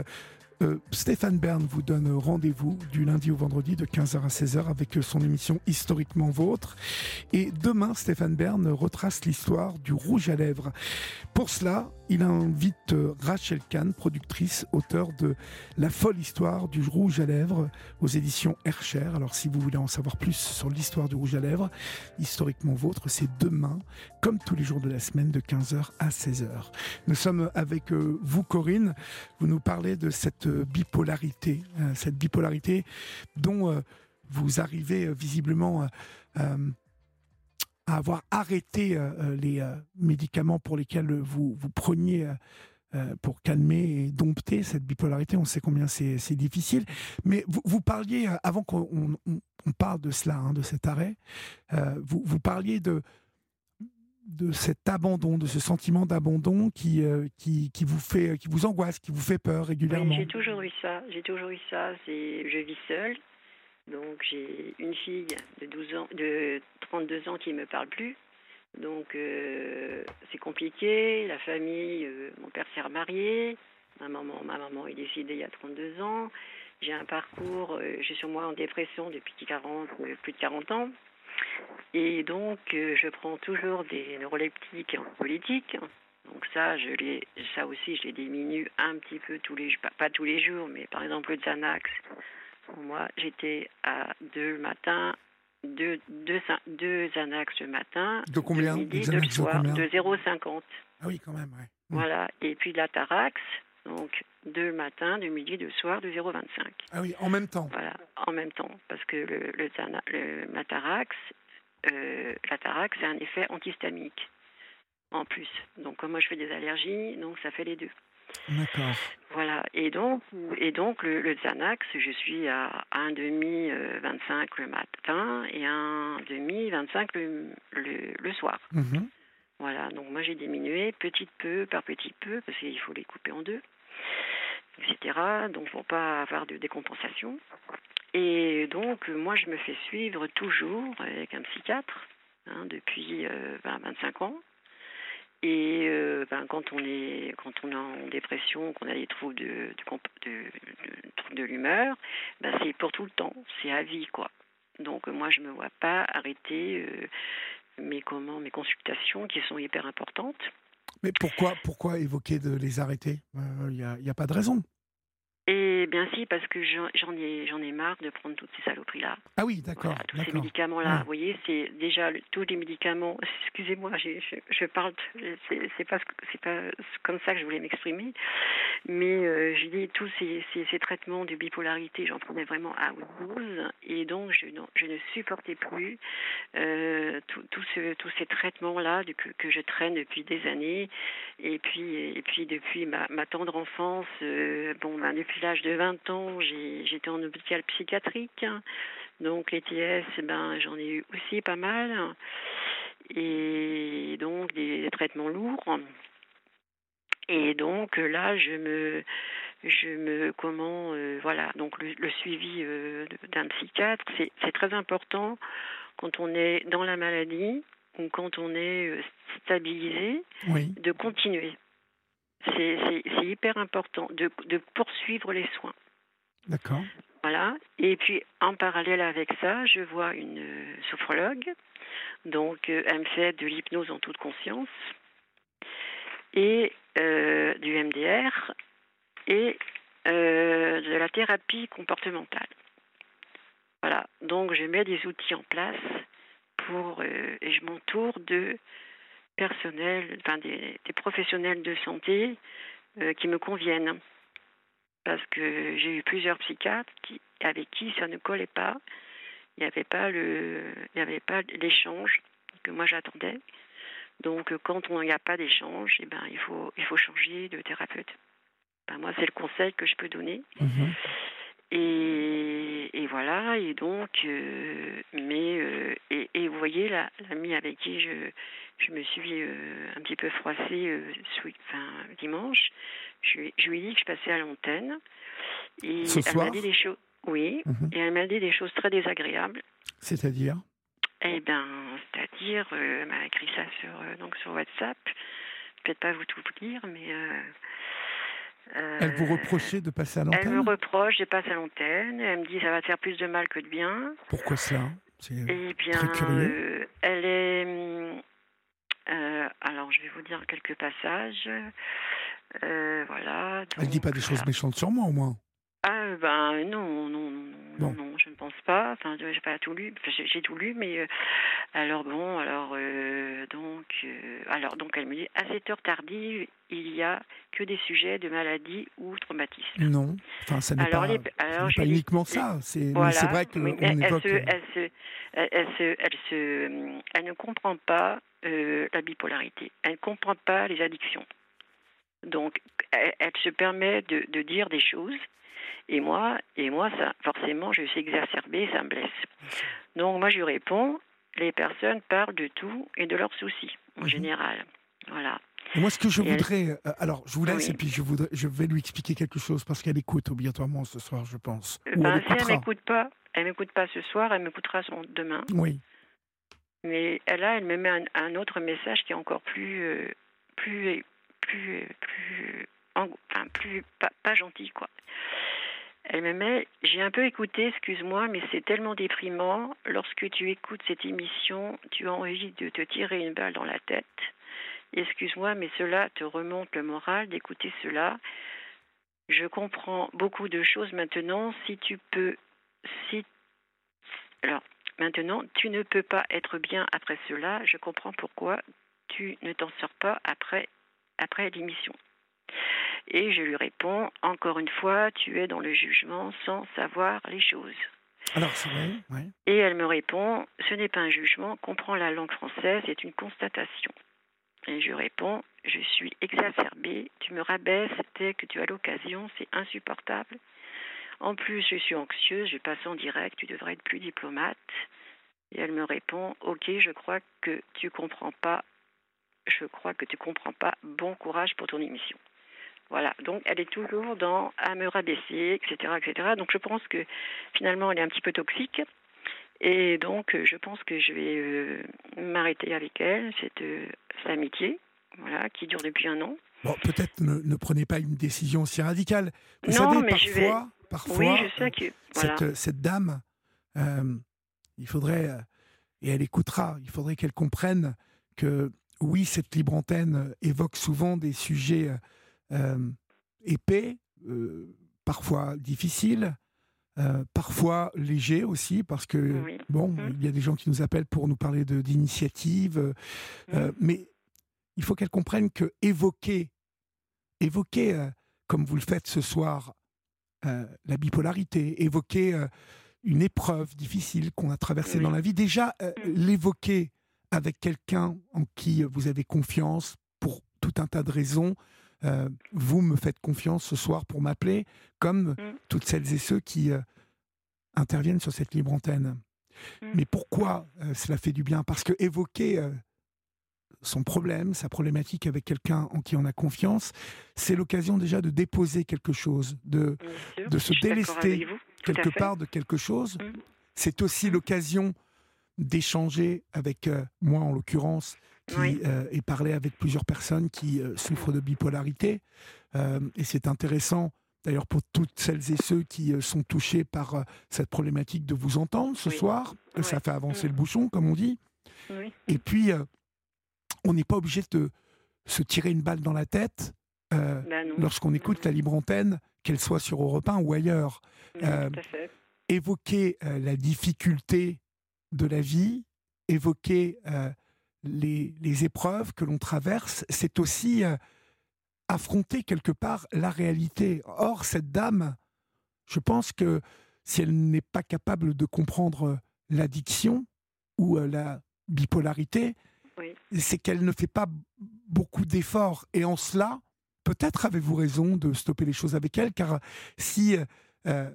euh, Stéphane Bern vous donne rendez-vous du lundi au vendredi de 15h à 16h avec son émission Historiquement Vôtre. Et demain, Stéphane Bern retrace l'histoire du rouge à lèvres. Pour cela, il invite euh, Rachel Kahn, productrice, auteure de La folle histoire du rouge à lèvres aux éditions Hercher. Alors si vous voulez en savoir plus sur l'histoire du rouge à lèvres, historiquement vôtre, c'est demain, comme tous les jours de la semaine, de 15h à 16h. Nous sommes avec euh, vous, Corinne. Vous nous parlez de cette euh, bipolarité, euh, cette bipolarité dont euh, vous arrivez visiblement à avoir arrêté les médicaments pour lesquels vous, vous preniez pour calmer et dompter cette bipolarité. On sait combien c'est difficile. Mais vous, parliez, avant qu'on on- on- on parle de cela, hein, de cet arrêt, vous parliez de, de cet abandon, de ce sentiment d'abandon qui, euh, qui, qui vous fait, qui vous angoisse, qui vous fait peur régulièrement. j'ai toujours eu ça. J'ai toujours eu ça. Je vis seule. Donc j'ai une fille de 12 ans, de 32 ans qui me parle plus. Donc euh, c'est compliqué. La famille, euh, mon père s'est remarié. Ma maman, ma maman est décédée il y a 32 ans. J'ai un parcours, je suis moi en dépression depuis 40, plus de 40 ans. Et donc euh, je prends toujours des neuroleptiques politiques. Donc ça, je ça aussi, je les diminue un petit peu tous les, pas, pas tous les jours, mais par exemple le Xanax. Moi, j'étais à 2 le matin, 2 deux, deux, deux Xanax le matin, De combien de midi, de le soir, combien de 0,50. Ah oui, quand même. ouais. Mm. Voilà. Et puis la Tarax, donc 2 le matin, de midi, de soir, de 0,25. Ah oui, en même temps. Voilà, en même temps, parce que le, le, le Matarax, euh, la Tarax, c'est un effet antihistamique en plus. Donc, comme moi je fais des allergies, donc ça fait les deux. D'accord. Voilà, et donc, et donc le, le Xanax, je suis à un demi euh, 25 le matin et un demi 25 le, le, le soir. Mhm. Voilà, donc moi j'ai diminué petit peu par petit peu, parce qu'il faut les couper en deux, etc. Donc pour pas avoir de décompensation. Et donc moi je me fais suivre toujours avec un psychiatre hein, depuis euh, ben, 25 ans. Et euh, ben, quand on est quand on est en dépression, qu'on a des troubles de de, de, de l'humeur, ben, c'est pour tout le temps, c'est à vie quoi. Donc moi je me vois pas arrêter euh, mes comment mes consultations qui sont hyper importantes. Mais pourquoi pourquoi évoquer de les arrêter? Il n'y a pas de raison. Et bien si, parce que j'en ai, j'en ai marre de prendre toutes ces saloperies-là. Ah oui, d'accord. tous ces médicaments-là, vous voyez, c'est déjà tous les médicaments. Excusez-moi, je, je, parle, c'est pas, c'est pas comme ça que je voulais m'exprimer, mais euh, je dis tous ces, ces, traitements de bipolarité, j'en prenais vraiment à dose, et donc je, je ne supportais plus euh, tous ces traitements-là que, que je traîne depuis des années, et puis et puis depuis ma, ma tendre enfance, euh, bon, ben, depuis l'âge de 20 ans, j'étais en hôpital psychiatrique. Donc les TS, ben, j'en ai eu aussi pas mal. Et donc des, traitements lourds. Et donc là, je me, je me, comment, euh, voilà, donc le, suivi euh, d'un psychiatre, c'est très important quand on est dans la maladie ou quand on est euh, stabilisé, de continuer. C'est hyper important de, de, poursuivre les soins. D'accord. Voilà. Et puis, en parallèle avec ça, je vois une sophrologue. Donc, euh, elle me fait de l'hypnose en toute conscience et euh, du MDR et euh, de la thérapie comportementale. Voilà. Donc, je mets des outils en place pour et je m'entoure de personnels, enfin des, professionnels de santé euh, qui me conviennent. Parce que j'ai eu plusieurs psychiatres qui, avec qui ça ne collait pas. Il n'y avait pas le, il n'y avait pas l'échange que moi j'attendais. Donc quand on n'y a pas d'échange, eh ben il faut, il faut changer de thérapeute. Ben, moi c'est le conseil que je peux donner. Mhm. Et, et, voilà, et donc, euh, mais, euh, et, et, vous voyez, l'ami avec qui je, je me suis euh, un petit peu froissée euh, enfin, dimanche. Je, je, lui ai dit que je passais à l'antenne. Et elle m'a dit des choses. Oui, mhm. et elle m'a dit des choses très désagréables. C'est-à-dire? Eh bien, c'est-à-dire, euh, elle m'a écrit ça sur, donc sur WhatsApp. Peut-être pas vous tout lire, mais. elle vous reprochait de passer à l'antenne Elle me reproche de passer à l'antenne. Elle me dit ça va te faire plus de mal que de bien. Pourquoi ça C'est eh bien, très curieux. elle est euh, alors, je vais vous dire quelques passages. Euh, voilà. Elle ne dit pas des choses méchantes sur moi, au moins ah ben non, non, non, non, je ne pense pas. Enfin, j'ai pas tout lu. j'ai tout lu, mais euh, alors bon, alors donc, alors donc elle me dit à cette heure tardive, il y a que des sujets de maladie ou traumatisme. Non, enfin ça n'est pas, pas uniquement ça. C'est vrai que elle, évoque... se, elle, se, elle, se, elle, se, elle ne comprend pas euh, la bipolarité. Elle ne comprend pas les addictions. Donc, elle, se permet de, de, dire des choses. Et moi, et moi, ça, forcément, je suis exacerbée, ça me blesse. Donc, moi, je lui réponds les personnes parlent de tout et de leurs soucis, en mhm. général. Voilà. moi, ce que je voudrais. Euh, alors, je vous laisse et puis je, voudrais, je vais lui expliquer quelque chose parce qu'elle écoute obligatoirement ce soir, je pense. Ben, si elle m'écoute pas, elle m'écoute pas ce soir, elle m'écoutera demain. Oui. Mais là, elle me met un, autre message qui est encore plus, euh, plus, plus, plus, enfin, plus pas, gentil, quoi. Elle me met, j'ai un peu écouté, excuse-moi, mais c'est tellement déprimant. Lorsque tu écoutes cette émission, tu as envie de te tirer une balle dans la tête. Excuse-moi, mais cela te remonte le moral d'écouter cela. Je comprends beaucoup de choses maintenant. Si tu peux, si, alors, Maintenant, tu ne peux pas être bien après cela. Je comprends pourquoi tu ne t'en sors pas après, après l'émission. Et je lui réponds, encore une fois, tu es dans le jugement sans savoir les choses. Alors, c'est vrai, oui. Et elle me répond, ce n'est pas un jugement, comprends la langue française, c'est une constatation. Et je réponds, je suis exacerbée, tu me rabaisses dès que tu as l'occasion, c'est insupportable. En plus, je suis anxieuse, je passe en direct, tu devrais être plus diplomate. Et elle me répond, ok, je crois que tu comprends pas, je crois que tu comprends pas, bon courage pour ton émission. Voilà, donc elle est toujours dans à me rabaisser, etc., etc. Donc je pense que finalement elle est un petit peu toxique. Et donc je pense que je vais euh, m'arrêter avec elle, cette, cette amitié, voilà, qui dure depuis un an. Bon, peut-être ne, ne, prenez pas une décision aussi radicale. Vous non, savez, mais parfois, je vais... parfois, oui, je sais que voilà. cette, cette, dame, euh, il faudrait, euh, et elle écoutera, il faudrait qu'elle comprenne que oui, cette libre antenne évoque souvent des sujets euh, épais, parfois difficiles, euh, parfois légers aussi, parce que, oui. bon, mmh. il y a des gens qui nous appellent pour nous parler d'initiatives, Mmh. mais il faut qu'elle comprenne que évoquer, évoquer euh, comme vous le faites ce soir, euh, la bipolarité, évoquer euh, une épreuve difficile qu'on a traversée Oui. dans la vie, déjà euh, Mmh. l'évoquer avec quelqu'un en qui vous avez confiance pour tout un tas de raisons. vous me faites confiance ce soir pour m'appeler, comme Mm. toutes celles et ceux qui interviennent sur cette libre antenne. Mm. Mais pourquoi cela fait du bien? Parce que évoquer son problème, sa problématique avec quelqu'un en qui on a confiance, c'est l'occasion déjà de déposer quelque chose, de sûr, de se délester quelque part de quelque chose. Mm. C'est aussi l'occasion d'échanger avec euh, moi en l'occurrence, qui Oui. euh, parlé avec plusieurs personnes qui euh, souffrent de bipolarité. Et c'est intéressant, d'ailleurs, pour toutes celles et ceux qui sont touchés par cette problématique de vous entendre ce Oui. soir. Ça fait avancer Mm. le bouchon, comme on dit. Et puis, on n'est pas obligé de se tirer une balle dans la tête euh, Bah lorsqu'on écoute la libre antenne, qu'elle soit sur Europe 1 ou ailleurs. Euh. Évoquer euh, la difficulté de la vie, évoquer les, les épreuves que l'on traverse, c'est aussi affronter quelque part la réalité. Or, cette dame, je pense que si elle n'est pas capable de comprendre l'addiction ou la bipolarité. C'est qu'elle ne fait pas beaucoup d'efforts. Et en cela, peut-être avez-vous raison de stopper les choses avec elle, car si euh,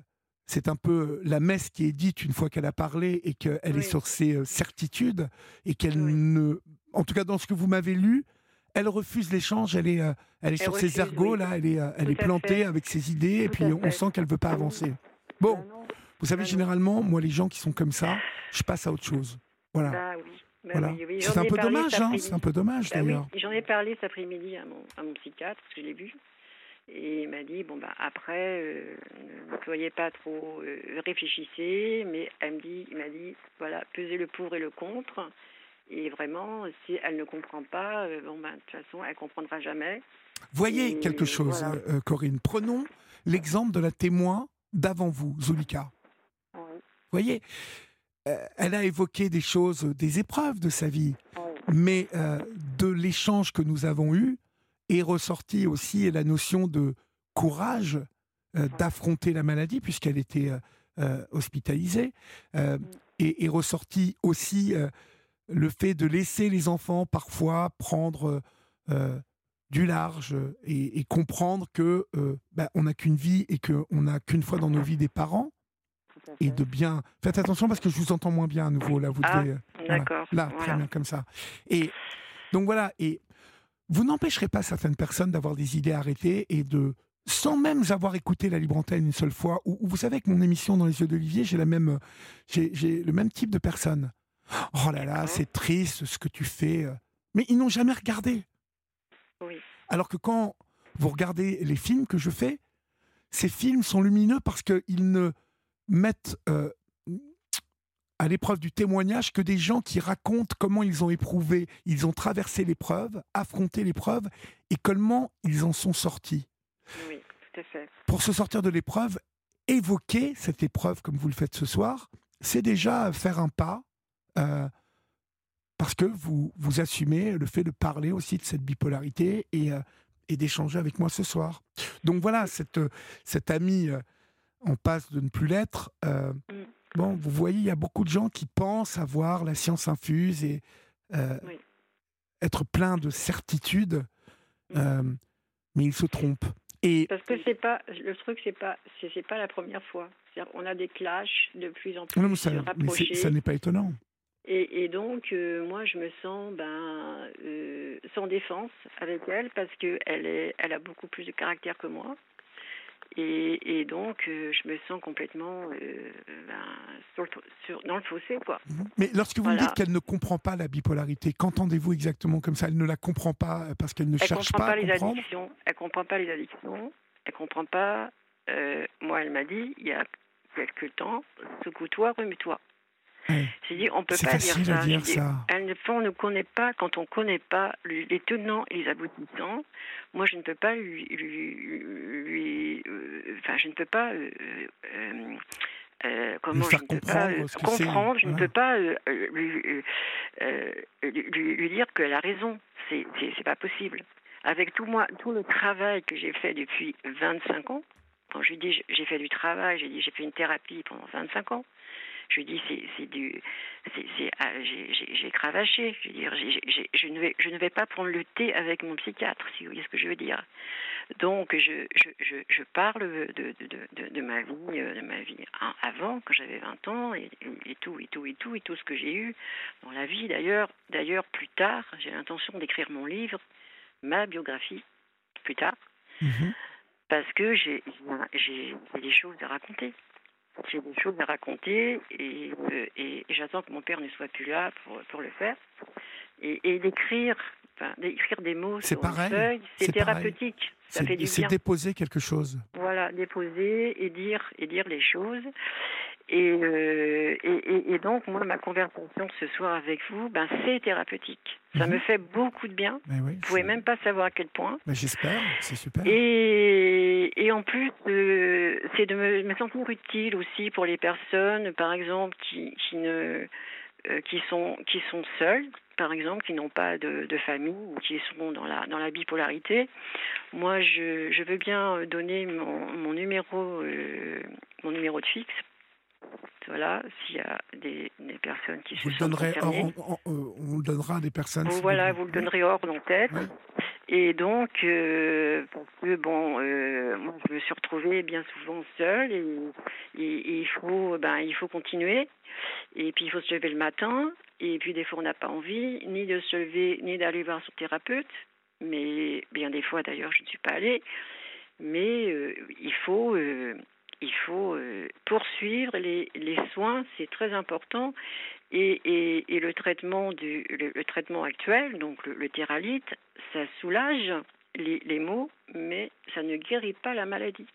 c'est un peu la messe qui est dite une fois qu'elle a parlé et qu'elle est sur ses euh, certitudes, et qu'elle Oui. ne... En tout cas, dans ce que vous m'avez lu, elle refuse l'échange, elle est, euh, elle est Elle sur refuse, ses ergots, oui. là, elle est, elle Tout est plantée fait. avec ses idées, et puis on fait. sent qu'elle veut pas avancer. Bon, non. vous savez, non. généralement, moi, les gens qui sont comme ça, je passe à autre chose. Voilà. Bah oui. Bah voilà. oui, oui. C'est un peu dommage, hein, c'est un peu dommage Bah oui, d'ailleurs. J'en ai parlé cet après-midi à mon, à mon psychiatre, parce que je l'ai vu. Et il m'a dit, bon, bah, après, euh, ne soyez pas trop, euh, réfléchissez, mais elle me dit, il m'a dit, voilà, pesez le pour et le contre. Et vraiment, si elle ne comprend pas, euh, bon, ben, de toute façon, elle comprendra jamais. Voyez Et quelque chose, voilà. euh, Corinne. Prenons l'exemple de la témoin d'avant vous, Zulika. Voyez, euh, elle a évoqué des choses, euh, des épreuves de sa vie, mais euh, de l'échange que nous avons eu est ressorti aussi la notion de courage euh, d'affronter la maladie puisqu'elle était euh, euh, hospitalisée, euh, et est ressorti aussi euh, le fait de laisser les enfants parfois prendre euh, du large et, et comprendre que euh, bah, on n'a qu'une vie et qu'on n'a qu'une fois dans nos vies des parents et de bien. Faites attention parce que je vous entends moins bien à nouveau là. Vous Ah, devez. euh, voilà. Là, très bien comme ça. Et donc voilà. Et vous n'empêcherez pas certaines personnes d'avoir des idées arrêtées et de sans même avoir écouté la libre antenne une seule fois. Ou, ou vous savez que mon émission dans les yeux d'Olivier, j'ai la même, j'ai le même type de personne. Oh là là, c'est triste ce que tu fais. euh. Mais ils n'ont jamais regardé. Oui. Alors que quand vous regardez les films que je fais, ces films sont lumineux parce qu'ils ne mettent euh, à l'épreuve du témoignage que des gens qui racontent comment ils ont éprouvé, ils ont traversé l'épreuve, affronté l'épreuve et comment ils en sont sortis. Oui, tout à fait. Pour se sortir de l'épreuve, évoquer cette épreuve comme vous le faites ce soir, c'est déjà faire un pas. euh, parce que vous, vous assumez le fait de parler aussi de cette bipolarité et, euh, et d'échanger avec moi ce soir. Donc voilà, cette, cette amie en passe de ne plus l'être. euh, Mm. Bon, vous voyez, il y a beaucoup de gens qui pensent avoir la science infuse et euh, Oui. être plein de certitudes, euh, mais ils se trompent. Et Parce que c'est pas le truc, c'est pas c'est c'est pas la première fois. On a des clashs de plus en plus non, mais ça, mais n'est pas étonnant. Et, et donc, euh, moi, je me sens ben, euh, sans défense avec elle parce que elle est, elle a beaucoup plus de caractère que moi. Et, et donc, euh, je me sens complètement euh, ben, sur le, sur, dans le fossé, quoi. Mhm. Mais lorsque vous me dites qu'elle ne comprend pas la bipolarité, qu'entendez-vous exactement comme ça? Elle ne la comprend pas parce qu'elle ne Elle cherche comprend pas pas, à les comprendre? addictions. Elle comprend pas les addictions. Elle comprend pas. euh, moi, elle m'a dit il y a quelque temps, secoue-toi, remue-toi. Ouais. J'ai dit on peut pas dire ça. dire, dit, ça. Elle ne, on ne connaît pas quand on connaît pas les tenants et les aboutissants. Moi, je ne peux pas lui, lui, lui- euh, enfin, je ne peux pas. euh, euh, euh, comment je ne peux pas comprendre euh, comprendre, je ne peux pas euh, euh, lui, lui, dire qu'elle a raison. C'est pas possible. Avec tout moi, tout le travail que j'ai fait depuis 25 ans. Quand je lui dis j'ai fait du travail, j'ai dit j'ai fait une thérapie pendant 25 ans. Je lui dis c'est du ah, j'ai- cravaché. Je veux dire je ne vais je ne vais pas prendre le thé avec mon psychiatre si vous voyez ce que je veux dire. Donc je je, je, je parle de, de, de, ma vie euh, de ma vie hein, avant quand j'avais 20 ans et, tout et tout et tout et tout ce que j'ai eu dans la vie d'ailleurs d'ailleurs plus tard j'ai l'intention d'écrire mon livre ma biographie plus tard Mhm. parce que j'ai des choses à raconter. J'ai des choses à raconter et, euh, et, j'attends que mon père ne soit plus là pour, pour le faire. Et, et d'écrire, enfin, d'écrire des mots C'est sur pareil, une feuille, c'est c'est pareil. thérapeutique. Ça fait C'est du c'est bien. déposer quelque chose. Voilà, déposer et dire et dire les choses. Et, euh, et, donc moi ma conversation ce soir avec vous, ben c'est thérapeutique. Ça Mhm. me fait beaucoup de bien. Oui, Vous pouvez c'est- même pas savoir à quel point. J'espère, c'est super. Et, et en plus, euh, c'est de me, me sentir utile aussi pour les personnes, par exemple, qui, qui, ne, euh, qui, sont, qui sont seules, par exemple, qui n'ont pas de, de famille ou qui sont dans la, dans la bipolarité. Moi, je, je veux bien donner mon, mon, numéro, mon numéro de fixe. Voilà, s'il y a des, des personnes qui Vous se le sont donnerez concernées. hors- en- en- euh, on le donnera à des personnes. Si voilà, vous le donnerez hors d'entête. Ouais. Et donc, euh, parce que bon, euh, moi, je me suis retrouvée bien souvent seule et, et- et il faut, ben, il faut continuer. Et puis il faut se lever le matin. Et puis des fois, on n'a pas envie ni de se lever ni d'aller voir son thérapeute. Mais bien des fois, d'ailleurs, je ne suis pas allée. Mais euh, il faut, euh, il faut euh, poursuivre les, les soins, c'est très important. Et, et, et le traitement du le, le traitement actuel, donc le, le théralite, ça soulage les, les maux, mais ça ne guérit pas la maladie.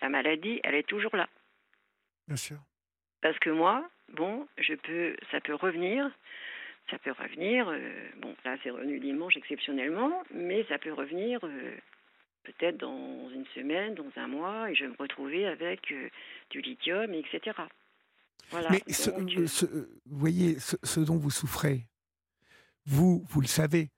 La maladie, elle est toujours là. Bien sûr. Parce que moi, bon, je peux, ça peut revenir, ça peut revenir. euh, bon, là, c'est revenu dimanche exceptionnellement, mais ça peut revenir euh, peut-être dans une semaine, dans un mois, et je vais me retrouver avec euh, du lithium, etc. Voilà. Mais ce, donc, euh, ce- vous voyez, ce, ce dont vous souffrez, vous, vous le savez,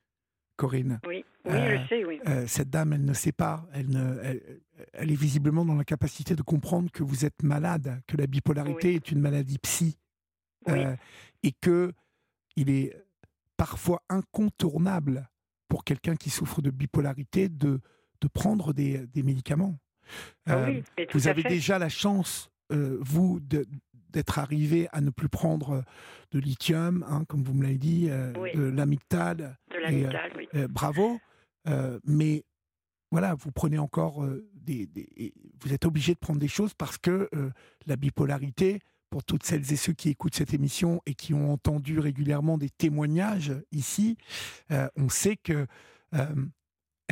Corinne. oui, oui, euh, je sais, oui. Euh, cette dame, elle ne sait pas. Elle, ne, elle, elle est visiblement dans la capacité de comprendre que vous êtes malade, que la bipolarité Oui. est une maladie psy, Oui. et que il est parfois incontournable pour quelqu'un qui souffre de bipolarité de, de prendre des, des médicaments. Ah Euh, oui, vous avez fait. déjà la chance, euh, vous, de- d'être arrivé à ne plus prendre de lithium, hein, comme vous me l'avez dit, euh, Oui. de l'amygdale. de l'amygdale, oui. Euh, bravo. Euh, mais voilà, vous prenez encore euh, des, des- Vous êtes obligé de prendre des choses parce que euh, la bipolarité, pour toutes celles et ceux qui écoutent cette émission et qui ont entendu régulièrement des témoignages ici, euh, on sait que euh,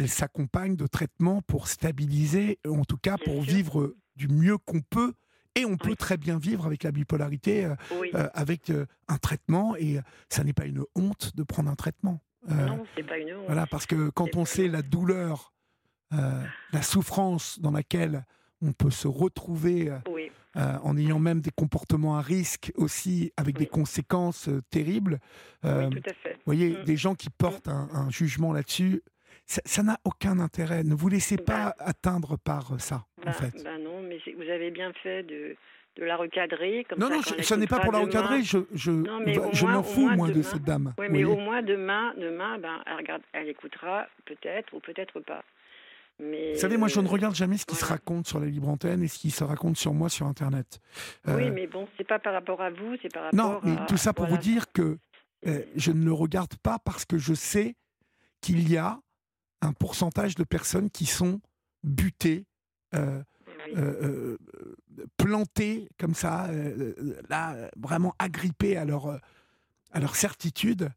elle s'accompagne de traitements pour stabiliser, en tout cas pour vivre du mieux qu'on peut. Et on peut très bien vivre avec la bipolarité, euh, Oui. euh, avec euh, un traitement, et euh, ça n'est pas une honte de prendre un traitement. Euh, non, c'est pas une honte. voilà, parce que quand on sait la douleur, euh, la souffrance dans laquelle on peut se retrouver euh, Oui, euh, en ayant même des comportements à risque aussi, avec des conséquences euh, terribles, euh, oui, tout à fait. vous voyez, Mm. des gens qui portent un, un jugement là-dessus, ça ça n'a aucun intérêt. Ne vous laissez pas atteindre par euh, ça, en Ben, fait. ben non, mais vous avez bien fait de, de la recadrer. Comme non, ça, non, elle ce n'est pas pour la recadrer, je, je, Non, mais je moins- m'en fous, moins moi, de cette dame. Oui, mais au moins demain, demain, ben, elle, regarde, elle écoutera peut-être ou peut-être pas. Mais, Vous savez, moi, je ne euh, regarde jamais ce qui se raconte sur la libre antenne et ce qui se raconte sur moi sur Internet. Oui, Euh, mais bon, c'est pas par rapport à vous, c'est par rapport Non, mais à. tout ça pour voilà. vous dire que euh, je ne le regarde pas parce que je sais qu'il y a un pourcentage de personnes qui sont butées euh, euh, euh, plantés comme ça, là, vraiment agrippés à leur, à leur certitude,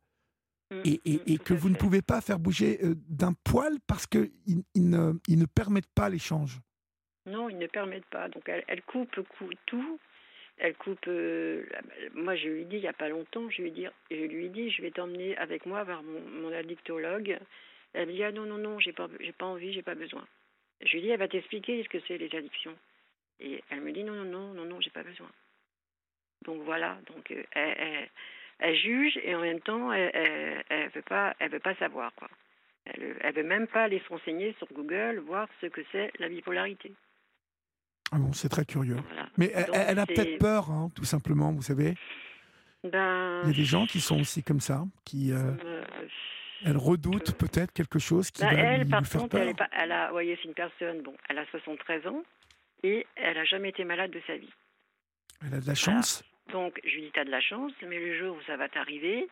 Mm, et, et- mm, et que vous ne pouvez pas faire bouger d'un poil parce qu'ils ils ne, ils ne permettent pas l'échange. Non, ils ne permettent pas. Donc elle, elle coupe cou- tout. Elle coupe. euh, moi, je lui dis il n'y a pas longtemps, je lui dis, je lui dis, je vais t'emmener avec moi mon, mon addictologue. Elle me dit ah non non non, j'ai pas pas envie, j'ai pas besoin. Je lui dis elle va t'expliquer ce que c'est les addictions. Et elle me dit non non non non non, j'ai pas besoin. Donc voilà, donc euh, elle, elle, elle juge et en même temps elle, elle, veut pas elle veut pas savoir quoi. Elle, elle veut même pas aller se renseigner sur Google, voir ce que c'est la bipolarité. Ah bon, c'est très curieux. Voilà. Mais elle, Donc, elle a peut-être peur, hein, tout simplement, vous savez. Ben, Il y a des gens qui sont aussi comme ça, qui euh, euh, elle redoute peut-être quelque chose qui va elle, lui, par lui faire contre, elle, est pas, elle a, voyez, c'est une personne, bon, elle a 73 ans et elle a jamais été malade de sa vie. Elle a de la chance? Donc, je lui dis, t'as de la chance, mais le jour où ça va t'arriver,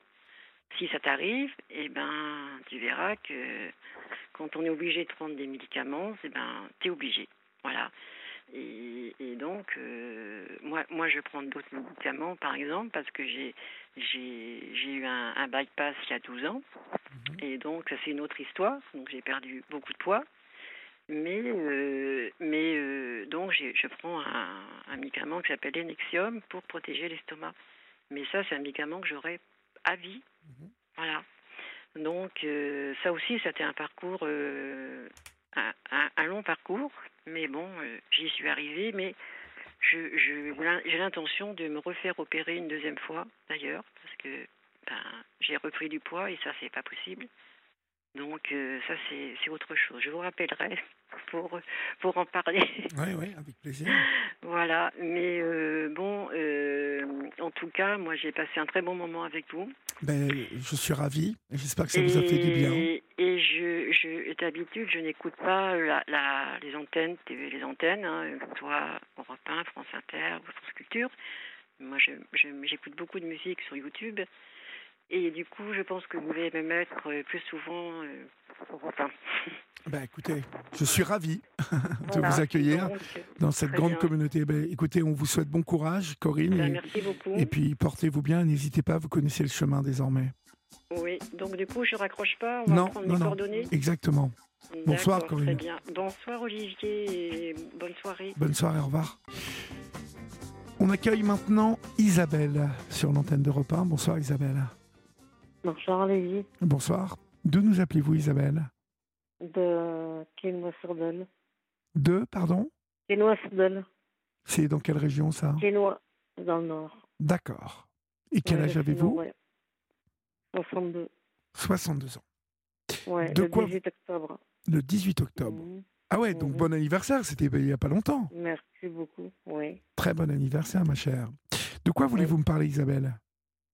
si ça t'arrive, eh ben, tu verras que quand on est obligé de prendre des médicaments, eh ben, t'es obligé. Voilà. Et, et donc, euh, moi, moi, je prends d'autres médicaments, par exemple, parce que j'ai, j'ai, j'ai eu un, un bypass il y a 12 ans. Et donc, ça, c'est une autre histoire. Donc, j'ai perdu beaucoup de poids. Mais, euh, mais euh, donc, je prends un, un médicament qui s'appelle Enexium pour protéger l'estomac. Mais ça, c'est un médicament que j'aurai à vie. Voilà. Donc, euh, ça aussi, c'était un parcours, un, un- un long parcours. Mais bon, j'y suis arrivée. Mais je, je, j'ai l'intention de me refaire opérer une deuxième fois, d'ailleurs, parce que ben, j'ai repris du poids et ça, c'est pas possible. Donc, euh, ça, c'est, c'est autre chose. Je vous rappellerai pour, pour en parler. Oui, oui, avec plaisir. Voilà, mais euh, bon, euh, en tout cas, moi j'ai passé un très bon moment avec vous. Ben, je suis ravi. J'espère que ça vous a fait du bien. Et, et je, je, d'habitude, je n'écoute pas la, la, les antennes, TV, les antennes, hein, soit Europe 1, France Inter France Culture. Moi, j'écoute beaucoup de musique sur YouTube. Et du coup, je pense que vous allez me mettre euh, plus souvent euh, Europe 1. Ben, écoutez, je suis ravi de Voilà. vous accueillir Donc, dans cette grande bien. communauté. Ben, écoutez, on vous souhaite bon courage, Corinne. ben, et- merci beaucoup. Et puis portez-vous bien, n'hésitez pas, vous connaissez le chemin désormais. Oui, donc du coup, je raccroche pas, on va Non, prendre non, mes non. coordonnées. Exactement. Bonsoir, Corinne. Très bien. Bonsoir Olivier et bonne soirée. Bonne soirée, au revoir. On accueille maintenant Isabelle sur l'antenne d'Europe 1. Bonsoir Isabelle. Bonsoir Lévi, Bonsoir. D'où nous appelez-vous Isabelle de Quénois-sur-Dole. De, pardon Quénois-sur-Dole, C'est dans quelle région ça Quénois, dans le nord. D'accord. Et quel âge avez-vous ouais. 62. 62 ans. Ouais, De le quoi 18 octobre. Le 18 octobre. Mhm. Ah ouais, donc Mhm. bon anniversaire, c'était il n'y a pas longtemps. Merci beaucoup. Oui. Très bon anniversaire ma chère. De quoi voulez-vous me parler Isabelle?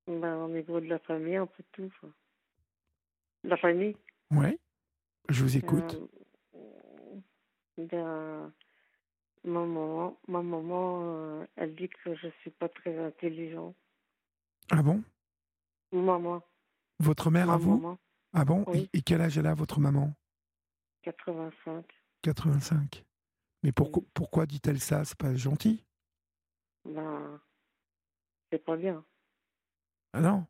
Ben, au niveau de la famille, un peu tout. quoi. La famille. Oui, je vous écoute. Euh, ben, ma maman, ma maman euh, elle dit que je suis pas très intelligent. Ah bon? Maman, Votre mère ma à vous? maman, Ah bon? Oui. et, et quel âge elle a votre maman? 85. 85. Mais pourquoi, pourquoi dit-elle ça? C'est pas gentil? Ben, c'est pas bien. Ah non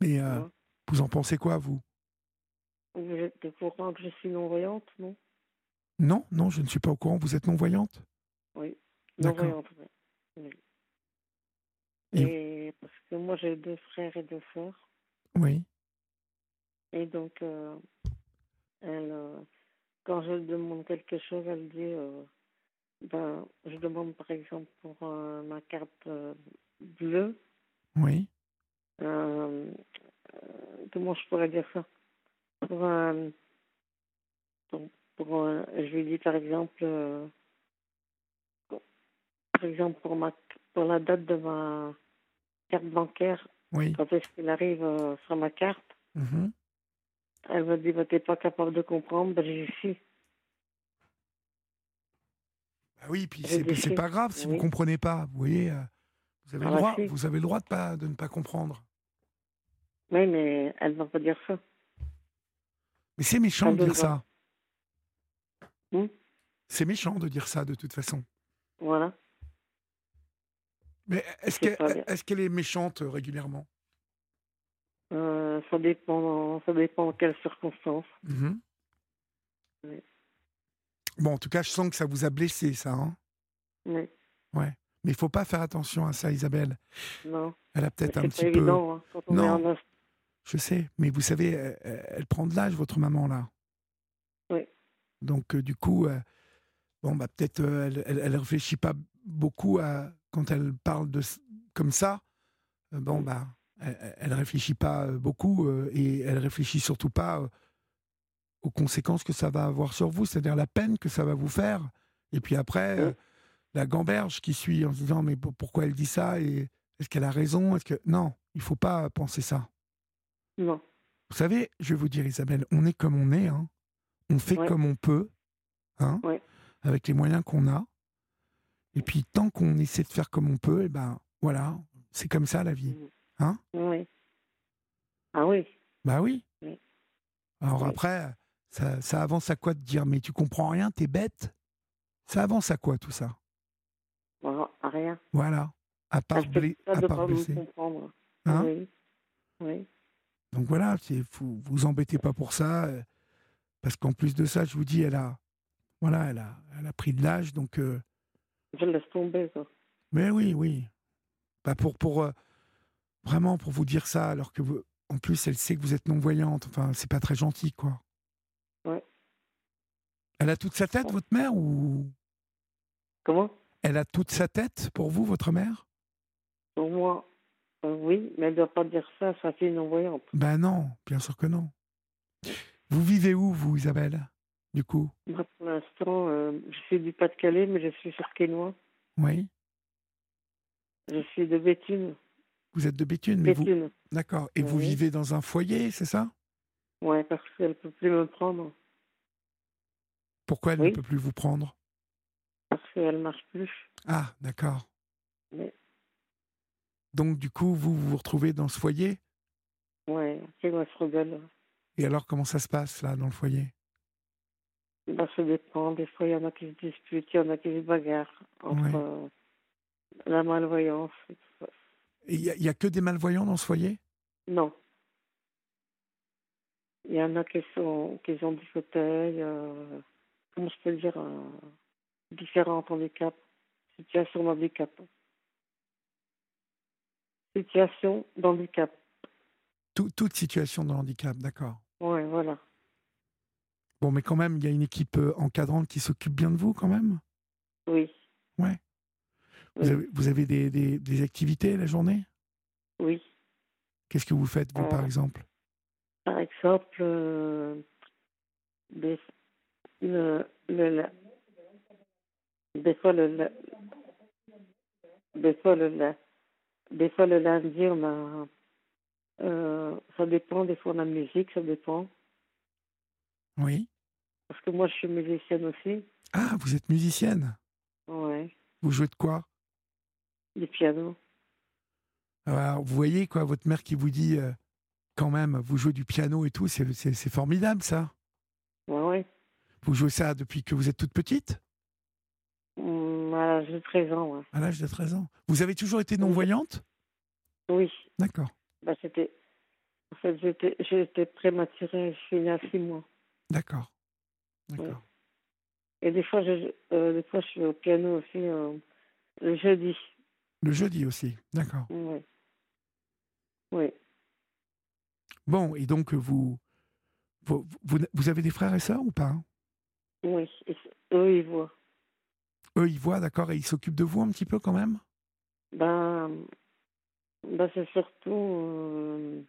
Mais euh, Non. vous en pensez quoi, vous? Vous êtes au courant que je suis non-voyante, non? Non, non, je ne suis pas au courant. Vous êtes non-voyante? Oui. Non-voyante, oui. Et- Et parce que moi, j'ai deux frères et deux sœurs. Oui. Et donc, euh, elle, euh, quand je demande quelque chose, elle dit, euh, ben, je demande par exemple pour ma carte bleue, Oui. Euh, euh, comment je pourrais dire ça? Pour, un- pour, pour un- je lui dis par exemple, euh, par exemple pour ma pour la date de ma carte bancaire, Oui. quand est-ce qu'il arrive euh, sur ma carte, Mhm. elle me dit, bah, t'es pas capable de comprendre, ben, j'y suis. Ah oui, puis c'est pas grave si vous Oui. comprenez pas. Vous voyez, euh, vous avez Ah le bah droit. si. Vous avez le droit de pas de ne pas comprendre. Oui, mais elle va pas dire ça. Mais c'est méchant de dire ça. Hmm? C'est méchant de dire ça de toute façon. Voilà. Mais est-ce qu'elle est, méchante euh, régulièrement? Euh, ça dépend, ça dépend en quelles circonstances. Mhm. Oui. Bon, en tout cas, je sens que ça vous a blessé, ça. Hein? Oui. ouais. Mais il faut pas faire attention à ça, Isabelle. Non. Elle a peut-être un pas petit peu. évident hein, quand on Non. est en ins- Je sais, mais vous savez, elle, elle- elle prend de l'âge, votre maman, là. Oui. Donc, euh, du coup, euh, bon, bah, peut-être euh, elle, elle, elle réfléchit pas beaucoup à, quand elle parle de, comme ça. euh, bon, bah, elle, elle réfléchit pas euh, beaucoup euh, et elle réfléchit surtout pas euh, aux conséquences que ça va avoir sur vous, c'est-à-dire la peine que ça va vous faire. Et puis après, euh, Oui. La gamberge qui suit en se disant, mais pour- pourquoi elle dit ça et est-ce qu'elle a raison Est-ce que non Il faut pas penser ça. Non. Vous savez, je vais vous dire, Isabelle, on est comme on est. hein. On fait Ouais. comme on peut, hein, Ouais. avec les moyens qu'on a. Et puis, tant qu'on essaie de faire comme on peut, et ben voilà, c'est comme ça la vie. Hein Oui. Ah oui. Bah oui. Oui. Alors Oui. après, ça, ça avance à quoi de dire, mais tu comprends rien, t'es bête Ça avance à quoi tout ça? Rien. Voilà. À part, blé- à part. Hein oui. Oui. Donc voilà, vous vous embêtez pas pour ça, euh, parce qu'en plus de ça, je vous dis, elle a, voilà, elle a, elle a pris de l'âge, donc. euh, Je laisse tomber, ça. mais oui, oui. Bah pour, pour euh, vraiment pour vous dire ça, alors que vous, en plus, elle sait que vous êtes non voyante. Enfin, c'est pas très gentil, quoi. Ouais. Elle a toute sa tête, votre mère, ou Comment? Elle a toute sa tête pour vous, votre mère? Pour moi, oui, mais elle ne doit pas dire ça à sa fille non-voyante. Ben non, bien sûr que non. Vous vivez où, vous, Isabelle Du coup, Moi, pour l'instant, euh, je suis du Pas-de-Calais, mais je suis sur Quénois. oui. Je suis de Béthune. Vous êtes de Béthune, mais vous, Béthune. d'accord. Et vous Oui. vivez dans un foyer, c'est ça? Ouais, parce qu'elle ne peut plus me prendre. Pourquoi elle Oui. ne peut plus vous prendre? Parce qu'elle ne marche plus. Ah, d'accord. Oui. Donc, du coup, vous vous retrouvez dans ce foyer? Quénois se rebelle. Et alors, comment ça se passe, là, dans le foyer? Bah, ça dépend. Des fois, il y en a qui se disputent, il y en a qui se bagarrent entre Ouais. euh, la malvoyance. et tout ça. Il n'y a, que des malvoyants dans ce foyer? Non. Il y en a qui, sont, qui ont du fauteuil, euh, comment je peux dire, euh, différents handicaps, situation d'handicap. Situation d'handicap. Tout- Toute situation de handicap, d'accord. Ouais, voilà. Bon, mais quand même, il y a une équipe euh, encadrante qui s'occupe bien de vous, quand même? Oui, Vous Oui. avez, vous avez des, des- des activités la journée? Oui. Qu'est-ce que vous faites, vous, par Euh, exemple? Par exemple, euh, des, le, le, la- des fois le, la- des fois le, la- des fois le lundi, on a, euh, ça dépend, des fois on a musique, ça dépend. Oui. Parce que moi, je suis musicienne aussi. Ah, vous êtes musicienne? Ouais, Vous jouez de quoi? Du piano. Alors, vous voyez, quoi, votre mère qui vous dit, euh, quand même, vous jouez du piano et tout, c'est formidable, ça. Ouais, ouais. Vous jouez ça depuis que vous êtes toute petite? L'âge de 13 ans, ouais. À l'âge de 13 ans. Vous avez toujours été non-voyante? Oui, D'accord. bah, c'était. En fait, j'étais j'étais prématurée, je suis née à 6 mois. D'accord. D'accord. Et des fois, je, euh, des fois, je suis au piano aussi euh, le jeudi. Le jeudi aussi. D'accord. Oui. Oui. Bon, et donc, vous, vous, vous, vous avez des frères et sœurs ou pas? Oui. Eux, ils voient. Eux, ils voient, d'accord, et ils s'occupent de vous un petit peu quand même? Ben, ben c'est surtout. euh,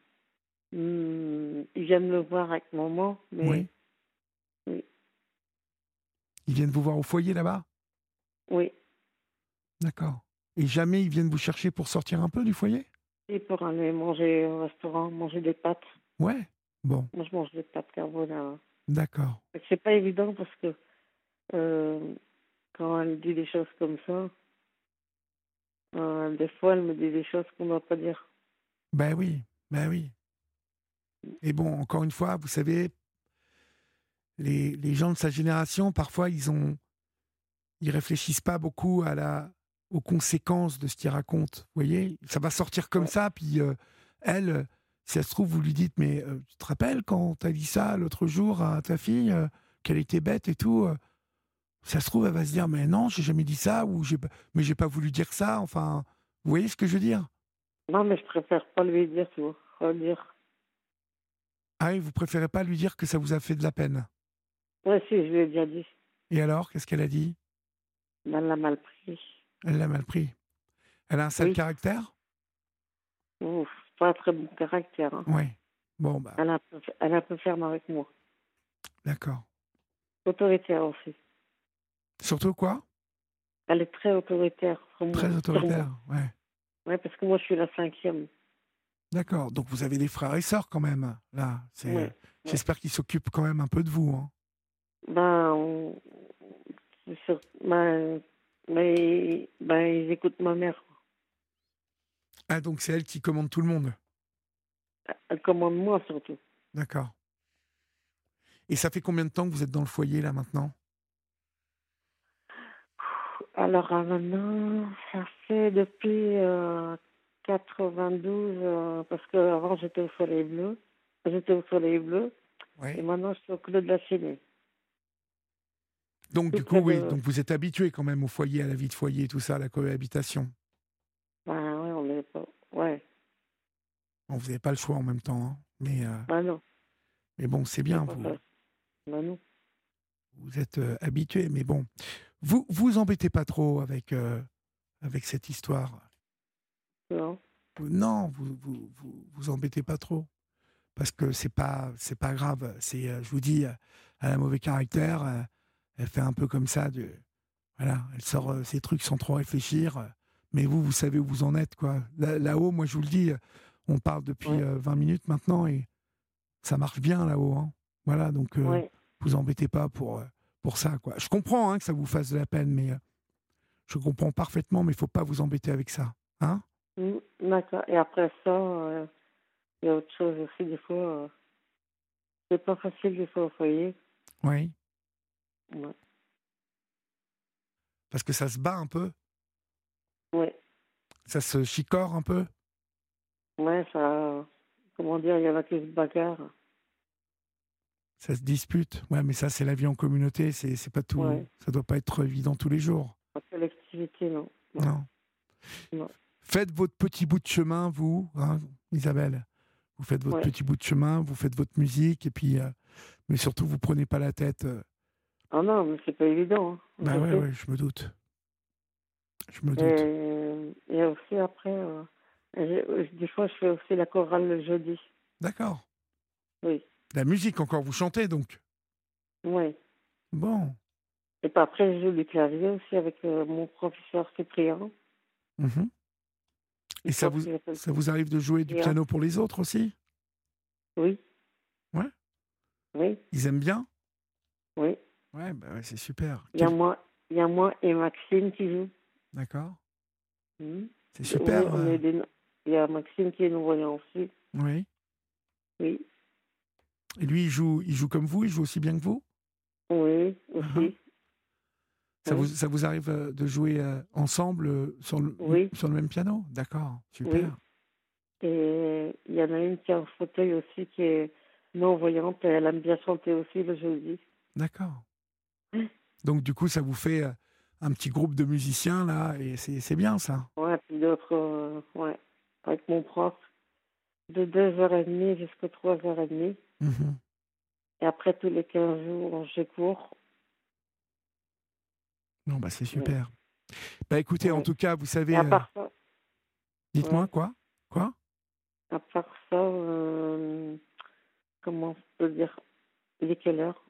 hum, ils viennent me voir avec maman, mais Oui. oui. Ils viennent vous voir au foyer là-bas? Oui. D'accord. Et jamais ils viennent vous chercher pour sortir un peu du foyer? Et pour aller manger au restaurant, manger des pâtes. Ouais. Bon, Moi, je mange des pâtes carbonara. d'accord. C'est pas évident parce que euh, quand elle dit des choses comme ça, euh, des fois, elle me dit des choses qu'on ne doit pas dire. Ben oui, ben oui. Et bon, encore une fois, vous savez, les, les gens de sa génération, parfois, ils ont, ils réfléchissent pas beaucoup à la, aux conséquences de ce qu'il raconte. Vous voyez, ça va sortir comme ça, puis euh, elle, si ça se trouve, vous lui dites, mais euh, tu te rappelles quand tu as dit ça l'autre jour à ta fille, qu'elle était bête et tout Ça se trouve, elle va se dire, mais non, j'ai jamais dit ça, ou j'ai, pas- mais j'ai pas voulu dire ça. Enfin, vous voyez ce que je veux dire? Non, mais je préfère pas lui dire, tu vois. Redire. Ah oui, vous préférez pas lui dire que ça vous a fait de la peine? Ouais, si, je lui ai déjà dit. Et alors, qu'est-ce qu'elle a dit? Elle l'a mal pris. Elle l'a mal pris. Elle a un sale Oui. caractère? Ouf, pas un très bon caractère. hein. Oui. Bon, bah, Elle, est un peu, elle est un peu ferme avec moi. d'accord. Autoritaire aussi. Surtout quoi? Elle est très autoritaire. Très autoritaire, ouais. Ouais, parce que moi, je suis la cinquième. D'accord. Donc vous avez des frères et sœurs quand même, là. Ouais, J'espère qu'ils s'occupent quand même un peu de vous. hein. Ben, on- ben, ben, ben, ils écoutent ma mère. Ah, donc c'est elle qui commande tout le monde? Elle commande moi surtout. D'accord. Et ça fait combien de temps que vous êtes dans le foyer, là, maintenant? Alors euh, maintenant, ça fait depuis euh, 92, euh, parce qu'avant j'étais au Soleil Bleu. J'étais au Soleil Bleu. Oui. Et maintenant je suis au Clos de la Chine. Donc, tout du coup, oui. de- Donc vous êtes habitué quand même au foyer, à la vie de foyer, tout ça, à la cohabitation. Ben ouais, on est pas. Ouais, Bon, vous n'avez pas le choix en même temps. hein. Mais, euh, ben non. mais bon, c'est bien. Vous. Ben non. vous êtes euh, habitué. Mais bon, vous vous embêtez pas trop avec, euh, avec cette histoire? Non. Non, vous vous, vous vous embêtez pas trop. Parce que c'est pas c'est pas grave. C'est euh, je vous dis, elle a un mauvais caractère. euh, Elle fait un peu comme ça. De, voilà, elle sort ses trucs sans trop réfléchir. Mais vous, vous savez où vous en êtes, quoi. Là- Là-haut, moi, je vous le dis, on parle depuis Ouais. euh, 20 minutes maintenant et ça marche bien là-haut. hein. Voilà, donc euh, Ouais. vous embêtez pas pour, pour ça, quoi. Je comprends hein, que ça vous fasse de la peine, mais euh, je comprends parfaitement, mais il faut pas vous embêter avec ça. Hein Mm, D'accord. Et après ça, euh, il y a autre chose aussi, des fois. euh, c'est pas facile des fois au foyer. Oui. Ouais. Parce que ça se bat un peu, Ouais. ça se chicore un peu. Ouais, ça. Comment dire, il y en a qui se bagarrent. Ça se dispute. Ouais, mais ça, c'est la vie en communauté. C'est, pas tout. Ouais. Ça doit pas être évident tous les jours. La collectivité, non. Non. Non. Non. Faites votre petit bout de chemin, vous, hein, Isabelle. Vous faites votre Ouais. petit bout de chemin, vous faites votre musique, et puis, euh, mais surtout, vous prenez pas la tête. euh. Ah non, mais c'est pas évident. hein. Bah Je ouais, ouais, je me doute. Je me doute. Et, et aussi après, euh, des fois je fais aussi la chorale le jeudi. D'accord. Oui, La musique encore, vous chantez donc. oui. Bon. Et puis après, je joue du clavier aussi avec euh, mon professeur Cyprien. Mhm. Et ça vous, ça vous arrive de jouer du piano pour les autres aussi? Oui. Ouais. Oui, Ils aiment bien? Oui. Ouais, bah ouais, c'est super. Il y, a moi, il y a moi et Maxime qui jouent. D'accord. Mhm. C'est super. Euh, Il y a Maxime qui est non-voyant aussi. Oui. Oui, Et lui, il joue, il joue comme vous, il joue aussi bien que vous? Oui, aussi. Mhm. ça, Oui. vous, ça vous arrive euh, de jouer euh, ensemble euh, sur le, Oui. sur le même piano? D'accord, super. Et il y en a une qui a un fauteuil aussi qui est non-voyante et elle aime bien chanter aussi le jeudi. D'accord. Oui. Donc, du coup, ça vous fait un petit groupe de musiciens, là, et c'est c'est bien, ça? Ouais, puis d'autres, euh, ouais, avec mon prof, de 2h30 jusqu'à 3h30. Mhm. Et après, tous les 15 jours, j'ai cours. Non, bah, c'est super. Bah, écoutez, en tout cas, vous savez. Euh, ça, Dites-moi, ouais. quoi? Quoi? À part ça euh, comment je peux dire? Il est quelle heure?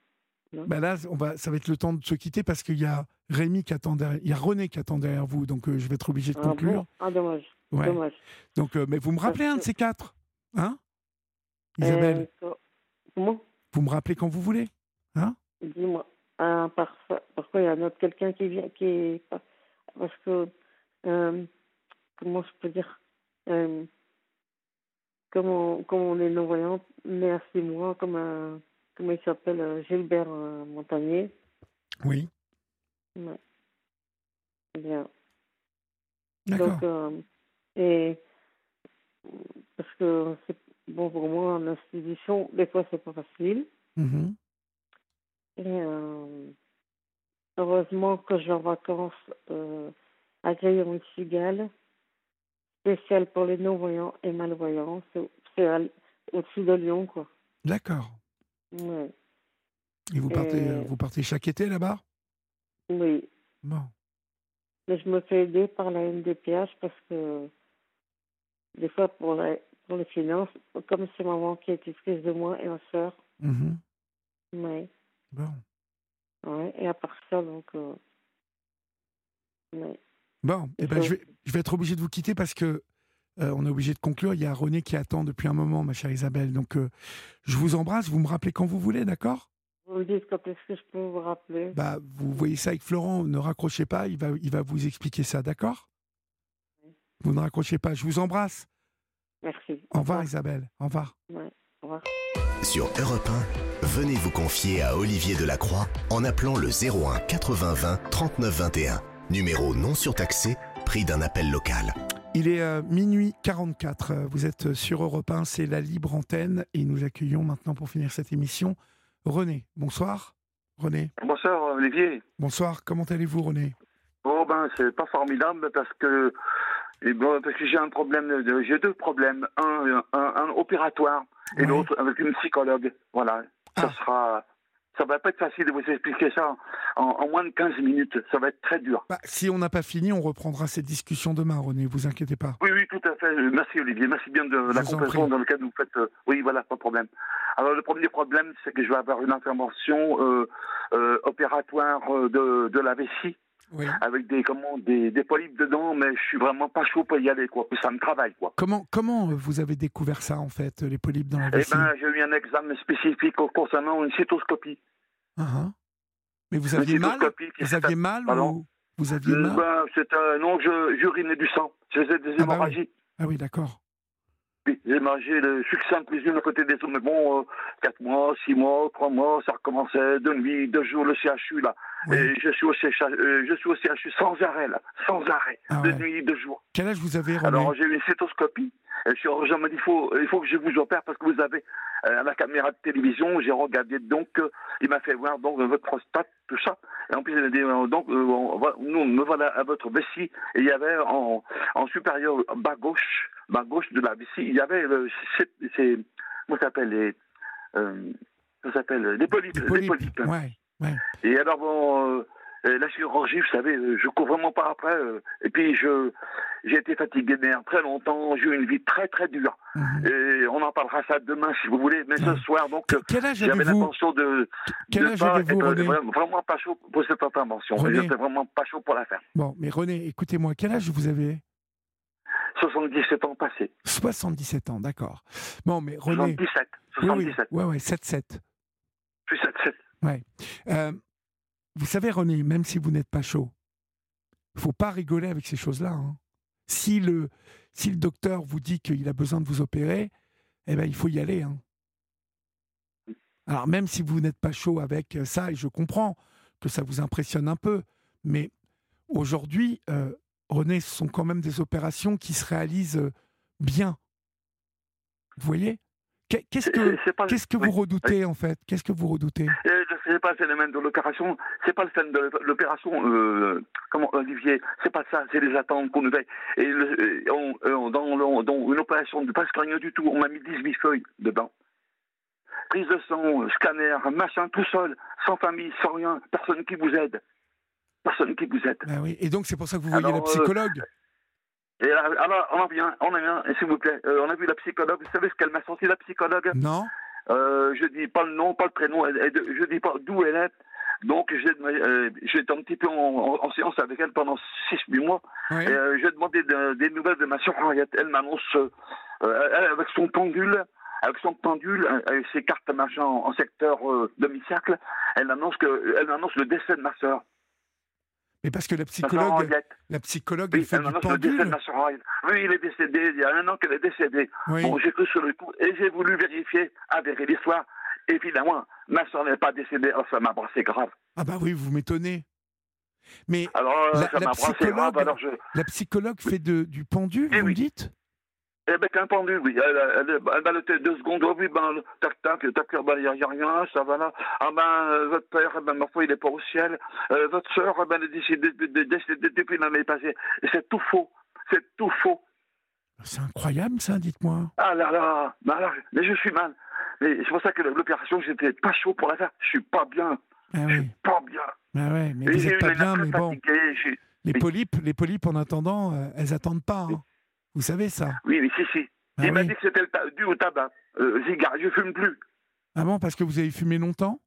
Bah Là, on va, ça va être le temps de se quitter parce qu'il y a Rémi qui attend derrière, il y a René qui attend derrière vous, donc euh, je vais être obligé de Ah conclure. bon Ah, dommage. Ouais. Dommage. Donc, euh, mais vous me Parce rappelez un de ces quatre Hein? Isabelle, Euh, vous me rappelez quand vous voulez Hein? Dis-moi. Ah, par ça, pourquoi il y a un autre quelqu'un qui vient qui est parce que euh, comment je peux dire euh, comme on, comme on est non voyant né à six mois comme un comment il s'appelle euh, Gilbert euh, Montagnier Oui. Ouais. bien. D'accord. Donc, euh, et parce que c'est bon pour moi en institution, des fois c'est pas facile. Mhm. Et euh, heureusement que j'ai en vacances euh, à Gaillon Cigale, spécial pour les non-voyants et malvoyants. C'est- au-dessus de Lyon, quoi. D'accord. Ouais. Et vous partez, Et- euh, vous partez chaque été là-bas? Oui. Bon. Mais je me fais aider par la MDPH parce que des fois pour, la, pour les finances, comme c'est maman qui est tutrice de moi et ma soeur, Mhm. ouais, Bon. ouais, et à part ça, donc, euh, ouais. Bon, eh ben, je, vais, je vais être obligé de vous quitter parce que euh, on est obligé de conclure. Il y a René qui attend depuis un moment, ma chère Isabelle. Donc, euh, je vous embrasse. Vous me rappelez quand vous voulez, d'accord? Vous me dites quand est-ce que je peux vous rappeler bah, Vous voyez ça avec Florent. Ne raccrochez pas. Il va, il va vous expliquer ça, d'accord? Vous ne raccrochez pas. Je vous embrasse. Merci. Au revoir, Isabelle. Au revoir. Ouais, au revoir. Sur Europe 1, venez vous confier à Olivier Delacroix en appelant le 01 80 20 39 21. Numéro non surtaxé, prix d'un appel local. Il est euh, minuit 44. Euh, Vous êtes sur Europe 1. C'est la libre antenne. Et nous accueillons maintenant pour finir cette émission René. Bonsoir. René. Bonsoir Olivier. Bonsoir. Comment allez-vous, René? Oh ben c'est pas formidable parce que et bon, parce que j'ai un problème de- j'ai deux problèmes un, un, un opératoire et l'autre avec une psychologue. Voilà. Ça Ah. sera ça va pas être facile de vous expliquer ça en, en moins de 15 minutes. Ça va être très dur. Bah, si on n'a pas fini, on reprendra cette discussion demain, René. Vous inquiétez pas. oui oui tout à fait. Merci Olivier. Merci bien de la compréhension dans laquelle vous faites euh, oui voilà pas de problème. Alors le premier problème c'est que je vais avoir une intervention euh, euh, opératoire de, de la vessie Oui. avec des comment des, des polypes dedans, mais je suis vraiment pas chaud pour y aller quoi. Ça me travaille quoi. Comment, comment euh, vous avez découvert ça, en fait, les polypes dans la Eh vessie? ben j'ai eu un examen spécifique concernant une cytoscopie. Ah, ah. Mais vous aviez mal? Vous aviez faite- mal ou vous aviez Euh, mal? ben, c'était non, je j'urinais du sang. Je faisais des Ah bah hémorragies. Ah oui, d'accord. J'ai mangé le succinctes les unes à côté des autres, mais bon, euh, 4 mois, 6 mois, 3 mois, ça recommençait, deux nuits, deux jours, le CHU, là. Oui. Et je suis, au CHU, euh, je suis au CHU sans arrêt, là, sans arrêt, Ah deux ouais. nuits, deux jours. Quel âge vous avez, René? Alors j'ai eu une cétoscopie. Et le chirurgien m'a dit il faut, il faut que je vous opère parce que vous avez euh, la caméra de télévision. J'ai regardé donc, euh, il m'a fait voir donc euh, votre prostate, tout ça. Et en plus il a dit euh, donc euh, on nous me voilà à votre vessie. Et il y avait en, en supérieur bas gauche, bas gauche de la vessie, il y avait le, c'est, c'est- comment ça s'appelle les, euh, ça s'appelle des polypes, des polypes. polypes. Ouais, ouais. Et alors, bon, euh, euh, la chirurgie, vous savez, euh, je cours vraiment pas après. euh, et puis, je j'ai été fatigué nerfs très longtemps. J'ai eu une vie très, très dure. Mhm. Et on en parlera ça demain, si vous voulez. Mais ce soir, donc, euh, Quel âge j'avais l'intention de Quel de âge pas être René vraiment, pas chaud pour cette intervention. J'étais vraiment pas chaud pour la faire. Bon, mais René, écoutez-moi, quel âge vous avez? 77 ans passés. 77 ans, d'accord. Bon, mais René... 77. Oui, oui, 77. ouais, ouais, 7-7. Je suis 77. Ouais. Euh, vous savez, René, même si vous n'êtes pas chaud, il faut pas rigoler avec ces choses-là. hein. Si, le, si le docteur vous dit qu'il a besoin de vous opérer, eh ben, il faut y aller. hein. Alors, même si vous n'êtes pas chaud avec ça, et je comprends que ça vous impressionne un peu, mais aujourd'hui, euh, René, ce sont quand même des opérations qui se réalisent euh, bien. Vous voyez? Qu'est- Qu'est-ce que, C'est- c'est pas- qu'est-ce que oui, vous redoutez, en fait? Qu'est-ce que vous redoutez? C'est pas le phénomène de l'opération, c'est pas le phénomène de l'opération, euh, comment Olivier, c'est pas ça, c'est les attentes qu'on nous fait. Et le- on- euh, dans, le- dans une opération de presque rien du tout, on m'a mis 18 feuilles dedans. Prise de sang, scanner, machin, tout seul, sans famille, sans rien, personne qui vous aide. Personne qui vous. Ben oui. Et donc, c'est pour ça que vous voyez Alors, la euh, psychologue? Et alors, alors, on en vient, on en vient, s'il vous plaît. Euh, on a vu la psychologue, vous savez ce qu'elle m'a sorti, la psychologue? Non Euh, je dis pas le nom, pas le prénom, elle- elle- je dis pas d'où elle est. Donc j'ai euh, été un petit peu en, en- en séance avec elle pendant 6-8 mois. Ouais. Et, euh, j'ai demandé de- des nouvelles de ma soeur Henriette. Elle m'annonce, avec son pendule, avec son pendule, avec ses cartes machin en, en secteur demi-cercle, elle annonce que, elle m'annonce le décès de ma soeur. Mais parce que la psychologue, la psychologue, Oui, elle fait du pendule. Oui, il est décédé, il y a un an qu'elle est décédée. Oui. Bon, j'ai cru sur le coup et j'ai voulu vérifier, avérer l'histoire. Évidemment, ma soeur n'est pas décédée. Alors ça m'a brassé grave. Ah bah oui, vous m'étonnez. Mais Alors, la, ça la psychologue, grave, alors je... la psychologue fait de, du pendu, Eh vous oui. me dites? Eh ben, qu'un pendu, oui. Elle, elle, elle, elle balotait deux secondes. Oh, oui, ben, tac, tac, tac, ben, il n'y a, y a rien, ça va là. Ah, ben, euh, votre père, eh ben, ma foi, il n'est pas au ciel. Euh, votre sœur, eh ben, elle est décédée de- de- décédée depuis l'année passée. C'est tout faux. C'est tout faux. C'est incroyable ça, dites-moi. Ah là là, mais, alors, mais je suis mal. Mais c'est pour ça que l'opération, j'étais pas chaud pour la faire. Je suis pas bien. Ah Je suis pas bien. ah ouais, mais Et vous pas bien, mais bon, les polypes, les polypes en attendant, euh, elles attendent pas. hein. Vous savez ça Oui, oui, si, si. Ah il m'a dit que c'était dû au tabac. Euh, cigare, je fume plus. Ah bon, parce que vous avez fumé longtemps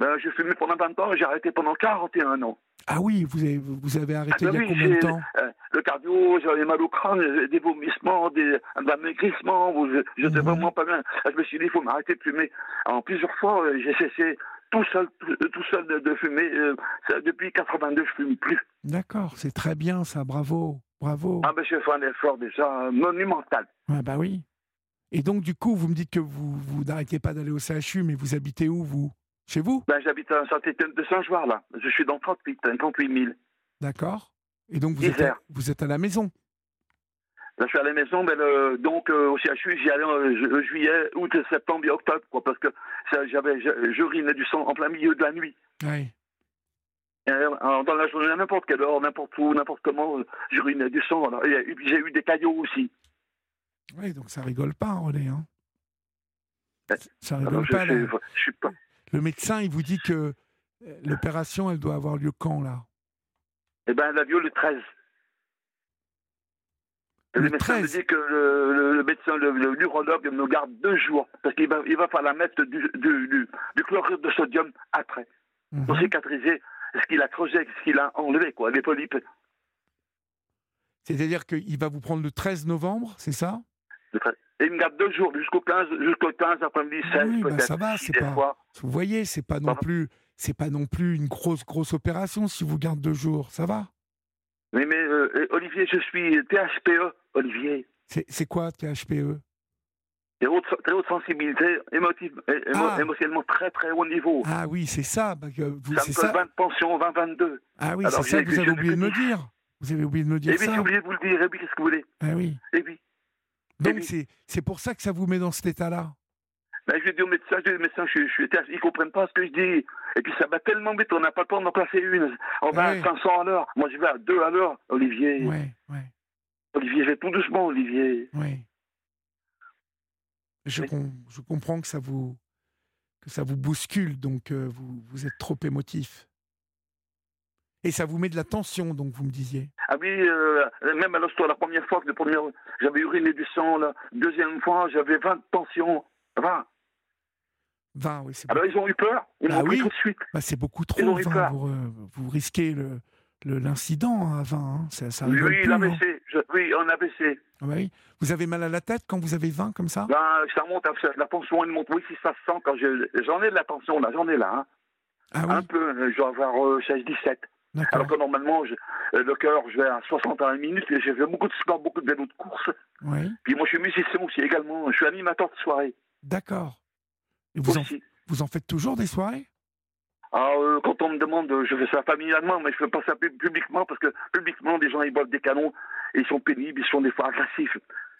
Ben, je fumais pendant 20 ans, j'ai arrêté pendant 41 ans. Ah oui, vous avez, vous avez arrêté Ah ben il y a oui, combien de temps euh, Le cardio, j'avais mal au crâne, euh, des vomissements, des, un amaigrissement, je j'étais Mhm. vraiment pas bien. Ah, Je me suis dit, il faut m'arrêter de fumer. En plusieurs fois, euh, j'ai cessé tout seul, tout, tout seul de, de fumer. euh, depuis 82, je fume plus. D'accord, c'est très bien ça, bravo, bravo. Ah j'ai fait un effort déjà monumental. Ah bah oui. Et donc du coup, vous me dites que vous, vous n'arrêtez pas d'aller au CHU, mais vous habitez où vous? Chez vous? Ben, j'habite à Saint-Étienne de Saint-Joire, là. Je suis dans 38, hein, 38 000. D'accord. Et donc vous êtes, à, vous êtes à la maison? Là, je suis à la maison, mais le- donc euh, au CHU, j'y allais en euh, juillet, août, septembre et octobre, quoi, parce que j'urinais du sang en plein milieu de la nuit. Oui. Euh, alors, dans la journée, à n'importe quelle heure, n'importe où, n'importe comment, j'urinais du sang. alors. J'ai eu des caillots aussi. Oui, donc ça rigole pas, René. Hein. Ça Alors, rigole je, pas. je- là. je suis pas. Le médecin, il vous dit que euh, l'opération, elle doit avoir lieu quand, là? Eh ben, elle a lieu le 13. Le le médecin me 13. dit que le, le- le médecin, le, l'urologue me garde deux jours, parce qu'il va, il va falloir mettre du, du, du, du chlorure de sodium après, pour Mhm. cicatriser ce qu'il a creusé, ce qu'il a enlevé, quoi, les polypes. C'est-à-dire qu'il va vous prendre le 13 novembre, c'est ça? Le 13. Et il me garde deux jours, jusqu'au 15, jusqu'au 15 après-midi, 16 Oui, bah, peut-être. ça va, c'est pas- fois. Vous voyez, c'est pas non plus, c'est pas non plus une grosse grosse opération si vous garde deux jours, ça va? Oui, mais euh, Olivier, je suis THPE, Olivier. C'est quoi THPE Et haute, très haute sensibilité, émotive, émo- Ah. émotionnellement très très haut niveau. Ah oui, c'est ça. bah, vous- ça c'est me donne ça. 20 de pension, 20-22. Ah oui, c'est ça que vous avez je oublié de me dire. Vous avez oublié de me Et dire puis, ça. j'ai oublié de vous le dire, et puis qu'est-ce que vous voulez? Ah oui. Et puis, Donc oui. c'est c'est pour ça que ça vous met dans cet état-là. ben, je dis au médecin, je dis au médecin, je, je TH, ils comprennent pas ce que je dis. Et puis ça va tellement vite, on n'a pas le temps d'en placer une. On va Ouais. à 500 à l'heure. Moi, je vais à 2 à l'heure, Olivier. Ouais, ouais, Olivier, je vais tout doucement, Olivier. ouais. Je, Oui. com- je comprends que ça vous que ça vous bouscule, donc euh, vous, vous êtes trop émotif. Et ça vous met de la tension, donc vous me disiez. Ah oui, euh, même à l'hosto, la première fois, premier, j'avais uriné du sang, la deuxième fois, j'avais 20 de tension. 20. 20, oui, c'est Alors ils ont eu peur, ils Bah m'ont pris oui. tout de suite. Bah, c'est beaucoup Ils ont trop. eu 20, peur. vous, euh, vous risquez le- l'incident à 20. hein. Ça, ça Oui, plus, hein. Je- Oui, en AVC. Ah bah oui. Vous avez mal à la tête quand vous avez 20 comme ça? Ben, ça monte, la tension, elle monte. Oui, si ça se sent quand je- j'en ai de la tension, là, j'en ai là. hein. Ah Un oui, peu, euh, je dois avoir euh, 16-17. d'accord. Alors que normalement, je- euh, le cœur, je vais à 60 à la minute, et j'ai fait beaucoup de sport, beaucoup de vélo de course. Oui, Puis moi, je suis musicien aussi également. Je suis animateur de soirée d'accord. Et vous en, vous en faites toujours des soirées? Alors, euh, quand on me demande, euh, je fais ça familialement, mais je fais pas ça pub- publiquement, parce que publiquement, des gens, ils boivent des canons, et ils sont pénibles, ils sont des fois agressifs.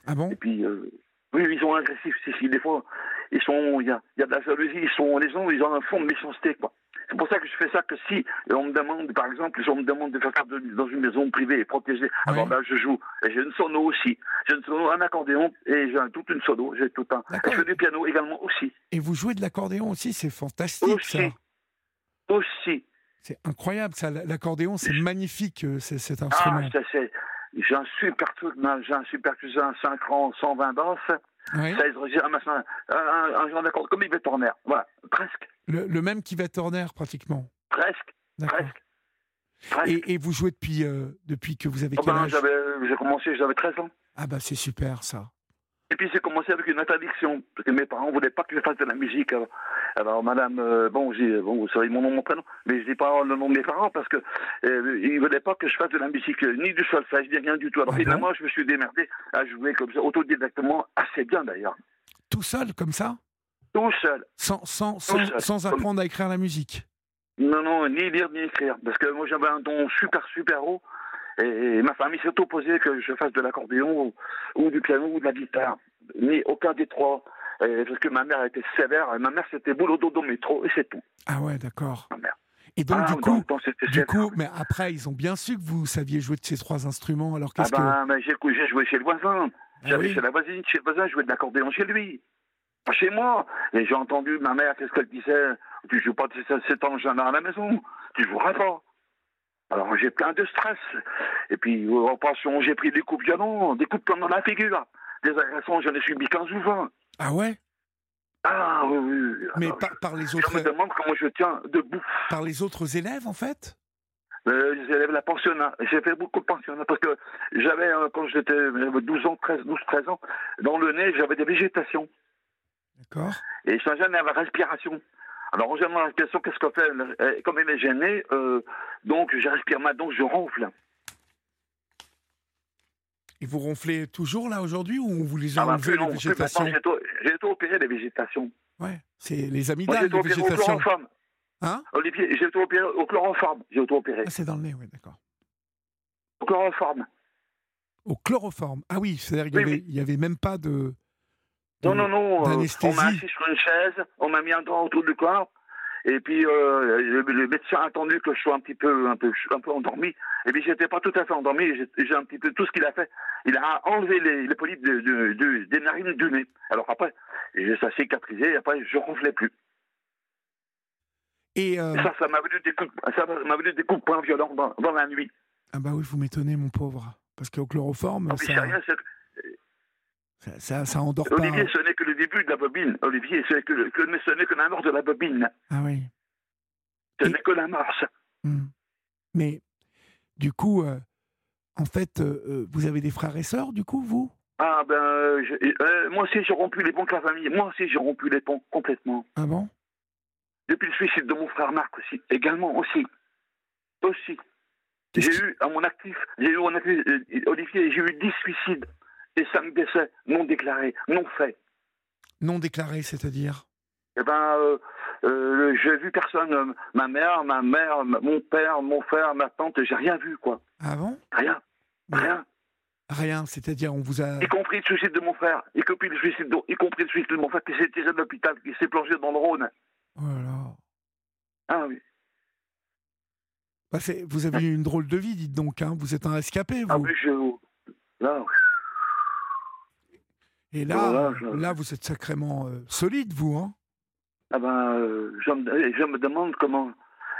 Ah bon? Et puis, euh, oui, ils sont agressifs, si, si, des fois, ils sont, il y a, y a de la jalousie, ils sont, les gens, ils ont un fond de méchanceté, quoi. C'est pour ça que je fais ça, que si on me demande, par exemple, si on me demande de faire ça dans une maison privée et protégée, alors là, je joue. Et j'ai une sono aussi. J'ai une sono, un accordéon, et j'ai un- toute une sono, j'ai tout un. Et je fais du piano également aussi. Et vous jouez de l'accordéon aussi, c'est fantastique Aussi. ça. Aussi. C'est incroyable ça. L'accordéon, c'est magnifique euh, c'est- cet Ah, instrument. ça, un super truc, man, j'ai un super cousin, un 5 ans, 120 basses, Oui. 16 registres, un, un, un, genre d'accord, comme Yves Turner. Voilà, presque, Le, le même qui va Turner pratiquement. presque, presque. Et, et vous jouez depuis, euh, depuis que vous avez Oh quel ben, âge? j'ai commencé, j'avais 13 ans. Ah bah c'est super ça. Et puis j'ai commencé avec une interdiction, parce que mes parents voulaient pas que je fasse de la musique. Alors, alors, madame, euh, bon, j'ai, bon, vous savez mon nom, mon prénom, mais je dis pas le nom de mes parents parce que euh, ils voulaient pas que je fasse de la musique, euh, ni du solfège, ni rien du tout. Alors finalement, je me suis démerdé à jouer comme ça, autodidactement, assez bien d'ailleurs. Tout seul comme ça? Tout seul. sans, sans, sans, seul. sans apprendre à écrire la musique? Non, non, ni lire ni écrire. Parce que moi, j'avais un don super, super haut. Et ma famille s'est opposée que je fasse de l'accordéon ou, ou du piano ou de la guitare. Ni aucun des trois. Et parce que ma mère était sévère. Ma mère, c'était boulot dodo métro et c'est tout. Ah ouais, d'accord. Ma mère. Et donc, Ah, du coup, du coup, mais après, ils ont bien su que vous saviez jouer de ces trois instruments. Alors Ah qu'est-ce ben, mais j'ai joué chez le voisin. Ah J'allais oui. chez la voisine, chez le voisin, je jouais de l'accordéon chez lui. Pas chez moi. Et j'ai entendu ma mère, qu'est-ce qu'elle disait Tu joues pas de cet- cet engin à la maison. Tu joueras pas. Alors j'ai plein de stress. Et puis, euh, en passant, j'ai pris des coups violents, des coups de poing dans la figure. Des agressions, j'en ai subi 15 ou 20. que. Ah ouais? Ah oui, oui. Mais Alors, par, par les je autres, me demande comment je tiens debout. par les autres élèves, en fait? Euh, les élèves la pensionnat. J'ai fait beaucoup de pensionnat parce que j'avais, euh, quand j'étais j'avais 12 ans, 13, 12, 13 ans, dans le nez, j'avais des végétations. D'accord. Et je à la respiration. Alors, en gênant la respiration, qu'est-ce qu'on fait? Euh, Comme elle est gênée, euh, donc je respire mal, donc je ronfle. Et vous ronflez toujours là aujourd'hui ou vous les a Ah bah, enlevé plus les végétations? j'ai été- opéré des végétations. Ouais, c'est les amygdales, les au végétations. chloroforme. Hein? Olivier, j'ai été opéré au chloroforme. J'ai opéré. Ah, c'est dans le nez, oui, d'accord. Au chloroforme. Au chloroforme. Ah oui, c'est-à-dire qu'il Oui, n'y oui. avait même pas de. Non, non, non. euh, on m'a assis sur une chaise, on m'a mis un doigt autour du corps. Et puis, euh, le, le médecin a attendu que je sois un petit peu, un peu, un peu endormi. Et puis, j'étais pas tout à fait endormi. J'ai un petit peu tout ce qu'il a fait. Il a enlevé les, les polypes de, de- de- des narines du nez. Alors après, ça cicatrisé. Et après, je ronflais plus. Et euh, ça, ça m'a venu des coups, ça m'a venu des coups de poing violents dans, dans la nuit. ah bah oui, vous m'étonnez, mon pauvre, parce qu'au chloroforme, mais ça, rien, ça, ça, ça endort pas. Olivier, ce n'est que le début de la bobine. Olivier, ce n'est que, le- que- mais ce n'est que la mort de la bobine. Ah oui. Ce Et- n'est que la marche. Hmm. Mais du coup, euh, en fait, euh, euh, vous avez des frères et sœurs, du coup, vous? Ah ben, je- euh, moi aussi j'ai rompu les ponts avec la famille. Moi aussi j'ai rompu les ponts complètement. Ah bon? Depuis le suicide de mon frère Marc aussi, également aussi, aussi. J'ai eu à mon actif, j'ai eu en actif, Olivier, j'ai eu 10 suicides et 5 décès non déclarés, non faits. Non déclaré, c'est-à-dire? Eh ben, euh, euh, j'ai vu personne, euh, ma mère, ma mère, mon père, mon frère, ma tante, j'ai rien vu quoi, Ah bon? Rien, rien. Rien, c'est-à-dire on vous a... Y compris le suicide de mon frère, y compris le suicide de, y compris le suicide de mon frère qui s'est tiré de l'hôpital, qui s'est plongé dans le Rhône. Oh là là. Ah oui. Bah, vous avez eu une drôle de vie, dites donc. Hein. Vous êtes un rescapé, vous. Ah oui, je... Là, Et là, Voilà, je- là, vous êtes sacrément euh, solide, vous. Hein. ah ben, euh, je, me, je me demande comment,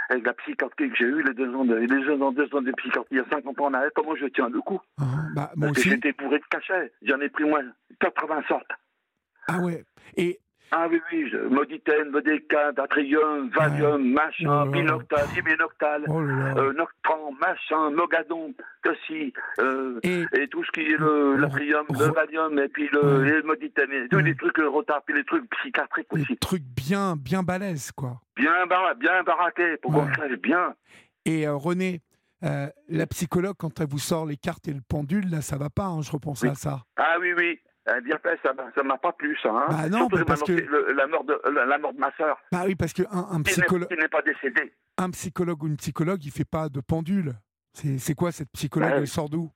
avec la psychiatrie que j'ai eue, les deux ans de, les deux ans, deux ans de psychiatrie, il y a 50 ans en arrière, comment je tiens le coup? Hein, bah, moi Parce que aussi. j'étais bourré de cachets. J'en ai pris moins 80 sortes. Ah ouais. Et Ah oui, oui, je, Moditaine, Modéca, Datrium, Valium, machin, Oh. Binoctal, Ibinoctal, oh euh, Noctran, machin, Mogadon, Tossi, euh, Et et tout ce qui est le Latrium, le Valium, et puis le, Ouais. et le Moditaine, et tous Ouais. les trucs euh, retard, puis les trucs psychiatriques des aussi. trucs bien, bien balèzes, quoi. Bien, bar bien pour qu'on Ouais. sache bien. Et euh, René, euh, la psychologue, quand elle vous sort les cartes et le pendule, là, ça va pas. hein, je repensais Oui. à ça. Ah oui, oui. Eh bien fait, ça m'a- pas plu, ça. Hein. Bah non, Surtout parce que- le- la, mort de, la, la mort de ma sœur, Bah oui, parce qu'un un psychologue, n'est pas décédée. un psychologue ou une psychologue, il fait pas de pendule. C'est c'est quoi cette psychologue Ouais. Elle sort d'où?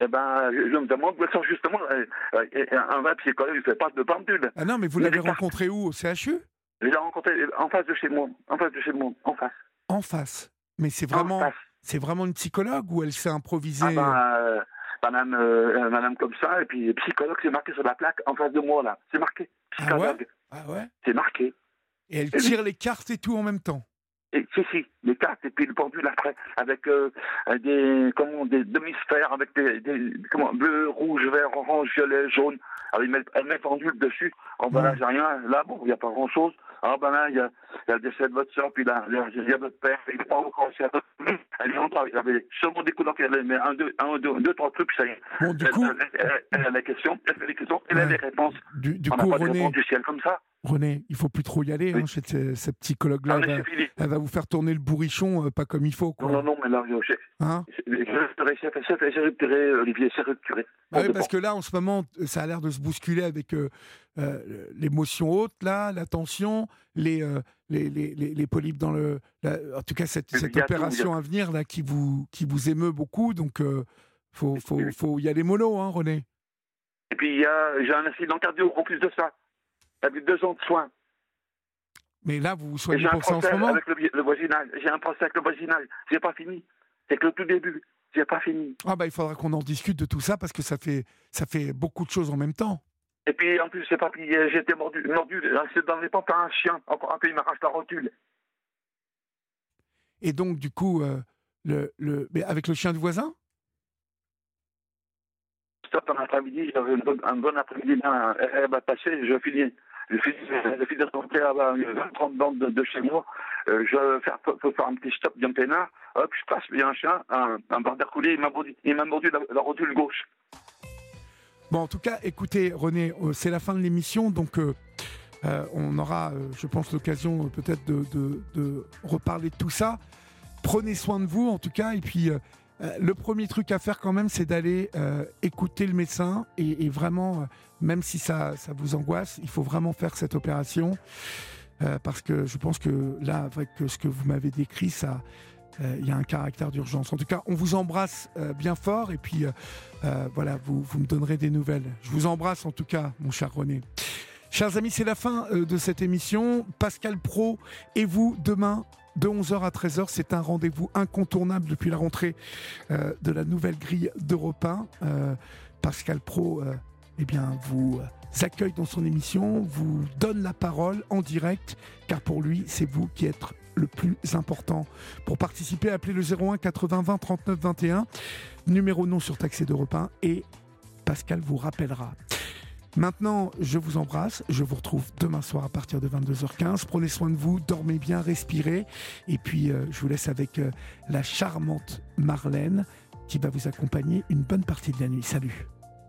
Eh ben, je, me demande où elle sort justement. un vrai psychologue, il ne fait pas de pendule. Ah non, mais vous l'avez rencontré où? Au CHU Je l'ai rencontré en face de chez moi. En face de chez moi. En face. En face. Mais c'est En vraiment, c'est vraiment une psychologue ou elle s'est improvisée Ah ben, euh, madame, euh, madame comme ça, et puis psychologue, c'est marqué sur la plaque en face de moi, là. C'est marqué. Ah Psychologue. Ah ouais? C'est marqué. Et elle tire les cartes et tout en même temps? Et, si, si, les cartes, et puis le pendule après, avec euh, des, comment, des demi-sphères, avec des, des, comment, bleu, rouge, vert, orange, violet, jaune. Alors, ils mettent, elle met pendule dessus. Oh, ben là, j'ai rien. Là, bon, il n'y a pas grand-chose. Alors, ben là, il y a, il y a le décès de votre soeur, puis là, il y a- votre père, il n'est pas encore votre- Elle est rentrée, il avait seulement des couleurs qu'elle met un, deux, un, deux, deux, trois trucs, puis ça y est. Bon, du Elle, coup, elle, elle- elle a les questions, elle fait les questions, elle a les réponses. du, du On n'a coup, pas René, du ciel comme ça. René, il faut plus trop y aller hein, chez cette psychologue-là. Ah, elle, va vous faire tourner le bourrichon euh, pas comme il faut. Quoi. Non, non, mais là, je, hein c'est rupturé, Olivier, c'est rupturé. Bah oui, parce que là, en ce moment, ça a l'air de se bousculer avec euh, euh, l'émotion haute, là, la tension, les, les, les, les, polypes dans le. en tout cas, cette, cette opération à venir là, qui, vous, qui vous émeut beaucoup. Donc, il faut, faut, faut, y aller mollo, hein, René. Et puis, j'ai un accident cardio en plus de ça. Avec deux ans de soins. Mais là, vous vous soignez pour ça en ce moment avec le, voisinage. J'ai un procès avec le voisinage. C'est pas fini. C'est que le tout début. C'est pas fini. Ah bah il faudra qu'on en discute de tout ça parce que ça fait ça fait beaucoup de choses en même temps. Et puis en plus c'est pas j'ai été mordu mordu c'est dans les pentes un chien encore un peu il m'arrache la rotule. Et donc du coup euh, le le mais avec le chien du voisin? Stop un après-midi j'avais un bon après-midi elle va passer je finis je suis de rentrer à 20-30 bandes de, chez moi. Euh, je vais faire, un petit stop bien peinard. Hop, je passe, il un chien, un, un bar d'air coulé, il m'a mordu, il m'a mordu la, rotule gauche. Bon, en tout cas, écoutez, René, euh, c'est la fin de l'émission, donc euh, euh on aura, je pense, l'occasion peut-être de, de, de, reparler de tout ça. Prenez soin de vous, en tout cas, et puis euh, le premier truc à faire quand même, c'est d'aller euh, écouter le médecin et, vraiment, euh, même si ça, vous angoisse, il faut vraiment faire cette opération parce que je pense que là, avec ce que vous m'avez décrit, ça, il y a un caractère d'urgence. En tout cas, on vous embrasse bien fort et puis voilà, vous, vous me donnerez des nouvelles. Je vous embrasse en tout cas, mon cher René. Chers amis, c'est la fin de cette émission. Pascal Pro et vous demain de 11h à 13h. C'est un rendez-vous incontournable depuis la rentrée euh, de la nouvelle grille d'Europe 1. Euh, Pascal Pro euh, eh bien, vous accueille dans son émission, vous donne la parole en direct, car pour lui, c'est vous qui êtes le plus important. Pour participer, appelez le 01 80 20 39 21, numéro non surtaxé d'Europe 1, et Pascal vous rappellera. Maintenant, je vous embrasse. Je vous retrouve demain soir à partir de 22h15. Prenez soin de vous, dormez bien, respirez. Et puis, euh, je vous laisse avec euh, la charmante Marlène qui va vous accompagner une bonne partie de la nuit. Salut